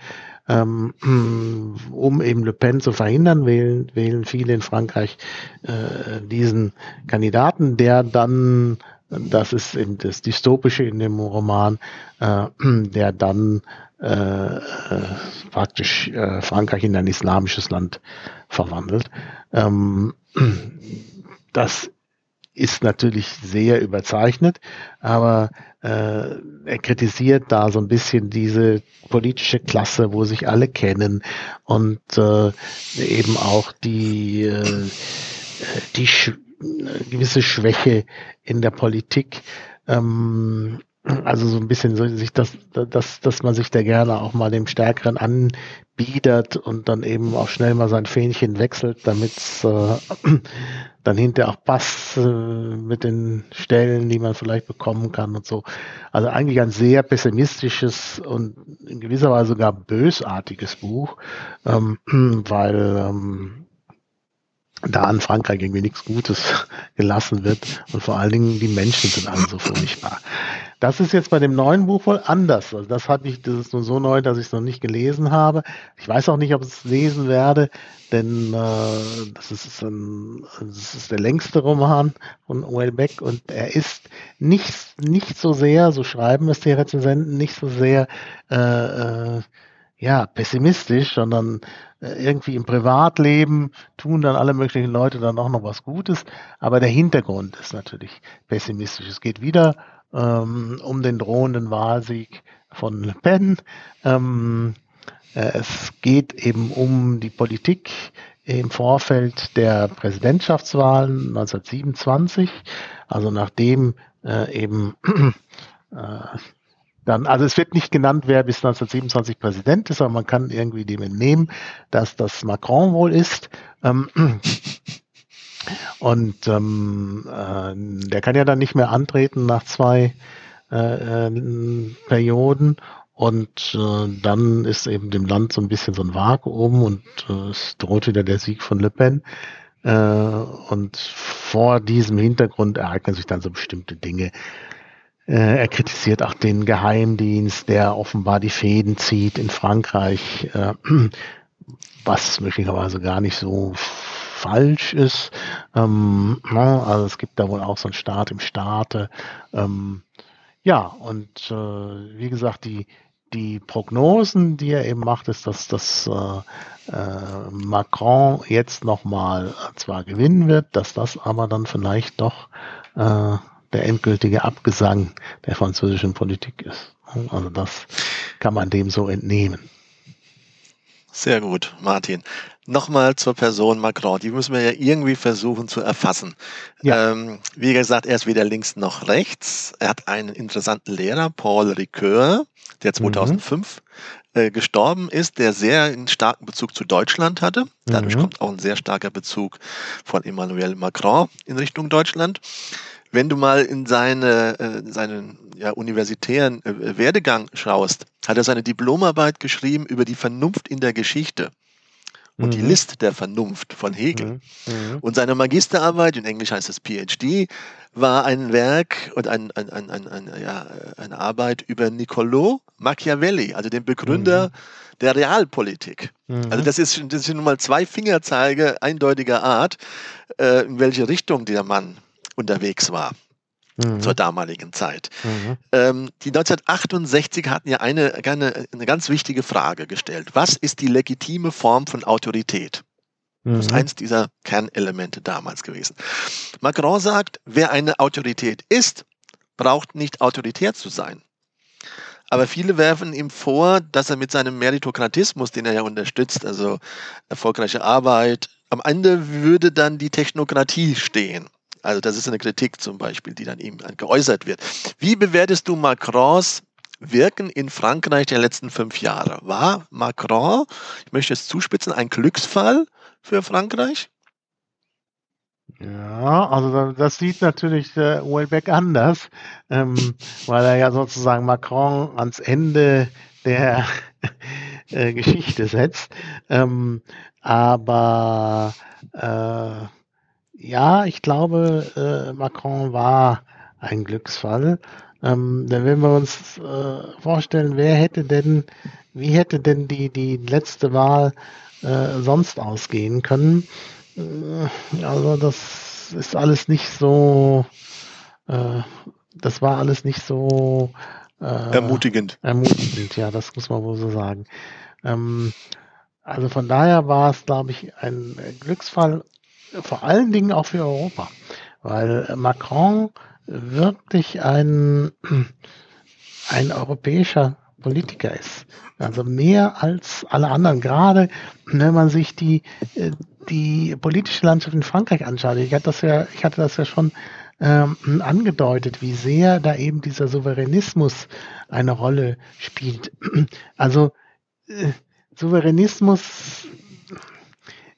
C: ähm, <clears throat> um eben Le Pen zu verhindern, wählen, wählen viele in Frankreich äh, diesen Kandidaten, der dann das ist eben das Dystopische in dem Roman, äh, <clears throat> der dann äh, äh, praktisch äh, Frankreich in ein islamisches Land verwandelt. Ähm, <clears throat> das ist natürlich sehr überzeichnet, aber äh, er kritisiert da so ein bisschen diese politische Klasse, wo sich alle kennen und äh, eben auch die, äh, die sch gewisse Schwäche in der Politik. Ähm, also so ein bisschen so sich das, das, dass man sich da gerne auch mal dem Stärkeren anbiedert und dann eben auch schnell mal sein Fähnchen wechselt, damit es äh, <clears throat> dann hinterher auch passt äh, mit den Stellen, die man vielleicht bekommen kann und so. Also eigentlich ein sehr pessimistisches und in gewisser Weise sogar bösartiges Buch, ähm, <clears throat> weil ähm, da an Frankreich irgendwie nichts Gutes <laughs> gelassen wird und vor allen Dingen die Menschen sind alle so furchtbar. Das ist jetzt bei dem neuen Buch wohl anders. Also das hatte ich, das ist nur so neu, dass ich es noch nicht gelesen habe. Ich weiß auch nicht, ob ich es lesen werde, denn äh, das, ist ein, das ist der längste Roman von Beck und er ist nicht, nicht so sehr, so schreiben es die Rezensenten, nicht so sehr äh, äh, ja, pessimistisch, sondern irgendwie im Privatleben tun dann alle möglichen Leute dann auch noch was Gutes. Aber der Hintergrund ist natürlich pessimistisch. Es geht wieder ähm, um den drohenden Wahlsieg von Le Pen. Ähm, äh, es geht eben um die Politik im Vorfeld der Präsidentschaftswahlen 1927, also nachdem äh, eben <clears throat> äh, dann, also es wird nicht genannt, wer bis 1927 Präsident ist, aber man kann irgendwie dem entnehmen, dass das Macron wohl ist. Ähm, <clears throat> und ähm, äh, der kann ja dann nicht mehr antreten nach zwei äh, äh, Perioden. Und äh, dann ist eben dem Land so ein bisschen so ein Vakuum und äh, es droht wieder der Sieg von Le Pen. Äh, und vor diesem Hintergrund ereignen sich dann so bestimmte Dinge. Äh, er kritisiert auch den Geheimdienst, der offenbar die Fäden zieht in Frankreich, äh, was möglicherweise gar nicht so falsch ist. Ähm, also es gibt da wohl auch so einen Staat im Staate. Ähm, ja, und äh, wie gesagt, die, die Prognosen, die er eben macht, ist, dass, dass Macron jetzt nochmal zwar gewinnen wird, dass das aber dann vielleicht doch der endgültige Abgesang der französischen Politik ist. Also das kann man dem so entnehmen.
D: Sehr gut, Martin. Nochmal zur Person Macron. Die müssen wir ja irgendwie versuchen zu erfassen. Ja. Ähm, wie gesagt, er ist weder links noch rechts. Er hat einen interessanten Lehrer, Paul Ricoeur, der 2005 mhm. äh, gestorben ist, der sehr einen starken Bezug zu Deutschland hatte. Dadurch mhm. kommt auch ein sehr starker Bezug von Emmanuel Macron in Richtung Deutschland wenn du mal in seine, äh, seinen ja, universitären äh, Werdegang schaust, hat er seine Diplomarbeit geschrieben über die Vernunft in der Geschichte und mhm. die List der Vernunft von Hegel. Mhm. Mhm. Und seine Magisterarbeit, in Englisch heißt es PhD, war ein Werk und ein, ein, ein, ein, ein ja, eine Arbeit über Niccolò Machiavelli, also den Begründer mhm. der Realpolitik. Mhm. Also das ist, das sind nun mal zwei Fingerzeige eindeutiger Art, äh, in welche Richtung der Mann unterwegs war. Mhm. zur damaligen Zeit. Mhm. Ähm, die 1968 hatten ja eine, eine, eine ganz wichtige Frage gestellt. Was ist die legitime Form von Autorität? Das ist mhm. eins dieser Kernelemente damals gewesen. Macron sagt, wer eine Autorität ist, braucht nicht autoritär zu sein. Aber viele werfen ihm vor, dass er mit seinem Meritokratismus, den er ja unterstützt, also erfolgreiche Arbeit, am Ende würde dann die Technokratie stehen. Also das ist eine Kritik zum Beispiel, die dann ihm geäußert wird. Wie bewertest du Macrons Wirken in Frankreich der letzten fünf Jahre? War Macron, ich möchte es zuspitzen, ein Glücksfall für Frankreich?
C: Ja, also das sieht natürlich äh, Welbeck anders, ähm, weil er ja sozusagen Macron ans Ende der <laughs> äh, Geschichte setzt. Ähm, aber äh, ja, ich glaube, äh, Macron war ein Glücksfall. Ähm, denn wenn wir uns äh, vorstellen, wer hätte denn, wie hätte denn die, die letzte Wahl äh, sonst ausgehen können? Äh, also das ist alles nicht so, äh, das war alles nicht so
D: ermutigend.
C: Ermutigend, ja, das muss man wohl so sagen. Ähm, also von daher war es, glaube ich, ein Glücksfall vor allen Dingen auch für Europa, weil Macron wirklich ein, <clears throat> ein europäischer Politiker ist. Also mehr als alle anderen, gerade wenn man sich die, die politische Landschaft in Frankreich anschaut. Ich hatte das ja, ich hatte das ja schon ähm, angedeutet, wie sehr da eben dieser Souveränismus eine Rolle spielt. <clears throat> Also äh, Souveränismus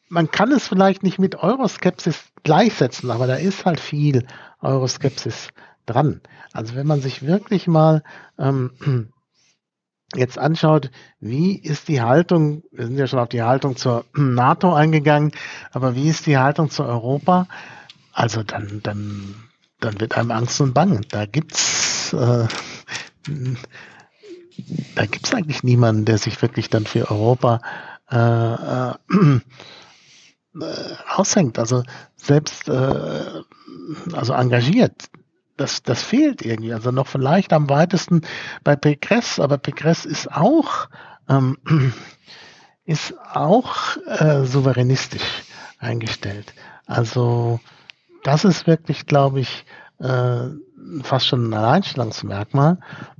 C: man kann es vielleicht nicht mit Euroskepsis gleichsetzen, aber da ist halt viel Euroskepsis dran. Also wenn man sich wirklich mal ähm, <clears throat> jetzt anschaut, wie ist die Haltung, wir sind ja schon auf die Haltung zur <clears throat> NATO eingegangen, aber wie ist die Haltung zu Europa? Also dann, dann, dann wird einem Angst und Bangen. Da gibt's äh, da gibt's eigentlich niemanden, der sich wirklich dann für Europa äh, äh, aushängt, also selbst äh, also engagiert. Das, das fehlt irgendwie. Also noch vielleicht am weitesten bei Pécresse, aber Pécresse ist auch ähm, <clears throat> ist auch äh, souveränistisch eingestellt. Also das ist wirklich, glaube ich, äh, fast schon ein Alleinstellungsmerkmal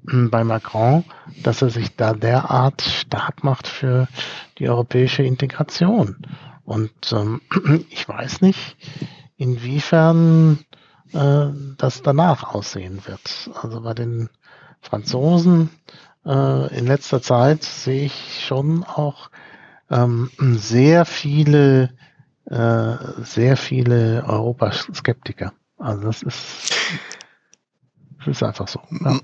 C: äh, bei Macron, dass er sich da derart stark macht für die europäische Integration. Und ähm, <clears throat> ich weiß nicht, inwiefern äh, das danach aussehen wird. Also bei den Franzosen äh, in letzter Zeit sehe ich schon auch ähm, sehr viele, äh, sehr viele Europaskeptiker. Also das ist, das ist einfach so. Ja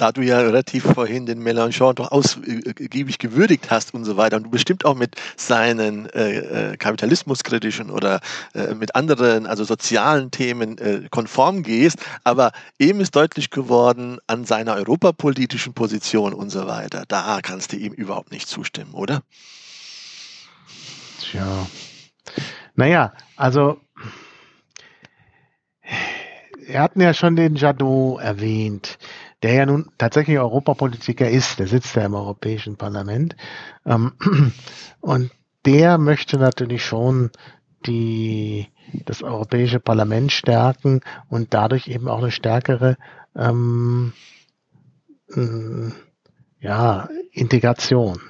D: da du ja relativ vorhin den Mélenchon doch ausgiebig gewürdigt hast und so weiter und du bestimmt auch mit seinen äh, äh, kapitalismuskritischen oder äh, mit anderen, also sozialen Themen äh, konform gehst, aber eben ist deutlich geworden an seiner europapolitischen Position und so weiter. Da kannst du ihm überhaupt nicht zustimmen, oder?
C: Tja. Naja, also er hatten ja schon den Jadot erwähnt der ja nun tatsächlich Europapolitiker ist, der sitzt ja im Europäischen Parlament. Ähm, <clears throat> und der möchte natürlich schon die, das Europäische Parlament stärken und dadurch eben auch eine stärkere ähm, äh, ja, Integration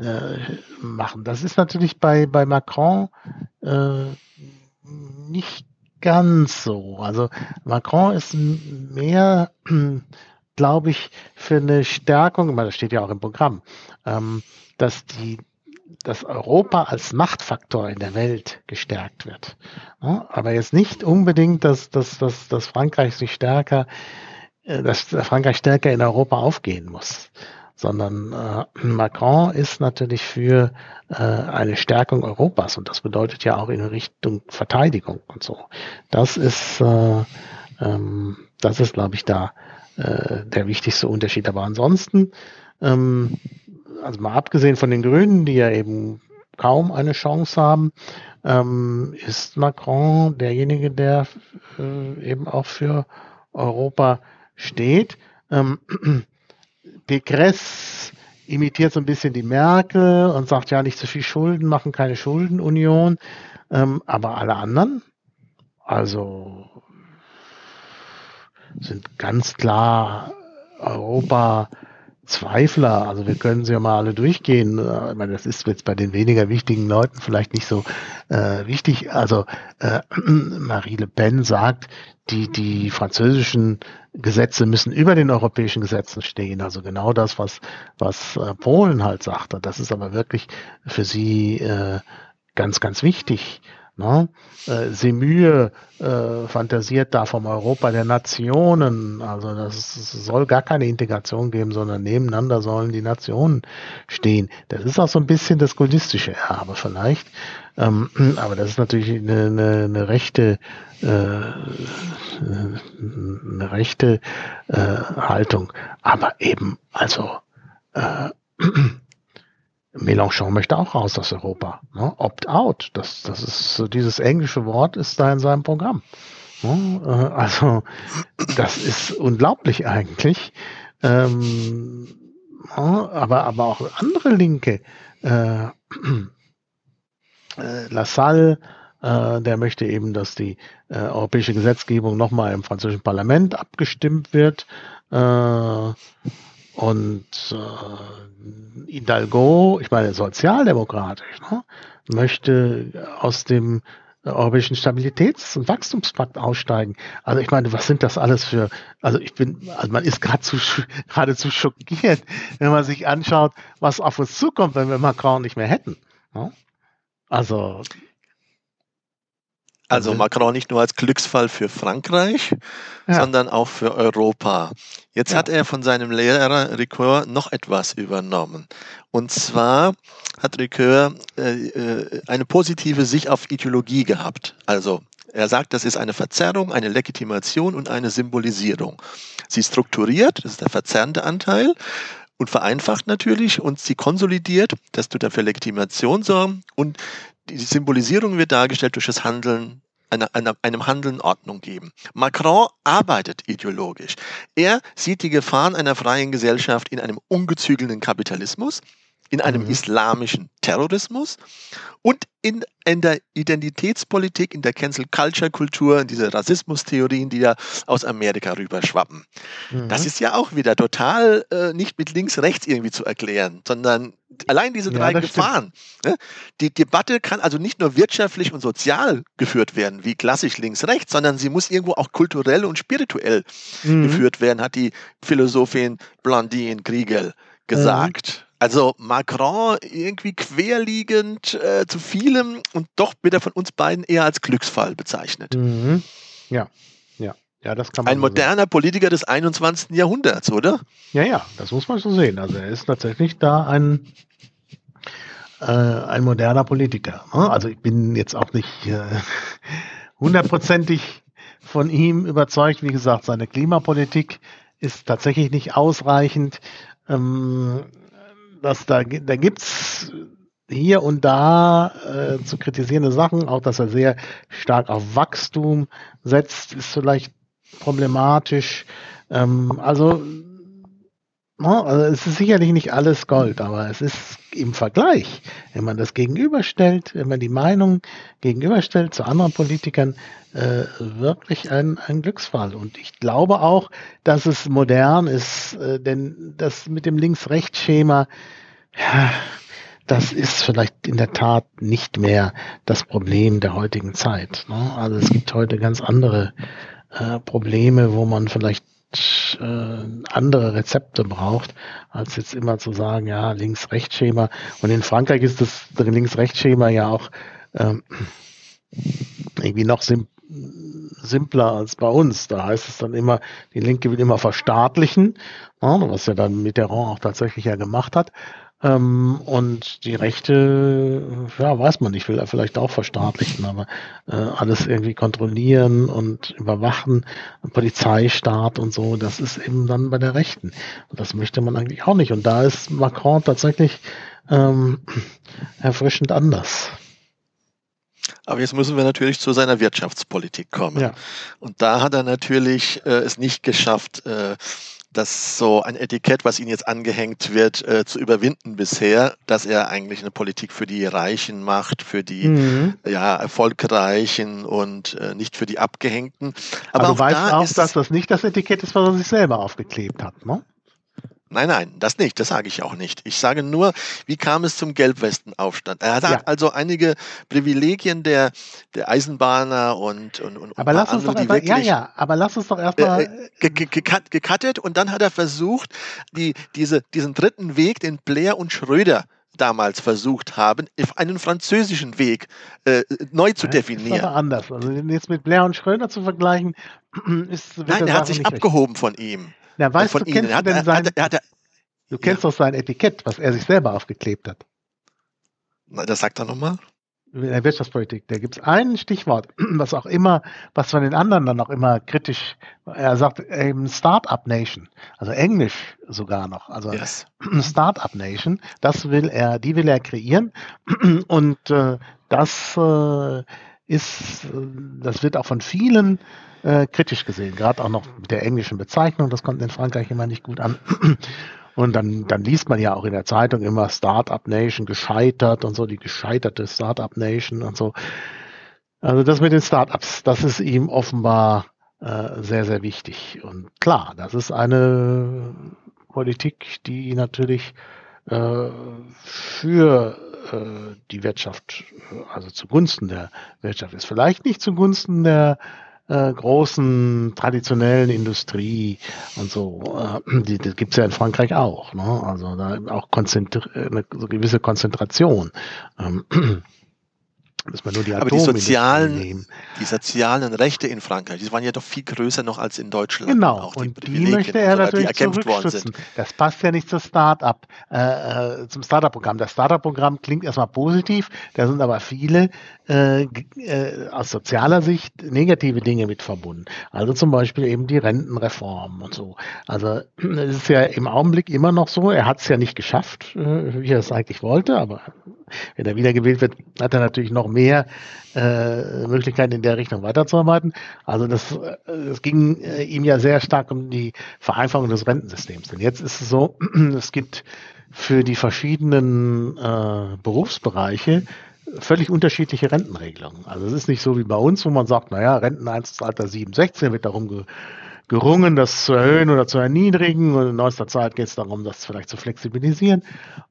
C: äh, machen. Das ist natürlich bei, bei Macron äh, nicht ganz so. Also Macron ist mehr glaube ich, für eine Stärkung, das steht ja auch im Programm, ähm, dass die dass Europa als Machtfaktor in der Welt gestärkt wird. Aber jetzt nicht unbedingt, dass, dass, dass, dass Frankreich sich stärker, äh, dass Frankreich stärker in Europa aufgehen muss, sondern äh, Macron ist natürlich für äh, eine Stärkung Europas und das bedeutet ja auch in Richtung Verteidigung und so. Das ist, äh, ähm, das ist, glaube ich, da äh, der wichtigste Unterschied. Aber ansonsten, ähm, also mal abgesehen von den Grünen, die ja eben kaum eine Chance haben, ähm, ist Macron derjenige, der äh, eben auch für Europa steht. Ähm, <clears throat> Pécresse imitiert so ein bisschen die Merkel und sagt ja nicht zu viel Schulden, machen keine Schuldenunion. Ähm, aber alle anderen, also sind ganz klar Europa Zweifler, also wir können sie ja mal alle durchgehen. Ich meine, das ist jetzt bei den weniger wichtigen Leuten vielleicht nicht so äh, wichtig. Also äh, <clears throat> Marie Le Pen sagt, die, die französischen Gesetze müssen über den europäischen Gesetzen stehen. Also genau das, was, was äh, Polen halt sagte. Das ist aber wirklich für sie äh, ganz, ganz wichtig. Ne? Äh, Semühe äh, fantasiert da vom Europa der Nationen. Also das soll gar keine Integration geben, sondern nebeneinander sollen die Nationen stehen. Das ist auch so ein bisschen das gaullistische Erbe vielleicht. Ähm, aber das ist natürlich eine, eine, eine rechte, äh, eine rechte äh, Haltung. Aber eben, also äh, Mélenchon möchte auch raus aus Europa. Ne? Opt-out, das, das ist dieses englische Wort ist da in seinem Programm. Ne? Äh, also das ist unglaublich eigentlich. Ähm, ne? aber, aber auch andere Linke, äh, äh, Lassalle, äh, der möchte eben, dass die äh, europäische Gesetzgebung nochmal im französischen Parlament abgestimmt wird. Äh, und äh, Hidalgo, ich meine sozialdemokratisch, ne, möchte aus dem Europäischen Stabilitäts- und Wachstumspakt aussteigen. Also ich meine, was sind das alles für, also ich bin, also man ist geradezu, geradezu schockiert, wenn man sich anschaut, was auf uns zukommt, wenn wir Macron nicht mehr hätten. Ne? Also
D: also mhm. Macron nicht nur als Glücksfall für Frankreich, ja. sondern auch für Europa. Jetzt ja. hat er von seinem Lehrer Ricoeur noch etwas übernommen. Und zwar hat Ricoeur äh, äh, eine positive Sicht auf Ideologie gehabt. Also er sagt, das ist eine Verzerrung, eine Legitimation und eine Symbolisierung. Sie strukturiert, das ist der verzerrende Anteil, und vereinfacht natürlich und sie konsolidiert, das tut er für Legitimation sorgen und die Symbolisierung wird dargestellt durch das Handeln eine, eine, einem Handeln Ordnung geben. Macron arbeitet ideologisch. Er sieht die Gefahren einer freien Gesellschaft in einem ungezügelten Kapitalismus. In einem mhm. islamischen Terrorismus und in, in der Identitätspolitik, in der Cancel Culture Kultur, in diese Rassismustheorien, die da aus Amerika rüberschwappen. Mhm. Das ist ja auch wieder total äh, nicht mit links-rechts irgendwie zu erklären, sondern allein diese drei ja, Gefahren. Ne? Die Debatte kann also nicht nur wirtschaftlich und sozial geführt werden, wie klassisch links-rechts, sondern sie muss irgendwo auch kulturell und spirituell mhm. geführt werden, hat die Philosophin Blondine Griegel gesagt. Also Macron irgendwie querliegend äh, zu vielem und doch wird er von uns beiden eher als Glücksfall bezeichnet.
C: Mhm. Ja, ja. Ja, das kann man
D: Ein moderner sehen. Politiker des 21. Jahrhunderts, oder?
C: Ja, ja, das muss man so sehen. Also er ist tatsächlich da ein, äh, ein moderner Politiker. Ne? Also ich bin jetzt auch nicht äh, <laughs> hundertprozentig äh, von ihm überzeugt. Wie gesagt, seine Klimapolitik ist tatsächlich nicht ausreichend. Ähm, dass da, da gibt's hier und da äh, zu kritisierende Sachen, auch dass er sehr stark auf Wachstum setzt, ist vielleicht problematisch. Ähm, also, also es ist sicherlich nicht alles Gold, aber es ist im Vergleich, wenn man das gegenüberstellt, wenn man die Meinung gegenüberstellt zu anderen Politikern, äh, wirklich ein, ein Glücksfall. Und ich glaube auch, dass es modern ist, äh, denn das mit dem Links-Rechts-Schema, ja, das ist vielleicht in der Tat nicht mehr das Problem der heutigen Zeit. Ne? Also es gibt heute ganz andere äh, Probleme, wo man vielleicht äh, andere Rezepte braucht, als jetzt immer zu sagen, ja, Links-Rechts-Schema. Und in Frankreich ist das Links-Rechts-Schema ja auch ähm, irgendwie noch sim simpler als bei uns. Da heißt es dann immer, die Linke will immer verstaatlichen, was ja dann Mitterrand auch tatsächlich ja gemacht hat. Ähm, und die Rechte, ja, weiß man nicht, will er vielleicht auch verstaatlichen, aber äh, alles irgendwie kontrollieren und überwachen, Polizeistaat und so, das ist eben dann bei der Rechten. Und das möchte man eigentlich auch nicht. Und da ist Macron tatsächlich ähm, erfrischend anders.
D: Aber jetzt müssen wir natürlich zu seiner Wirtschaftspolitik kommen. Ja. Und da hat er natürlich äh, es nicht geschafft, äh, das so ein Etikett, was ihm jetzt angehängt wird, äh, zu überwinden bisher, dass er eigentlich eine Politik für die Reichen macht, für die mhm. ja, Erfolgreichen und äh, nicht für die Abgehängten.
C: Aber, Aber du weißt auch, dass das nicht das Etikett ist, was er sich selber aufgeklebt hat, ne?
D: Nein, nein, das nicht, das sage ich auch nicht. Ich sage nur, wie kam es zum Gelbwestenaufstand? Er hat ja. also einige Privilegien der, der Eisenbahner und, und, und
C: aber lass uns andere, doch einfach, ja, ja, aber lass uns doch erstmal
D: äh, äh gekattet und dann hat er versucht, die, diese, diesen dritten Weg, den Blair und Schröder damals versucht haben, einen französischen Weg äh, neu zu ja, definieren. Ist
C: aber anders. Also jetzt mit Blair und Schröder zu vergleichen, <clears throat> ist.
D: Nein, er hat sich abgehoben recht. von ihm.
C: Na, weißt du, kennst du denn sein, hat, hat, du kennst ja. doch sein Etikett, was er sich selber aufgeklebt hat.
D: Na, das sagt er nochmal.
C: In der Wirtschaftspolitik, da gibt es ein Stichwort, <clears throat> was auch immer, was von den anderen dann auch immer kritisch, er sagt eben Startup Nation, also Englisch sogar noch, also yes. <clears throat> Startup Nation, das will er, die will er kreieren <clears throat> und äh, das äh, ist, das wird auch von vielen äh, kritisch gesehen, gerade auch noch mit der englischen Bezeichnung, das kommt in Frankreich immer nicht gut an. <clears throat> Und dann, dann liest man ja auch in der Zeitung immer Startup Nation gescheitert und so, die gescheiterte Startup Nation und so. Also das mit den Startups, das ist ihm offenbar äh, sehr, sehr wichtig. Und klar, das ist eine Politik, die natürlich äh, für äh, die Wirtschaft, also zugunsten der Wirtschaft ist. Vielleicht nicht zugunsten der äh, großen traditionellen Industrie und so. Äh, die, die gibt es ja in Frankreich auch. Ne? Also da auch eine so gewisse Konzentration. Ähm,
D: Muss man nur die Aber die sozialen, die sozialen Rechte in Frankreich, die waren ja doch viel größer noch als in Deutschland.
C: Genau, auch die und die möchte er natürlich zurückstützen. Das passt ja nicht zur Start-up, äh, äh zum Startup-Programm. Das Startup-Programm klingt erstmal positiv, da sind aber viele äh, äh, aus sozialer Sicht negative Dinge mit verbunden. Also zum Beispiel eben die Rentenreform und so. Also es ist ja im Augenblick immer noch so, er hat es ja nicht geschafft, äh, wie er es eigentlich wollte, aber wenn er wiedergewählt wird, hat er natürlich noch mehr äh, Möglichkeiten in der Richtung weiterzuarbeiten. Also das, das ging äh, ihm ja sehr stark um die Vereinfachung des Rentensystems. Denn jetzt ist es so, <clears throat> es gibt für die verschiedenen äh, Berufsbereiche völlig unterschiedliche Rentenregelungen. Also es ist nicht so wie bei uns, wo man sagt, naja, Renteneintrittsalter 67 wird darum ge gerungen, das zu erhöhen oder zu erniedrigen. Und in neuester Zeit geht es darum, das vielleicht zu flexibilisieren.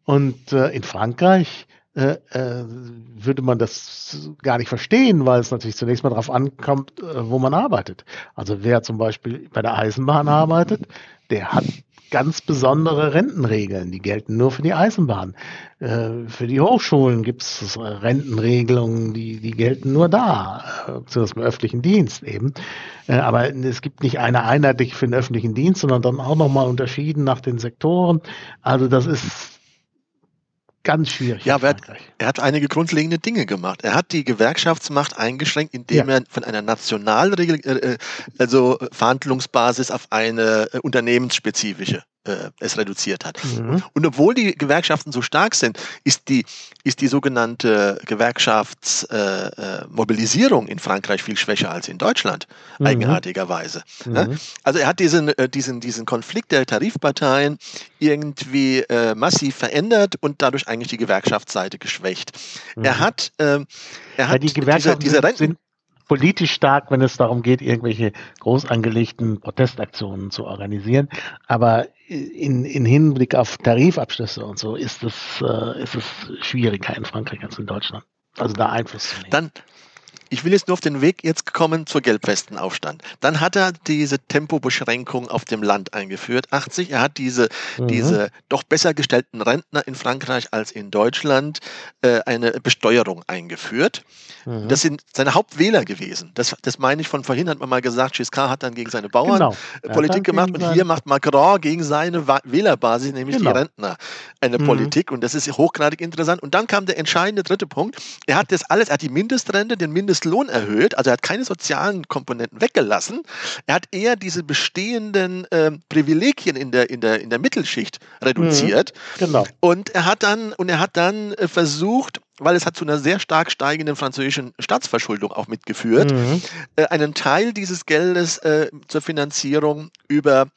C: Und äh, in Frankreich äh, äh, würde man das gar nicht verstehen, weil es natürlich zunächst mal darauf ankommt, äh, wo man arbeitet. Also wer zum Beispiel bei der Eisenbahn arbeitet, der hat ganz besondere Rentenregeln, die gelten nur für die Eisenbahn. Äh, für die Hochschulen gibt es Rentenregelungen, die, die gelten nur da, beziehungsweise im öffentlichen Dienst eben. Aber es gibt nicht eine einheitliche für den öffentlichen Dienst, sondern dann auch nochmal unterschieden nach den Sektoren. Also das ist ganz schwierig.
D: Ja, aber er hat, er hat, einige grundlegende Dinge gemacht. Er hat die Gewerkschaftsmacht eingeschränkt, indem ja. er von einer nationalen Regel, äh, also Verhandlungsbasis auf eine äh, unternehmensspezifische äh, es reduziert hat. Mhm. Und obwohl die Gewerkschaften so stark sind, ist die, ist die sogenannte Gewerkschaftsmobilisierung äh, äh in Frankreich viel schwächer als in Deutschland, mhm. eigenartigerweise. Mhm. Ja? Also er hat diesen, äh, diesen, diesen Konflikt der Tarifparteien irgendwie äh, massiv verändert und dadurch eigentlich die Gewerkschaftsseite geschwächt. Er
C: mhm.
D: hat, ähm, er hat
C: ja, die Gewerkschaften diese, diese Renten sind politisch stark, wenn es darum geht, irgendwelche groß angelegten Protestaktionen zu organisieren. Aber in, in Hinblick auf Tarifabschlüsse und so ist es, äh, ist es schwieriger in Frankreich als in Deutschland. Also da Einfluss zu nehmen.
D: Dann, ich will jetzt nur auf den Weg jetzt kommen zur Gelbwestenaufstand. Dann hat er diese Tempobeschränkung auf dem Land eingeführt, 80. Er hat diese, mhm. diese doch besser gestellten Rentner in Frankreich als in Deutschland äh, eine Besteuerung eingeführt. Mhm. Das sind seine Hauptwähler gewesen. Das, das meine ich von vorhin, hat man mal gesagt, Giscard hat dann gegen seine Bauern genau. Äh, Politik gemacht und hier macht Macron gegen seine Wählerbasis, nämlich genau. die Rentner, eine mhm. Politik. Und das ist hochgradig interessant. Und dann kam der entscheidende dritte Punkt. Er hat das alles, er hat die Mindestrente, den Mindest Mindestlohn erhöht, also er hat keine sozialen Komponenten weggelassen. Er hat eher diese bestehenden äh, Privilegien in der, in, der, in der Mittelschicht reduziert.
C: Mhm, genau.
D: Und er hat dann, und er hat dann äh, versucht, weil es hat zu einer sehr stark steigenden französischen Staatsverschuldung auch mitgeführt, mhm. äh, einen Teil dieses Geldes äh, zur Finanzierung über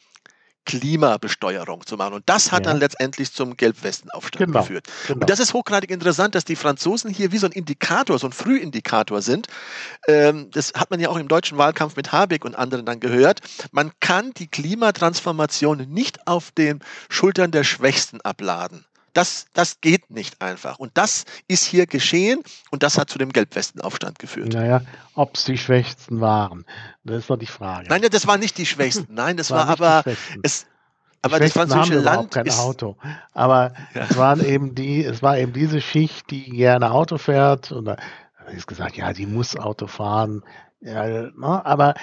D: Klimabesteuerung zu machen. Und das hat ja. dann letztendlich zum Gelbwestenaufstand genau, geführt. Genau. Und das ist hochgradig interessant, dass die Franzosen hier wie so ein Indikator, so ein Frühindikator sind. Ähm, das hat man ja auch im deutschen Wahlkampf mit Habeck und anderen dann gehört. Man kann die Klimatransformation nicht auf den Schultern der Schwächsten abladen. Das, das geht nicht einfach. Und das ist hier geschehen und das hat zu dem Gelbwestenaufstand geführt.
C: Naja, ob es die Schwächsten waren, das ist doch die Frage.
D: Nein, das waren nicht die Schwächsten. Nein, das <laughs> war, aber es. Aber das französische Land
C: kein ist Auto. Aber ja. es waren eben die, es war eben diese Schicht, die gerne Auto fährt. Und da ist gesagt, ja, die muss Auto fahren. Ja, ne, aber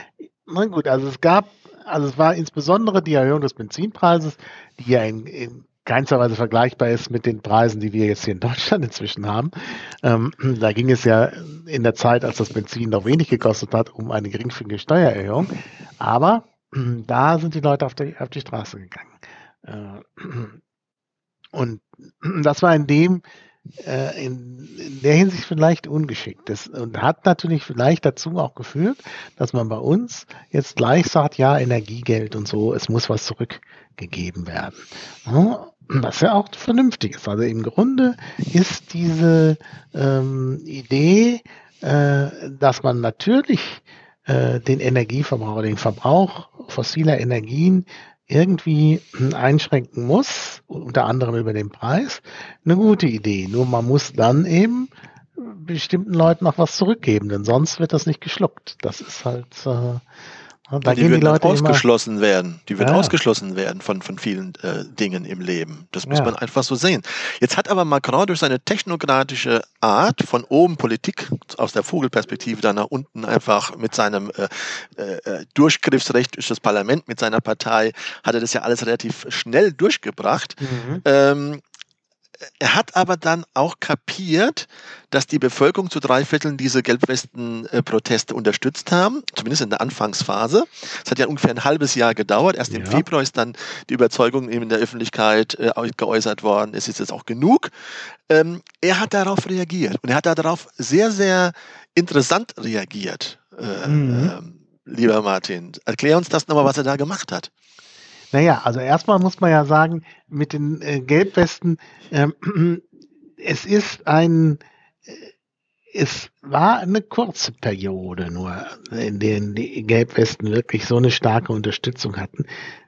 C: na gut, also es gab, also es war insbesondere die Erhöhung des Benzinpreises, die ja in, in keinster Weise vergleichbar ist mit den Preisen, die wir jetzt hier in Deutschland inzwischen haben. Ähm, da ging es ja in der Zeit, als das Benzin noch wenig gekostet hat, um eine geringfügige Steuererhöhung. Aber da sind die Leute auf die, auf die Straße gegangen. Äh, und das war in dem, äh, in, in, der Hinsicht vielleicht ungeschickt. Das, und hat natürlich vielleicht dazu auch geführt, dass man bei uns jetzt gleich sagt, ja, Energiegeld und so, es muss was zurückgegeben werden. Was ja auch vernünftig ist. Also im Grunde ist diese ähm, Idee, äh, dass man natürlich äh, den Energieverbrauch, den Verbrauch fossiler Energien irgendwie einschränken muss, unter anderem über den Preis, eine gute Idee. Nur man muss dann eben bestimmten Leuten noch was zurückgeben, denn sonst wird das nicht geschluckt. Das ist halt äh,
D: da die würden die Leute ausgeschlossen immer, werden. Die würden ja. ausgeschlossen werden von, von vielen äh, Dingen im Leben. Das muss ja. man einfach so sehen. Jetzt hat aber Macron durch seine technokratische Art von oben Politik aus der Vogelperspektive dann nach unten einfach mit seinem äh, äh, Durchgriffsrecht durch das Parlament, mit seiner Partei, hat er das ja alles relativ schnell durchgebracht. Mhm. Ähm, er hat aber dann auch kapiert, dass die Bevölkerung zu drei Vierteln diese Gelbwesten-Proteste unterstützt haben, zumindest in der Anfangsphase. Es hat ja ungefähr ein halbes Jahr gedauert. Erst im Februar ist dann die Überzeugung eben in der Öffentlichkeit äh, geäußert worden, es ist jetzt auch genug. Ähm, er hat darauf reagiert und er hat darauf sehr, sehr interessant reagiert. Äh, mhm. äh, lieber Martin, erklär uns das nochmal, was er da gemacht hat.
C: Naja, also erstmal muss man ja sagen, mit den äh, Gelbwesten, ähm, <clears throat> es ist ein, äh, es war eine kurze Periode nur, in der die Gelbwesten wirklich so eine starke Unterstützung hatten.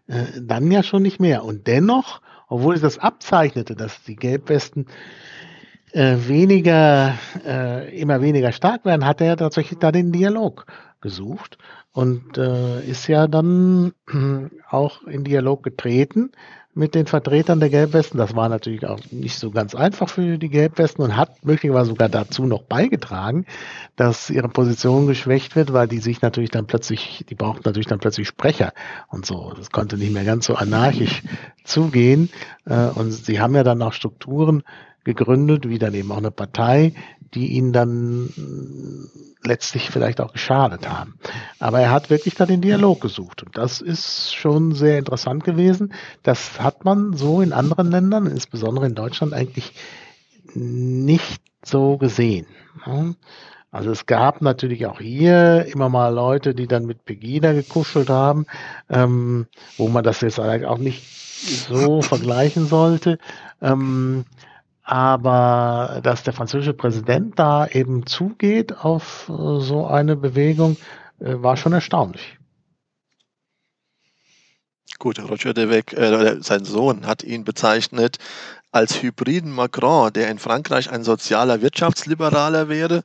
C: Äh, dann ja schon nicht mehr. Und dennoch, obwohl es das abzeichnete, dass die Gelbwesten äh, weniger, äh, immer weniger stark werden, hat er tatsächlich da den Dialog gesucht und äh, ist ja dann <clears throat> auch in Dialog getreten mit den Vertretern der Gelbwesten. Das war natürlich auch nicht so ganz einfach für die Gelbwesten und hat möglicherweise sogar dazu noch beigetragen, dass ihre Position geschwächt wird, weil die sich natürlich dann plötzlich, die brauchten natürlich dann plötzlich Sprecher und so. Das konnte nicht mehr ganz so anarchisch zugehen. Äh, und sie haben ja dann auch Strukturen gegründet, wie dann eben auch eine Partei, die ihn dann letztlich vielleicht auch geschadet haben. Aber er hat wirklich da den Dialog gesucht. Und das ist schon sehr interessant gewesen. Das hat man so in anderen Ländern, insbesondere in Deutschland, eigentlich nicht so gesehen. Also es gab natürlich auch hier immer mal Leute, die dann mit Pegida gekuschelt haben, ähm, wo man das jetzt auch nicht so vergleichen sollte. Ähm, aber dass der französische Präsident da eben zugeht auf äh, so eine Bewegung, äh, war schon erstaunlich.
D: Gut, Roger Devec, äh, sein Sohn, hat ihn bezeichnet als hybriden Macron, der in Frankreich ein sozialer Wirtschaftsliberaler wäre,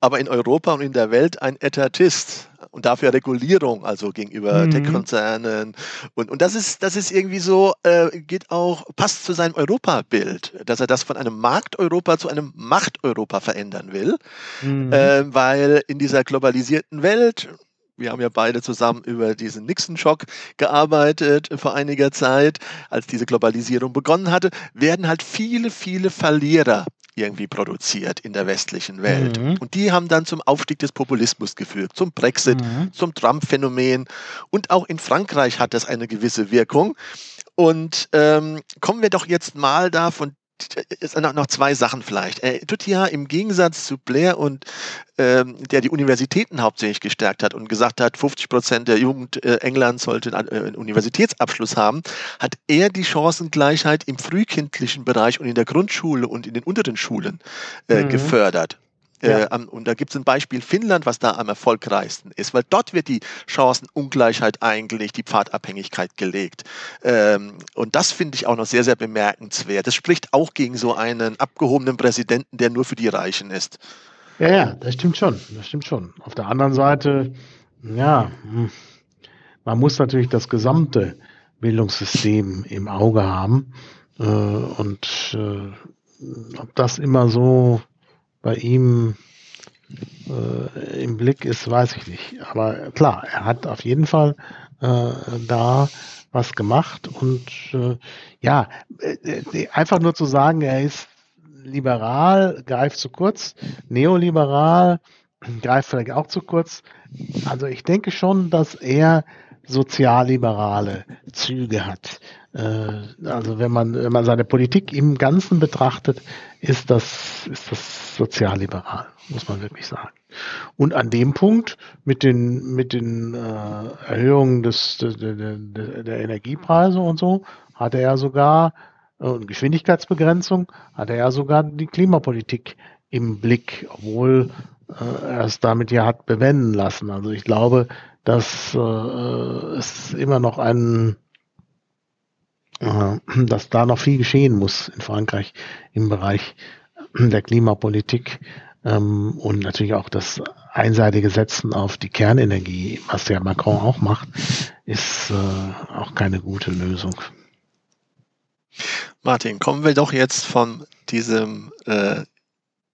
D: aber in Europa und in der Welt ein Etatist und dafür Regulierung, also gegenüber mhm. Tech-Konzernen. Und, und das ist, das ist irgendwie so, äh, geht auch, passt zu seinem Europabild, dass er das von einem Markt-Europa zu einem Macht-Europa verändern will. Mhm. Äh, weil in dieser globalisierten Welt, wir haben ja beide zusammen über diesen Nixon-Schock gearbeitet vor einiger Zeit, als diese Globalisierung begonnen hatte, werden halt viele, viele Verlierer irgendwie produziert in der westlichen Welt. Mhm. Und die haben dann zum Aufstieg des Populismus geführt, zum Brexit, mhm. zum Trump-Phänomen. Und auch in Frankreich hat das eine gewisse Wirkung. Und ähm, kommen wir doch jetzt mal da von noch, noch zwei Sachen vielleicht. Er tut ja im Gegensatz zu Blair und ähm, der die Universitäten hauptsächlich gestärkt hat und gesagt hat, 50 Prozent der Jugend äh, Englands sollte einen, äh, einen Universitätsabschluss haben, hat er die Chancengleichheit im frühkindlichen Bereich und in der Grundschule und in den unteren Schulen äh, mhm. gefördert. Ja. Äh, und da gibt es ein Beispiel Finnland, was da am erfolgreichsten ist, weil dort wird die Chancenungleichheit eingelegt, die Pfadabhängigkeit gelegt. Ähm, und das finde ich auch noch sehr, sehr bemerkenswert. Das spricht auch gegen so einen abgehobenen Präsidenten, der nur für die Reichen ist.
C: Ja, ja, das stimmt schon. Das stimmt schon. Auf der anderen Seite, ja, hm, man muss natürlich das gesamte Bildungssystem im Auge haben. Äh, und äh, ob das immer so bei ihm äh, im Blick ist, weiß ich nicht. Aber klar, er hat auf jeden Fall äh, da was gemacht und äh, ja, äh, äh, einfach nur zu sagen, er ist liberal, greift zu kurz, neoliberal, <clears throat> greift vielleicht auch zu kurz. Also ich denke schon, dass er sozialliberale Züge hat. Äh, also wenn man, wenn man seine Politik im Ganzen betrachtet, ist das, ist das sozialliberal, muss man wirklich sagen. Und an dem Punkt mit den, mit den äh, Erhöhungen des, der, der, der Energiepreise und so, hat er ja sogar, und Geschwindigkeitsbegrenzung, hat er ja sogar die Klimapolitik im Blick, obwohl äh, er es damit ja hat bewenden lassen. Also ich glaube, dass äh, es immer noch ein äh, dass da noch viel geschehen muss in Frankreich im Bereich der Klimapolitik ähm, und natürlich auch das einseitige Setzen auf die Kernenergie, was der Macron auch macht, ist äh, auch keine gute Lösung.
D: Martin, kommen wir doch jetzt von diesem äh,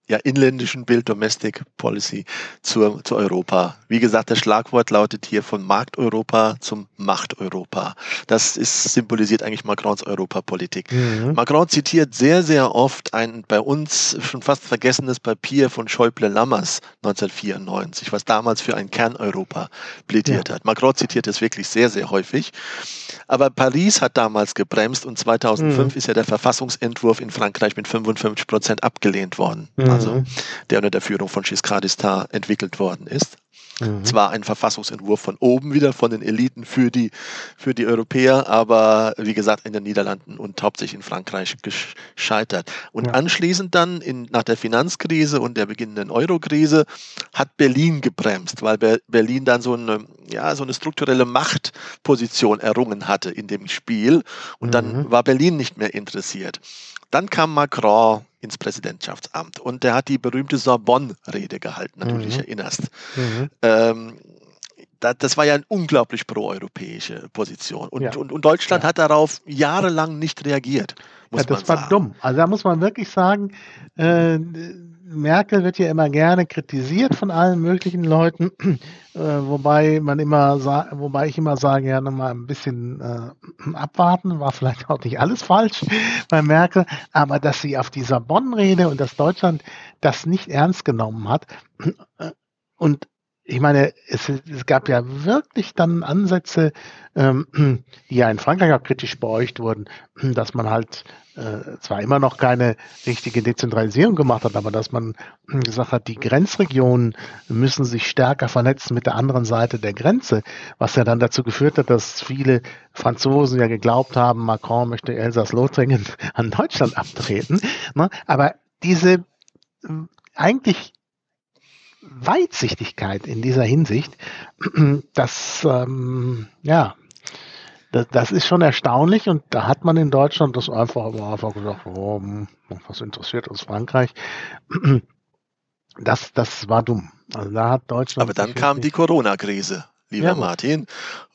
D: ja, inländischen Bild Domestic Policy zur, zu Europa. Wie gesagt, das Schlagwort lautet hier von Markt-Europa zum Macht-Europa. Das ist, symbolisiert eigentlich Macrons Europapolitik. Mhm. Macron zitiert sehr, sehr oft ein bei uns schon fast vergessenes Papier von Schäuble-Lammers 1994, was damals für ein Kern-Europa plädiert ja. hat. Macron zitiert es wirklich sehr, sehr häufig. Aber Paris hat damals gebremst und 2005 mhm. ist ja der Verfassungsentwurf in Frankreich mit 55 Prozent abgelehnt worden. Mhm also der unter der Führung von Giscard d'Estaing entwickelt worden ist. Mhm. Zwar ein Verfassungsentwurf von oben wieder, von den Eliten für die, für die Europäer, aber wie gesagt in den Niederlanden und hauptsächlich in Frankreich gescheitert. Und ja. anschließend dann in, nach der Finanzkrise und der beginnenden Eurokrise hat Berlin gebremst, weil Berlin dann so eine, ja, so eine strukturelle Machtposition errungen hatte in dem Spiel und mhm. dann war Berlin nicht mehr interessiert. Dann kam Macron ins Präsidentschaftsamt und der hat die berühmte Sorbonne-Rede gehalten, natürlich mhm. erinnerst. Mhm. Ähm, das war ja eine unglaublich proeuropäische Position. Und, ja. und, und, Deutschland ja. hat darauf jahrelang nicht reagiert.
C: ja, das war dumm. Also da muss man wirklich sagen, äh, Merkel wird ja immer gerne kritisiert von allen möglichen Leuten, <clears throat> äh, wobei man immer, wobei ich immer sage, ja, nochmal ein bisschen äh, <clears throat> abwarten, war vielleicht auch nicht alles falsch bei Merkel, aber dass sie auf dieser Bonn-Rede und dass Deutschland das nicht ernst genommen hat äh, und ich meine, es, es, gab ja wirklich dann Ansätze, ähm, <clears throat> die ja in Frankreich auch kritisch beäugt wurden, dass man halt äh, zwar immer noch keine richtige Dezentralisierung gemacht hat, aber dass man gesagt hat, die Grenzregionen müssen sich stärker vernetzen mit der anderen Seite der Grenze, was ja dann dazu geführt hat, dass viele Franzosen ja geglaubt haben, Macron möchte Elsass-Lothringen <laughs> an Deutschland abtreten. Ne? Aber diese äh, eigentlich Weitsichtigkeit in dieser Hinsicht, <clears throat> das, ähm, ja, das, das, ist schon erstaunlich und da hat man in Deutschland das einfach, einfach gesagt, oh, hm, was interessiert uns Frankreich? Das, das war dumm.
D: Also da hat Deutschland. Aber dann kam die Corona-Krise, lieber ja, Martin.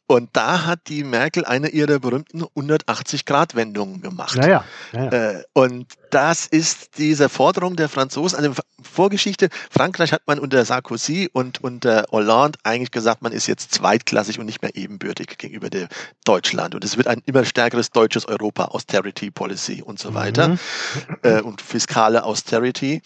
D: Und da hat die Merkel eine ihrer berühmten 180-Grad-Wendungen gemacht.
C: Ja, ja, ja,
D: äh, und das ist diese Forderung der Franzosen. Also Vorgeschichte, Frankreich hat man unter Sarkozy und unter Hollande eigentlich gesagt, man ist jetzt zweitklassig und nicht mehr ebenbürtig gegenüber der Deutschland. Und es wird ein immer stärkeres deutsches Europa, Austerity Policy und so weiter mhm. äh, und fiskale Austerity.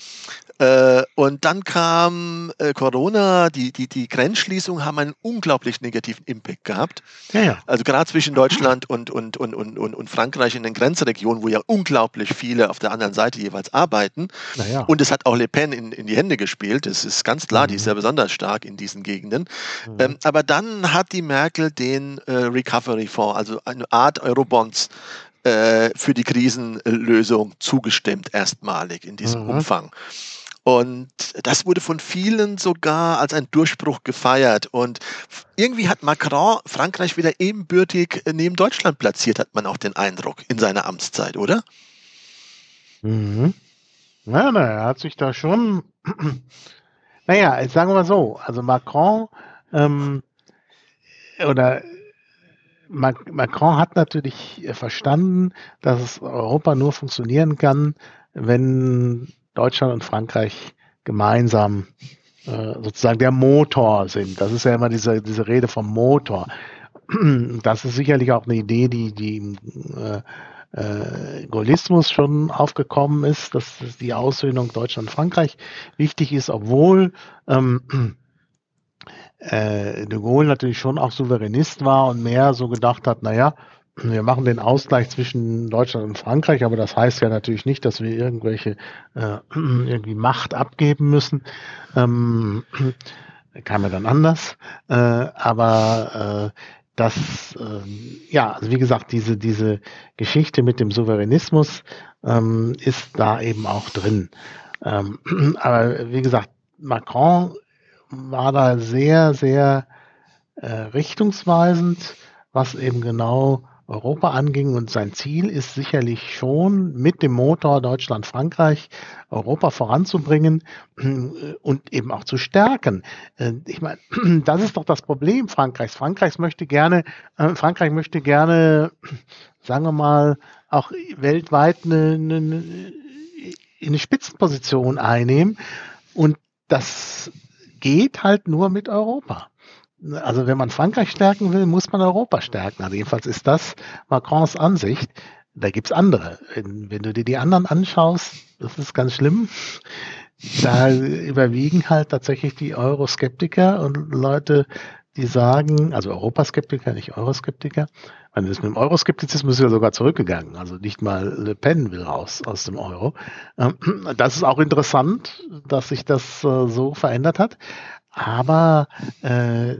D: Äh, und dann kam äh, Corona, die, die, die Grenzschließungen haben einen unglaublich negativen Impact gehabt. Ja, ja. Also gerade zwischen Deutschland und, und, und, und, und, Frankreich in den Grenzregionen, wo ja unglaublich viele auf der anderen Seite jeweils arbeiten. Ja. Und es hat auch Le Pen in, in die Hände gespielt. Das ist ganz klar, mhm. die ist ja besonders stark in diesen Gegenden. Mhm. Ähm, aber dann hat die Merkel den äh, Recovery Fonds, also eine Art Eurobonds, äh, für die Krisenlösung zugestimmt, erstmalig in diesem mhm. Umfang. Und das wurde von vielen sogar als ein Durchbruch gefeiert. Und irgendwie hat Macron Frankreich wieder ebenbürtig neben Deutschland platziert, hat man auch den Eindruck in seiner Amtszeit, oder?
C: Mhm. Ja, na, er hat sich da schon, <clears throat> naja, sagen wir mal so, also Macron ähm, oder Macron hat natürlich verstanden, dass Europa nur funktionieren kann, wenn Deutschland und Frankreich gemeinsam äh, sozusagen der Motor sind. Das ist ja immer diese, diese Rede vom Motor. <clears throat> Das ist sicherlich auch eine Idee, die, die im äh, äh, Gaullismus schon aufgekommen ist, dass die Aussöhnung Deutschland-Frankreich wichtig ist, obwohl ähm, <clears throat> äh, de Gaulle natürlich schon auch Souveränist war und mehr so gedacht hat, naja, wir machen den Ausgleich zwischen Deutschland und Frankreich, aber das heißt ja natürlich nicht, dass wir irgendwelche äh, <clears throat> irgendwie Macht abgeben müssen. Ähm, <clears throat> kam ja dann anders. Äh, aber äh, das, äh, ja, also wie gesagt, diese, diese Geschichte mit dem Souveränismus ähm, ist da eben auch drin. Ähm, <clears throat> aber wie gesagt, Macron war da sehr, sehr äh, richtungsweisend, was eben genau Europa anging. Und sein Ziel ist sicherlich schon, mit dem Motor Deutschland-Frankreich Europa voranzubringen äh, und eben auch zu stärken. Äh, ich meine, <clears throat> das ist doch das Problem Frankreichs. Frankreich möchte gerne, äh, Frankreich möchte gerne, sagen wir mal, auch weltweit eine, eine eine Spitzenposition einnehmen. Und das geht halt nur mit Europa. Also wenn man Frankreich stärken will, muss man Europa stärken. Also jedenfalls ist das Macrons Ansicht. Da gibt's andere. Wenn, wenn du dir die anderen anschaust, das ist ganz schlimm. Da überwiegen halt tatsächlich die Euroskeptiker und Leute, die sagen, also Europaskeptiker, nicht Euroskeptiker, man ist mit dem Euroskeptizismus ja sogar zurückgegangen. Also nicht mal Le Pen will raus aus dem Euro. Ähm, das ist auch interessant, dass sich das äh, so verändert hat. Aber äh,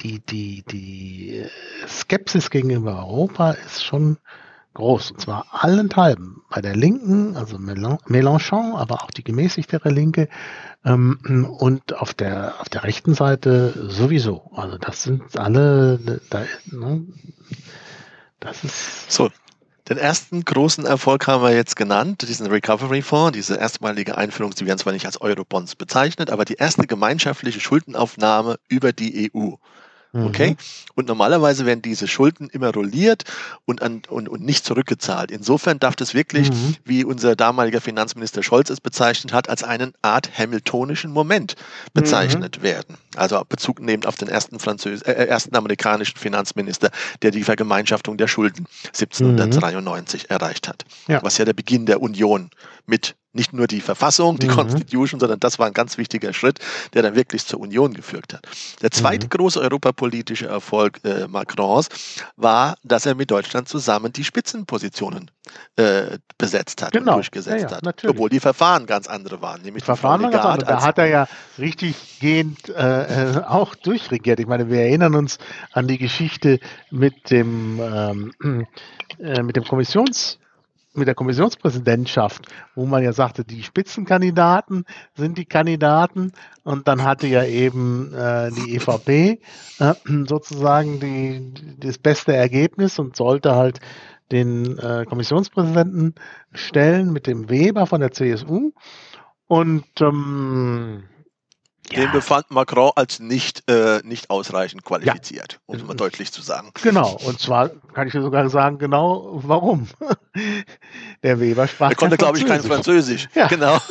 C: die, die, die Skepsis gegenüber Europa ist schon groß. Und zwar allenthalben. Bei der Linken, also Mélenchon, aber auch die gemäßigtere Linke. Ähm, und auf der, auf der rechten Seite sowieso. Also das sind alle, da, ne,
D: das ist. So. Den ersten großen Erfolg haben wir jetzt genannt, diesen Recovery Fonds, diese erstmalige Einführung, sie werden zwar nicht als Eurobonds bezeichnet, aber die erste gemeinschaftliche Schuldenaufnahme über die EU. Okay? Mhm. Und normalerweise werden diese Schulden immer rolliert und, an, und, und nicht zurückgezahlt. Insofern darf das wirklich, mhm. wie unser damaliger Finanzminister Scholz es bezeichnet hat, als einen Art hamiltonischen Moment bezeichnet mhm. werden. Also Bezug nehmend auf den ersten, Französ äh, äh ersten amerikanischen Finanzminister, der die Vergemeinschaftung der Schulden 1793 mhm. erreicht hat. Ja. Was ja der Beginn der Union mit nicht nur die Verfassung, die mhm. Constitution, sondern das war ein ganz wichtiger Schritt, der dann wirklich zur Union geführt hat. Der zweite mhm. große europapolitische Erfolg äh, Macrons war, dass er mit Deutschland zusammen die Spitzenpositionen äh, besetzt hat
C: genau.
D: und durchgesetzt ja, ja,
C: hat. Natürlich.
D: Obwohl die Verfahren ganz andere waren.
C: Nämlich die Verfahren waren ganz andere. Da hat er ja richtig gehend äh, äh, auch durchregiert. Ich meine, wir erinnern uns an die Geschichte mit dem, ähm, äh, mit dem Kommissions mit der Kommissionspräsidentschaft, wo man ja sagte, die Spitzenkandidaten sind die Kandidaten und dann hatte ja eben äh, die EVP äh, sozusagen die, das beste Ergebnis und sollte halt den äh, Kommissionspräsidenten stellen mit dem Weber von der CSU. Und ähm,
D: ja. Den befand Macron als nicht, äh, nicht ausreichend qualifiziert, ja. um es mal deutlich zu sagen.
C: Genau, und zwar kann ich sogar sagen, genau warum. <laughs> Der Weber sprach.
D: Er konnte, glaube ich, kein Französisch.
C: Ja. Genau. <laughs>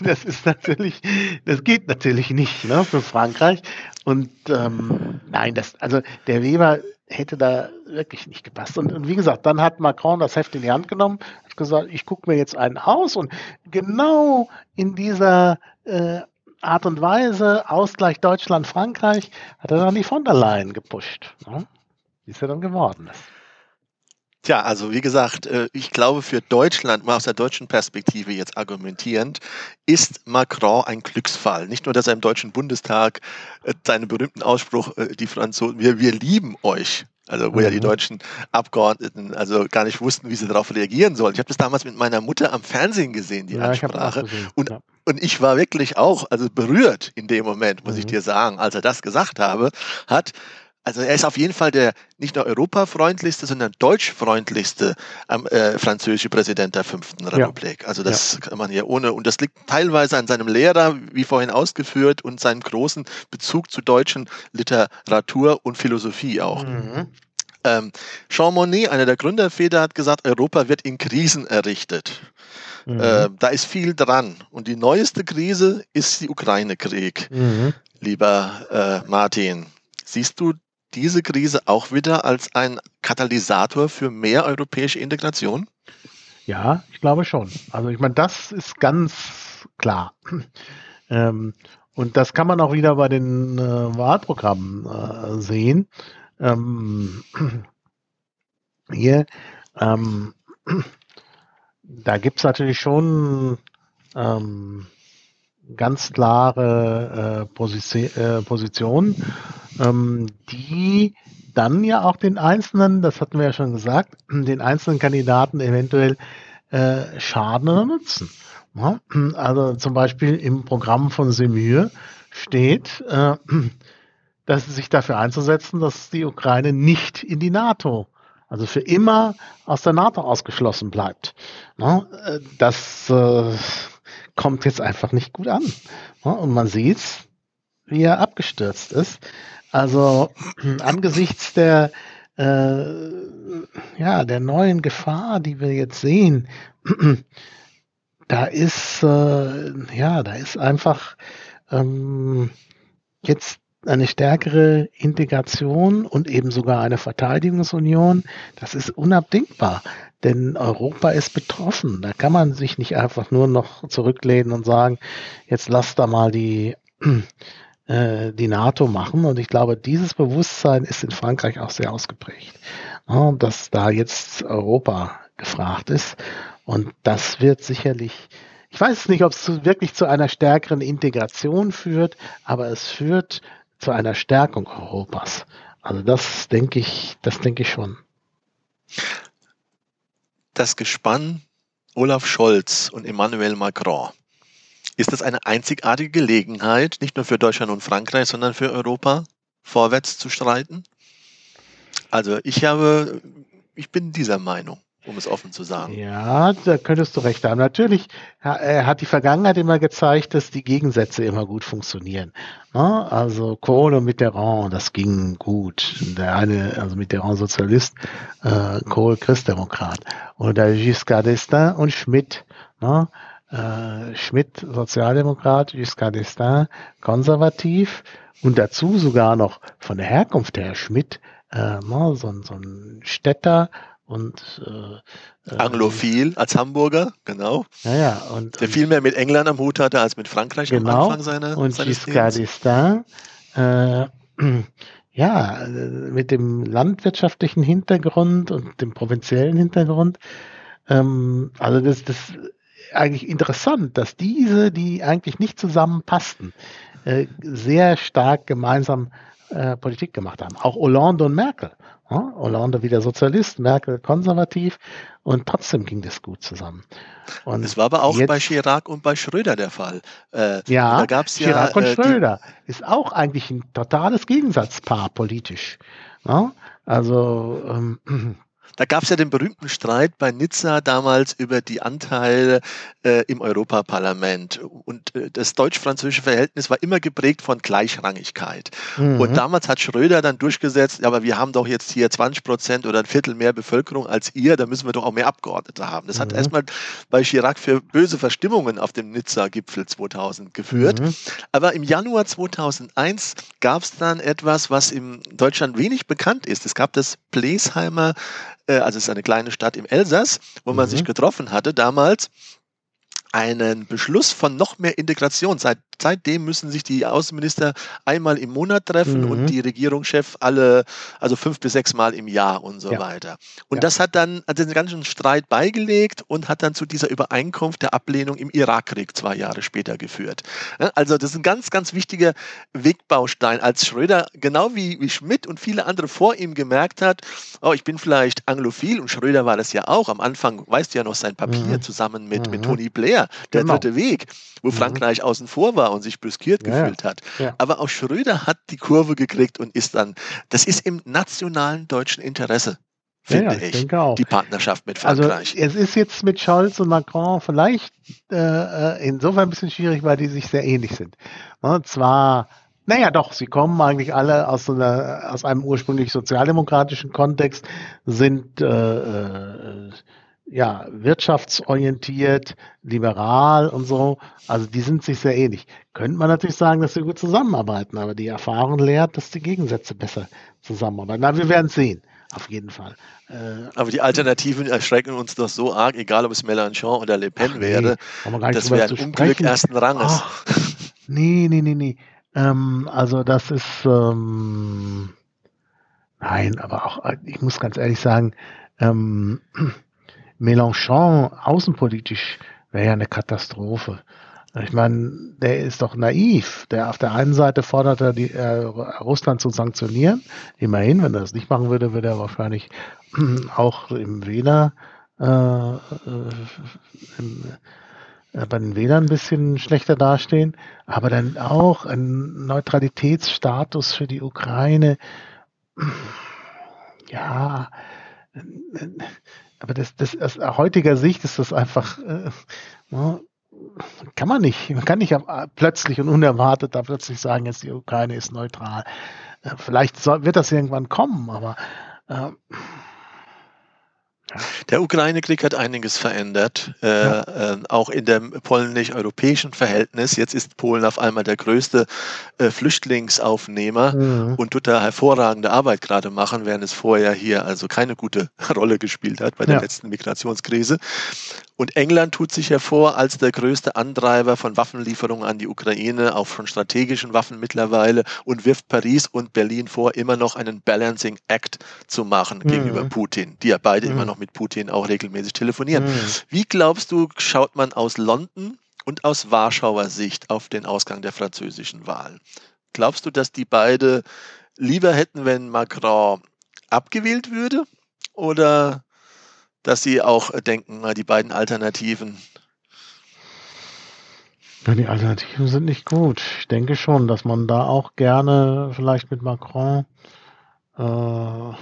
C: Das ist natürlich, das geht natürlich nicht ne, für Frankreich. Und ähm, nein, das, also der Weber hätte da wirklich nicht gepasst. Und, und, wie gesagt, dann hat Macron das Heft in die Hand genommen, hat gesagt, ich gucke mir jetzt einen aus und genau in dieser äh, Art und Weise, Ausgleich Deutschland-Frankreich, hat er dann die von der Leyen gepusht. Ne? Wie ist er dann geworden ist.
D: Tja, also wie gesagt, äh, ich glaube für Deutschland, mal aus der deutschen Perspektive jetzt argumentierend, ist Macron ein Glücksfall. Nicht nur, dass er im Deutschen Bundestag äh, seinen berühmten Ausspruch, äh, die Franzosen, wir, wir lieben euch, also wo ja die mhm. deutschen Abgeordneten also gar nicht wussten, wie sie darauf reagieren sollen. Ich habe das damals mit meiner Mutter am Fernsehen gesehen, die ja, Ansprache. Und, ja. Und ich war wirklich auch also berührt in dem Moment, muss mhm. ich dir sagen, als er das gesagt habe, hat. Also er ist auf jeden Fall der nicht nur europafreundlichste, sondern deutschfreundlichste ähm, äh, französische Präsident der fünften Republik. Ja. Also das ja. kann man ja ohne, und das liegt teilweise an seinem Lehrer, wie vorhin ausgeführt, und seinem großen Bezug zu deutschen Literatur und Philosophie auch. Mhm. Ähm, Jean Monnet, einer der Gründerväter, hat gesagt, Europa wird in Krisen errichtet. Mhm. Äh, da ist viel dran. Und die neueste Krise ist die Ukraine-Krieg, mhm. lieber äh, Martin. Siehst du diese Krise auch wieder als ein Katalysator für mehr europäische Integration?
C: Ja, ich glaube schon. Also ich meine, das ist ganz klar. Ähm, und das kann man auch wieder bei den äh, Wahlprogrammen äh, sehen. Ähm, hier, ähm, da gibt es natürlich schon ähm, ganz klare äh, Position, äh, Positionen, ähm, die dann ja auch den einzelnen, das hatten wir ja schon gesagt, den einzelnen Kandidaten eventuell äh, schaden oder nutzen. Ja? Also zum Beispiel im Programm von Semir steht, äh, dass sich dafür einzusetzen, dass die Ukraine nicht in die NATO, also für immer aus der NATO ausgeschlossen bleibt. Äh, das äh, kommt jetzt einfach nicht gut an. Und man sieht, wie er abgestürzt ist. Also <clears throat> angesichts der, äh, ja, der neuen Gefahr, die wir jetzt sehen, <clears throat> da ist, äh, ja, da ist einfach ähm, jetzt eine stärkere Integration und eben sogar eine Verteidigungsunion, das ist unabdingbar. Denn Europa ist betroffen. Da kann man sich nicht einfach nur noch zurücklehnen und sagen, jetzt lass da mal die, <clears throat> äh, die NATO machen. Und ich glaube, dieses Bewusstsein ist in Frankreich auch sehr ausgeprägt. Ja, dass da jetzt Europa gefragt ist. Und das wird sicherlich ich weiß nicht, ob es wirklich zu einer stärkeren Integration führt, aber es führt zu einer Stärkung Europas. Also das denke ich, das denke ich schon.
D: Das Gespann Olaf Scholz und Emmanuel Macron. Ist das eine einzigartige Gelegenheit, nicht nur für Deutschland und Frankreich, sondern für Europa vorwärts zu streiten? Also ich habe, ich bin dieser Meinung um es offen zu sagen.
C: Ja, da könntest du recht haben. Natürlich hat die Vergangenheit immer gezeigt, dass die Gegensätze immer gut funktionieren. Also Kohl und Mitterrand, das ging gut. Der eine, also Mitterrand Sozialist, äh, Kohl Christdemokrat. Oder Giscard d'Estaing und Schmidt. Ne? Äh, Schmidt Sozialdemokrat, Giscard d'Estaing konservativ und dazu sogar noch von der Herkunft her Schmidt, äh, ne? so, so ein Städter, und
D: äh, äh, Anglophil als Hamburger, genau.
C: Ja, ja, und,
D: der viel mehr mit England am Hut hatte als mit Frankreich
C: genau,
D: am Anfang seiner
C: Und Giscard d'Estaing, äh, <clears throat> ja, mit dem landwirtschaftlichen Hintergrund und dem provinziellen Hintergrund. Ähm, also das, das ist eigentlich interessant, dass diese, die eigentlich nicht zusammenpassten, äh, sehr stark gemeinsam äh, Politik gemacht haben. Auch Hollande und Merkel. Ja, Hollande wieder Sozialist, Merkel konservativ und trotzdem ging das gut zusammen.
D: Und das war aber auch jetzt, bei Chirac und bei Schröder der Fall.
C: Äh, ja, da Chirac ja, und äh, Schröder ist auch eigentlich ein totales Gegensatzpaar politisch. Ja, also ähm,
D: Da gab es ja den berühmten Streit bei Nizza damals über die Anteile äh, im Europaparlament. Und äh, das deutsch-französische Verhältnis war immer geprägt von Gleichrangigkeit. Mhm. Und damals hat Schröder dann durchgesetzt, aber wir haben doch jetzt hier 20 Prozent oder ein Viertel mehr Bevölkerung als ihr, da müssen wir doch auch mehr Abgeordnete haben. Das mhm. hat erstmal bei Chirac für böse Verstimmungen auf dem Nizza-Gipfel 2000 geführt. Mhm. Aber im Januar 2001 gab es dann etwas, was in Deutschland wenig bekannt ist. Es gab das Plesheimer äh, also es ist eine kleine Stadt im Elsass, wo man mhm. sich getroffen hatte damals einen Beschluss von noch mehr Integration. Seit, seitdem müssen sich die Außenminister einmal im Monat treffen mhm. und die Regierungschef alle, also fünf bis sechs Mal im Jahr und so ja. weiter. Und ja. das hat dann hat den ganzen Streit beigelegt und hat dann zu dieser Übereinkunft der Ablehnung im Irakkrieg zwei Jahre später geführt. Also das ist ein ganz, ganz wichtiger Wegbaustein. Als Schröder, genau wie, wie Schmidt und viele andere vor ihm gemerkt hat, oh, ich bin vielleicht anglophil und Schröder war das ja auch. Am Anfang, weißt du ja noch, sein Papier mhm. zusammen mit, mhm. mit Tony Blair her, der genau. dritte Weg, wo mhm. Frankreich außen vor war und sich brüskiert ja, gefühlt hat. Ja. Aber auch Schröder hat die Kurve gekriegt und ist dann, das ist im nationalen deutschen Interesse finde ja, ich, ich die Partnerschaft mit
C: also, Frankreich. Also es ist jetzt mit Scholz und Macron vielleicht äh, äh, insofern ein bisschen schwierig, weil die sich sehr ähnlich sind. Und zwar, naja doch, sie kommen eigentlich alle aus, einer, aus einem ursprünglich sozialdemokratischen Kontext, sind äh, äh ja, wirtschaftsorientiert, liberal und so. Also die sind sich sehr ähnlich. Könnte man natürlich sagen, dass sie gut zusammenarbeiten, aber die Erfahrung lehrt, dass die Gegensätze besser zusammenarbeiten. Na, wir werden sehen. Auf jeden Fall.
D: Äh, aber die Alternativen erschrecken uns doch so arg, egal ob es Mélenchon oder Le Pen nee, wäre. Das wäre ein Unglück ersten Ranges. Ach,
C: nee, nee, nee, nee. Ähm, also das ist ähm, nein, aber auch ich muss ganz ehrlich sagen, ähm, Mélenchon außenpolitisch wäre ja eine Katastrophe. Ich meine, der ist doch naiv. Der auf der einen Seite fordert er, die, äh, Russland zu sanktionieren. Immerhin, wenn er das nicht machen würde, würde er wahrscheinlich <clears throat> auch im Wähler äh, äh, im, äh, bei den Wählern ein bisschen schlechter dastehen, aber dann auch ein Neutralitätsstatus für die Ukraine. <clears throat> Ja, aber das, das aus heutiger Sicht ist das einfach, äh, kann man nicht. Man kann nicht plötzlich und unerwartet da plötzlich sagen, jetzt die Ukraine ist neutral. Äh, vielleicht wird das irgendwann kommen, aber äh,
D: Der Ukraine-Krieg hat einiges verändert, äh, ja. äh, auch in dem polnisch-europäischen Verhältnis. Jetzt ist Polen auf einmal der größte äh, Flüchtlingsaufnehmer mhm. und tut da hervorragende Arbeit gerade machen, während es vorher hier also keine gute <laughs> Rolle gespielt hat bei der ja. letzten Migrationskrise. Und England tut sich hervor als der größte Antreiber von Waffenlieferungen an die Ukraine, auch von strategischen Waffen mittlerweile, und wirft Paris und Berlin vor, immer noch einen Balancing Act zu machen mhm. gegenüber Putin, die ja beide mhm. immer noch mit Putin auch regelmäßig telefonieren. Mhm. Wie glaubst du, schaut man aus London und aus Warschauer Sicht auf den Ausgang der französischen Wahlen? Glaubst du, dass die beide lieber hätten, wenn Macron abgewählt würde? Oder dass Sie auch denken, die beiden Alternativen.
C: Ja, die Alternativen sind nicht gut. Ich denke schon, dass man da auch gerne vielleicht mit Macron äh,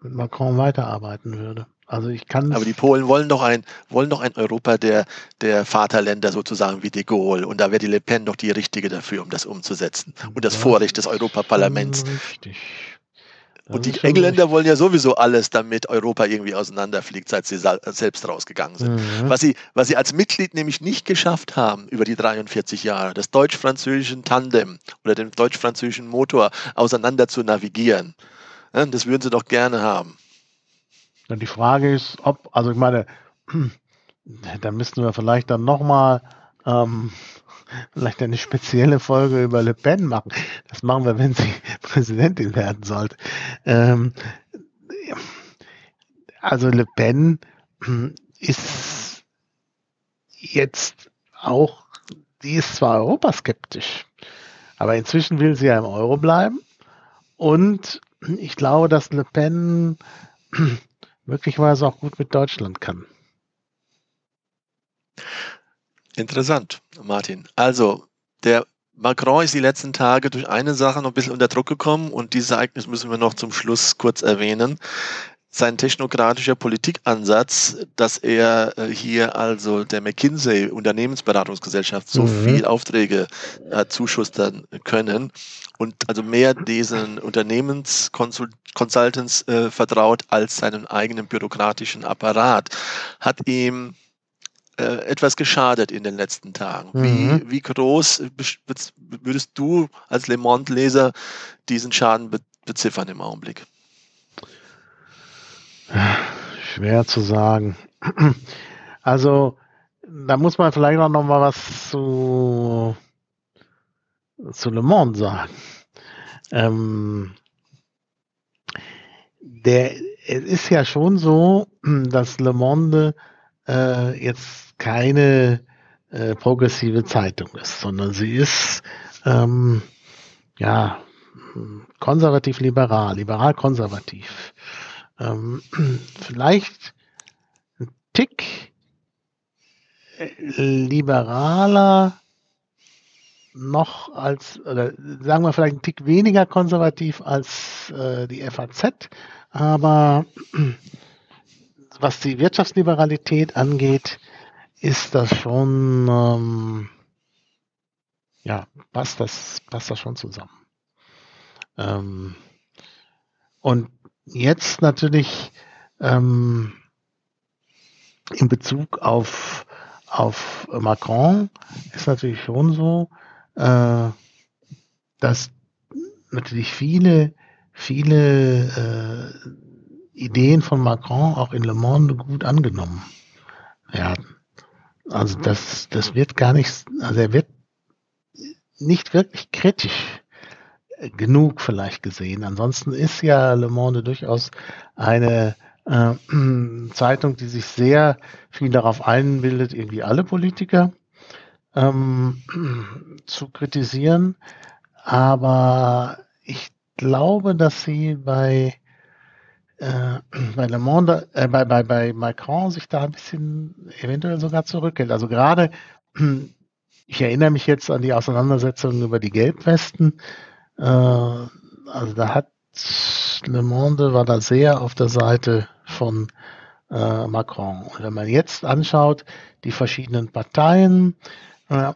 C: mit Macron weiterarbeiten würde. Also ich kann.
D: Aber die Polen wollen doch ein, wollen doch ein Europa der, der Vaterländer sozusagen wie de Gaulle. Und da wäre die Le Pen doch die richtige dafür, um das umzusetzen. Und das ja, Vorrecht des Europaparlaments. Richtig. Und die Engländer wollen ja sowieso alles, damit Europa irgendwie auseinanderfliegt, seit sie selbst rausgegangen sind. Mhm. Was, sie, was sie als Mitglied nämlich nicht geschafft haben über die 43 Jahre, das deutsch-französischen Tandem oder den deutsch-französischen Motor auseinander zu navigieren. Das würden sie doch gerne haben.
C: Und die Frage ist, ob, also ich meine, <clears throat> da müssten wir vielleicht dann nochmal ähm, vielleicht eine spezielle Folge über Le Pen machen. Das machen wir, wenn sie <laughs> Präsidentin werden sollte. Ähm, also Le Pen ist jetzt auch, die ist zwar europaskeptisch, aber inzwischen will sie ja im Euro bleiben. Und ich glaube, dass Le Pen möglicherweise auch gut mit Deutschland kann.
D: Interessant, Martin. Also, der Macron ist die letzten Tage durch eine Sache noch ein bisschen unter Druck gekommen und dieses Ereignis müssen wir noch zum Schluss kurz erwähnen. Sein technokratischer Politikansatz, dass er äh, hier also der McKinsey Unternehmensberatungsgesellschaft so mhm. viel Aufträge äh, zuschustern können und also mehr diesen Unternehmensconsultants äh, vertraut als seinen eigenen bürokratischen Apparat, hat ihm äh, etwas geschadet in den letzten Tagen. Mhm. Wie, wie groß würdest du als Le Monde-Leser diesen Schaden be beziffern im Augenblick?
C: Schwer zu sagen. Also, da muss man vielleicht auch noch mal was zu, zu Le Monde sagen. Ähm, der, es ist ja schon so, dass Le Monde äh, jetzt keine äh, progressive Zeitung ist, sondern sie ist ähm, ja konservativ-liberal, liberal-konservativ. Ähm, <clears throat> vielleicht ein Tick äh, liberaler noch als, oder sagen wir vielleicht ein Tick weniger konservativ als äh, die FAZ, aber <clears throat> was die Wirtschaftsliberalität angeht, ist das schon, ähm, ja, passt das, passt das schon zusammen. Ähm, und jetzt natürlich ähm, in Bezug auf, auf Macron ist natürlich schon so, äh, dass natürlich viele, viele äh, Ideen von Macron auch in Le Monde gut angenommen werden. Also das, das wird gar nicht, also er wird nicht wirklich kritisch genug vielleicht gesehen. Ansonsten ist ja Le Monde durchaus eine äh, <clears throat> Zeitung, die sich sehr viel darauf einbildet, irgendwie alle Politiker ähm, <clears throat> zu kritisieren. Aber ich glaube, dass sie bei äh, <clears throat> bei Le Monde, äh, bei, bei, bei Macron sich da ein bisschen eventuell sogar zurückhält. Also gerade, <clears throat> ich erinnere mich jetzt an die Auseinandersetzungen über die Gelbwesten. Äh, also da hat Le Monde war da sehr auf der Seite von äh, Macron. Und wenn man jetzt anschaut, die verschiedenen Parteien, äh,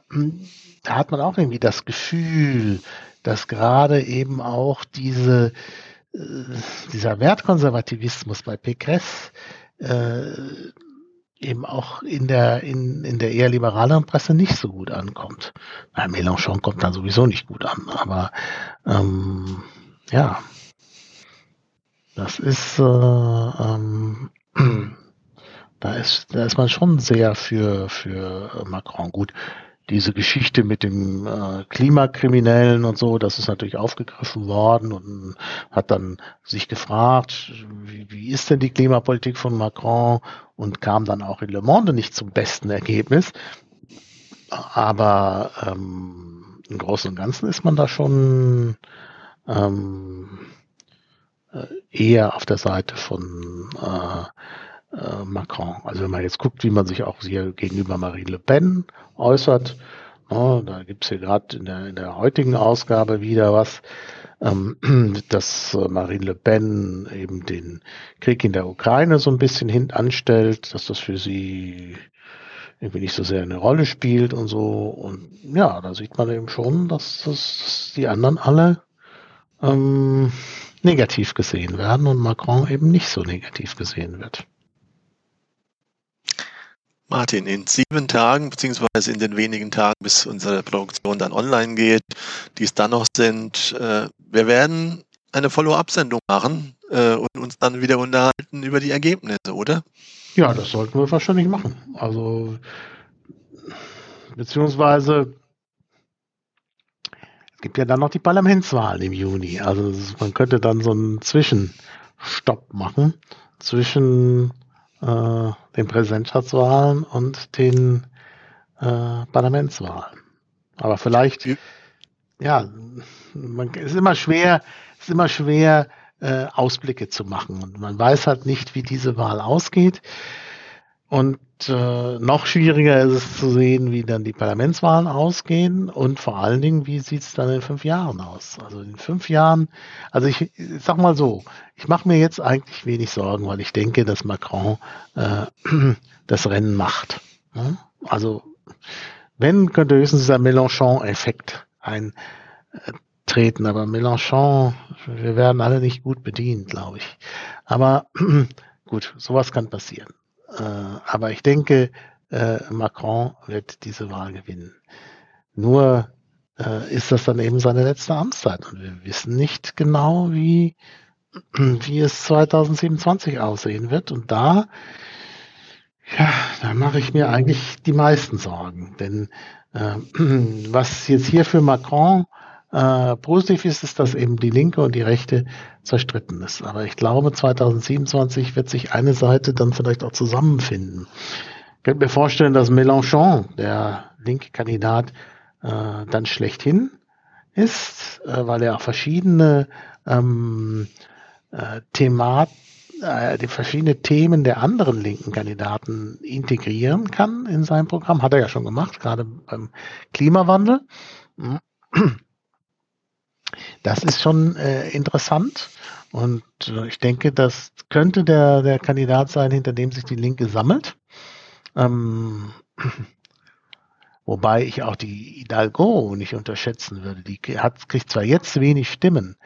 C: da hat man auch irgendwie das Gefühl, dass gerade eben auch diese dieser Wertkonservativismus bei Pécresse äh, eben auch in der, in, in der eher liberaleren Presse nicht so gut ankommt. Na, Mélenchon kommt dann sowieso nicht gut an, aber ähm, ja, das ist, äh, ähm, <clears throat> da ist, da ist man schon sehr für, für Macron gut diese Geschichte mit dem äh, Klimakriminellen und so, das ist natürlich aufgegriffen worden und hat dann sich gefragt, wie, wie ist denn die Klimapolitik von Macron und kam dann auch in Le Monde nicht zum besten Ergebnis. Aber ähm, im Großen und Ganzen ist man da schon ähm, äh, eher auf der Seite von äh, äh, Macron. Also wenn man jetzt guckt, wie man sich auch hier gegenüber Marine Le Pen äußert, no, da gibt's hier gerade in der, in der heutigen Ausgabe wieder was, ähm, <clears throat> dass äh, Marine Le Pen eben den Krieg in der Ukraine so ein bisschen hintanstellt, dass das für sie irgendwie nicht so sehr eine Rolle spielt und so. Und ja, da sieht man eben schon, dass, das, die anderen alle ähm, negativ gesehen werden und Macron eben nicht so negativ gesehen wird.
D: Martin, in sieben Tagen, beziehungsweise in den wenigen Tagen, bis unsere Produktion dann online geht, die es dann noch sind, äh, wir werden eine Follow-up-Sendung machen äh, und uns dann wieder unterhalten über die Ergebnisse, oder?
C: Ja, das sollten wir wahrscheinlich machen. Also, beziehungsweise, es gibt ja dann noch die Parlamentswahlen im Juni. Also, man könnte dann so einen Zwischenstopp machen zwischen äh, den Präsidentschaftswahlen und den äh, Parlamentswahlen. Aber vielleicht, ja, man, es ist immer schwer, es ist immer schwer, äh, Ausblicke zu machen. Und man weiß halt nicht, wie diese Wahl ausgeht. Und äh, noch schwieriger ist es zu sehen, wie dann die Parlamentswahlen ausgehen und vor allen Dingen, wie sieht es dann in fünf Jahren aus? Also in fünf Jahren, also ich, ich sag mal so, ich mache mir jetzt eigentlich wenig Sorgen, weil ich denke, dass Macron äh, <clears throat> das Rennen macht. Also wenn, könnte höchstens dieser Mélenchon-Effekt eintreten, aber Mélenchon, wir werden alle nicht gut bedient, glaube ich. Aber <clears throat> gut, sowas kann passieren. Äh, aber ich denke, äh, Macron wird diese Wahl gewinnen. Nur äh, ist das dann eben seine letzte Amtszeit und wir wissen nicht genau, wie, <clears throat> wie es 2027 aussehen wird. Und da, ja, da mache ich mir eigentlich die meisten Sorgen. Denn <clears throat> was jetzt hier für Macron äh, positiv ist, ist, dass eben die Linke und die Rechte zerstritten ist. Aber ich glaube, 2027 wird sich eine Seite dann vielleicht auch zusammenfinden. Ich könnte mir vorstellen, dass Mélenchon, der linke Kandidat, äh, dann schlechthin ist, äh, weil er auch verschiedene ähm, äh, Themat, äh, die verschiedene Themen der anderen linken Kandidaten integrieren kann in sein Programm. Hat er ja schon gemacht, gerade beim Klimawandel. Das ist schon äh, interessant. Und äh, ich denke, das könnte der, der Kandidat sein, hinter dem sich die Linke sammelt. Ähm, <clears throat> wobei ich auch die Hidalgo nicht unterschätzen würde. Die hat, kriegt zwar jetzt wenig Stimmen,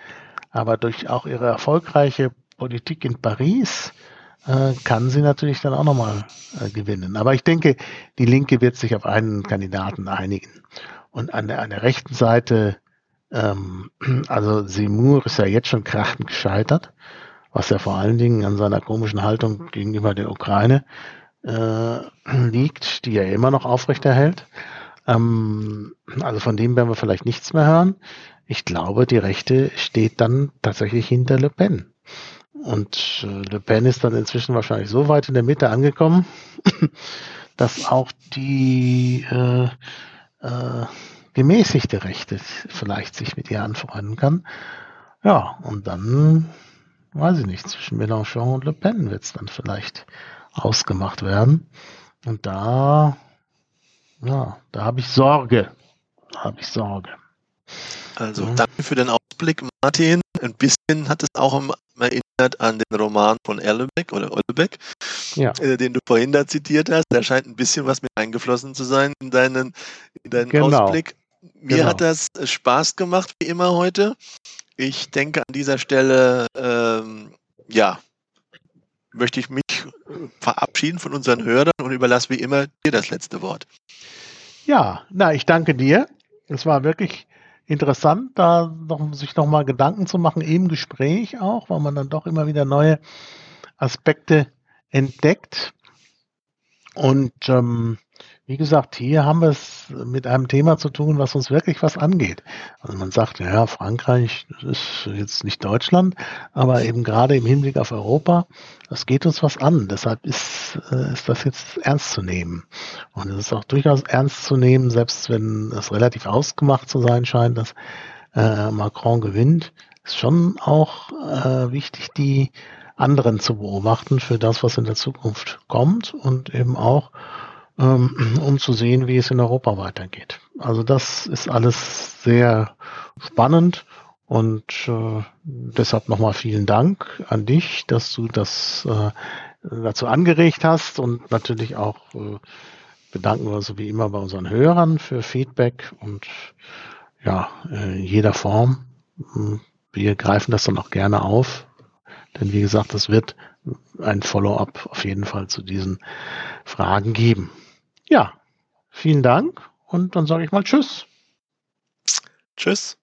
C: aber durch auch ihre erfolgreiche Politik in Paris äh, kann sie natürlich dann auch nochmal äh, gewinnen. Aber ich denke, die Linke wird sich auf einen Kandidaten einigen. Und an der, an der rechten Seite ähm, also Seymour ist ja jetzt schon krachend gescheitert, was ja vor allen Dingen an seiner komischen Haltung gegenüber der Ukraine äh, liegt, die er immer noch aufrechterhält. Ähm, also von dem werden wir vielleicht nichts mehr hören. Ich glaube, die Rechte steht dann tatsächlich hinter Le Pen. Und äh, Le Pen ist dann inzwischen wahrscheinlich so weit in der Mitte angekommen, <laughs> dass auch die äh, äh, gemäßigte Rechte vielleicht sich mit ihr anfreunden kann. Ja, und dann, weiß ich nicht, zwischen Mélenchon und Le Pen wird es dann vielleicht ausgemacht werden. Und da, ja, da habe ich Sorge. Da habe ich Sorge.
D: Also, danke für den Ausblick, Martin. Ein bisschen hat es auch erinnert an den Roman von Erlebeck oder Olbeck, ja. äh, den du vorhin da zitiert hast. Da scheint ein bisschen was mit eingeflossen zu sein in deinen, in deinen genau. Ausblick. Mir genau. hat das Spaß gemacht, wie immer heute. Ich denke an dieser Stelle, ähm, ja, möchte ich mich verabschieden von unseren Hörern und überlasse wie immer dir das letzte Wort.
C: Ja, na, ich danke dir. Es war wirklich interessant, da noch, sich nochmal Gedanken zu machen, im Gespräch auch, weil man dann doch immer wieder neue Aspekte entdeckt. Und ähm, wie gesagt, hier haben wir es mit einem Thema zu tun, was uns wirklich was angeht. Also man sagt, ja, Frankreich ist jetzt nicht Deutschland, aber eben gerade im Hinblick auf Europa, das geht uns was an. Deshalb ist, äh, ist das jetzt ernst zu nehmen. Und es ist auch durchaus ernst zu nehmen, selbst wenn es relativ ausgemacht zu sein scheint, dass äh, Macron gewinnt, ist schon auch äh, wichtig, die anderen zu beobachten für das, was in der Zukunft kommt und eben auch ähm, um zu sehen, wie es in Europa weitergeht. Also das ist alles sehr spannend und äh, deshalb nochmal vielen Dank an dich, dass du das äh, dazu angeregt hast und natürlich auch äh, bedanken wir uns wie immer bei unseren Hörern für Feedback und ja, in jeder Form. Wir greifen das dann auch gerne auf, denn wie gesagt, es wird ein Follow-up auf jeden Fall zu diesen Fragen geben. Ja, vielen Dank und dann sage ich mal Tschüss.
D: Tschüss.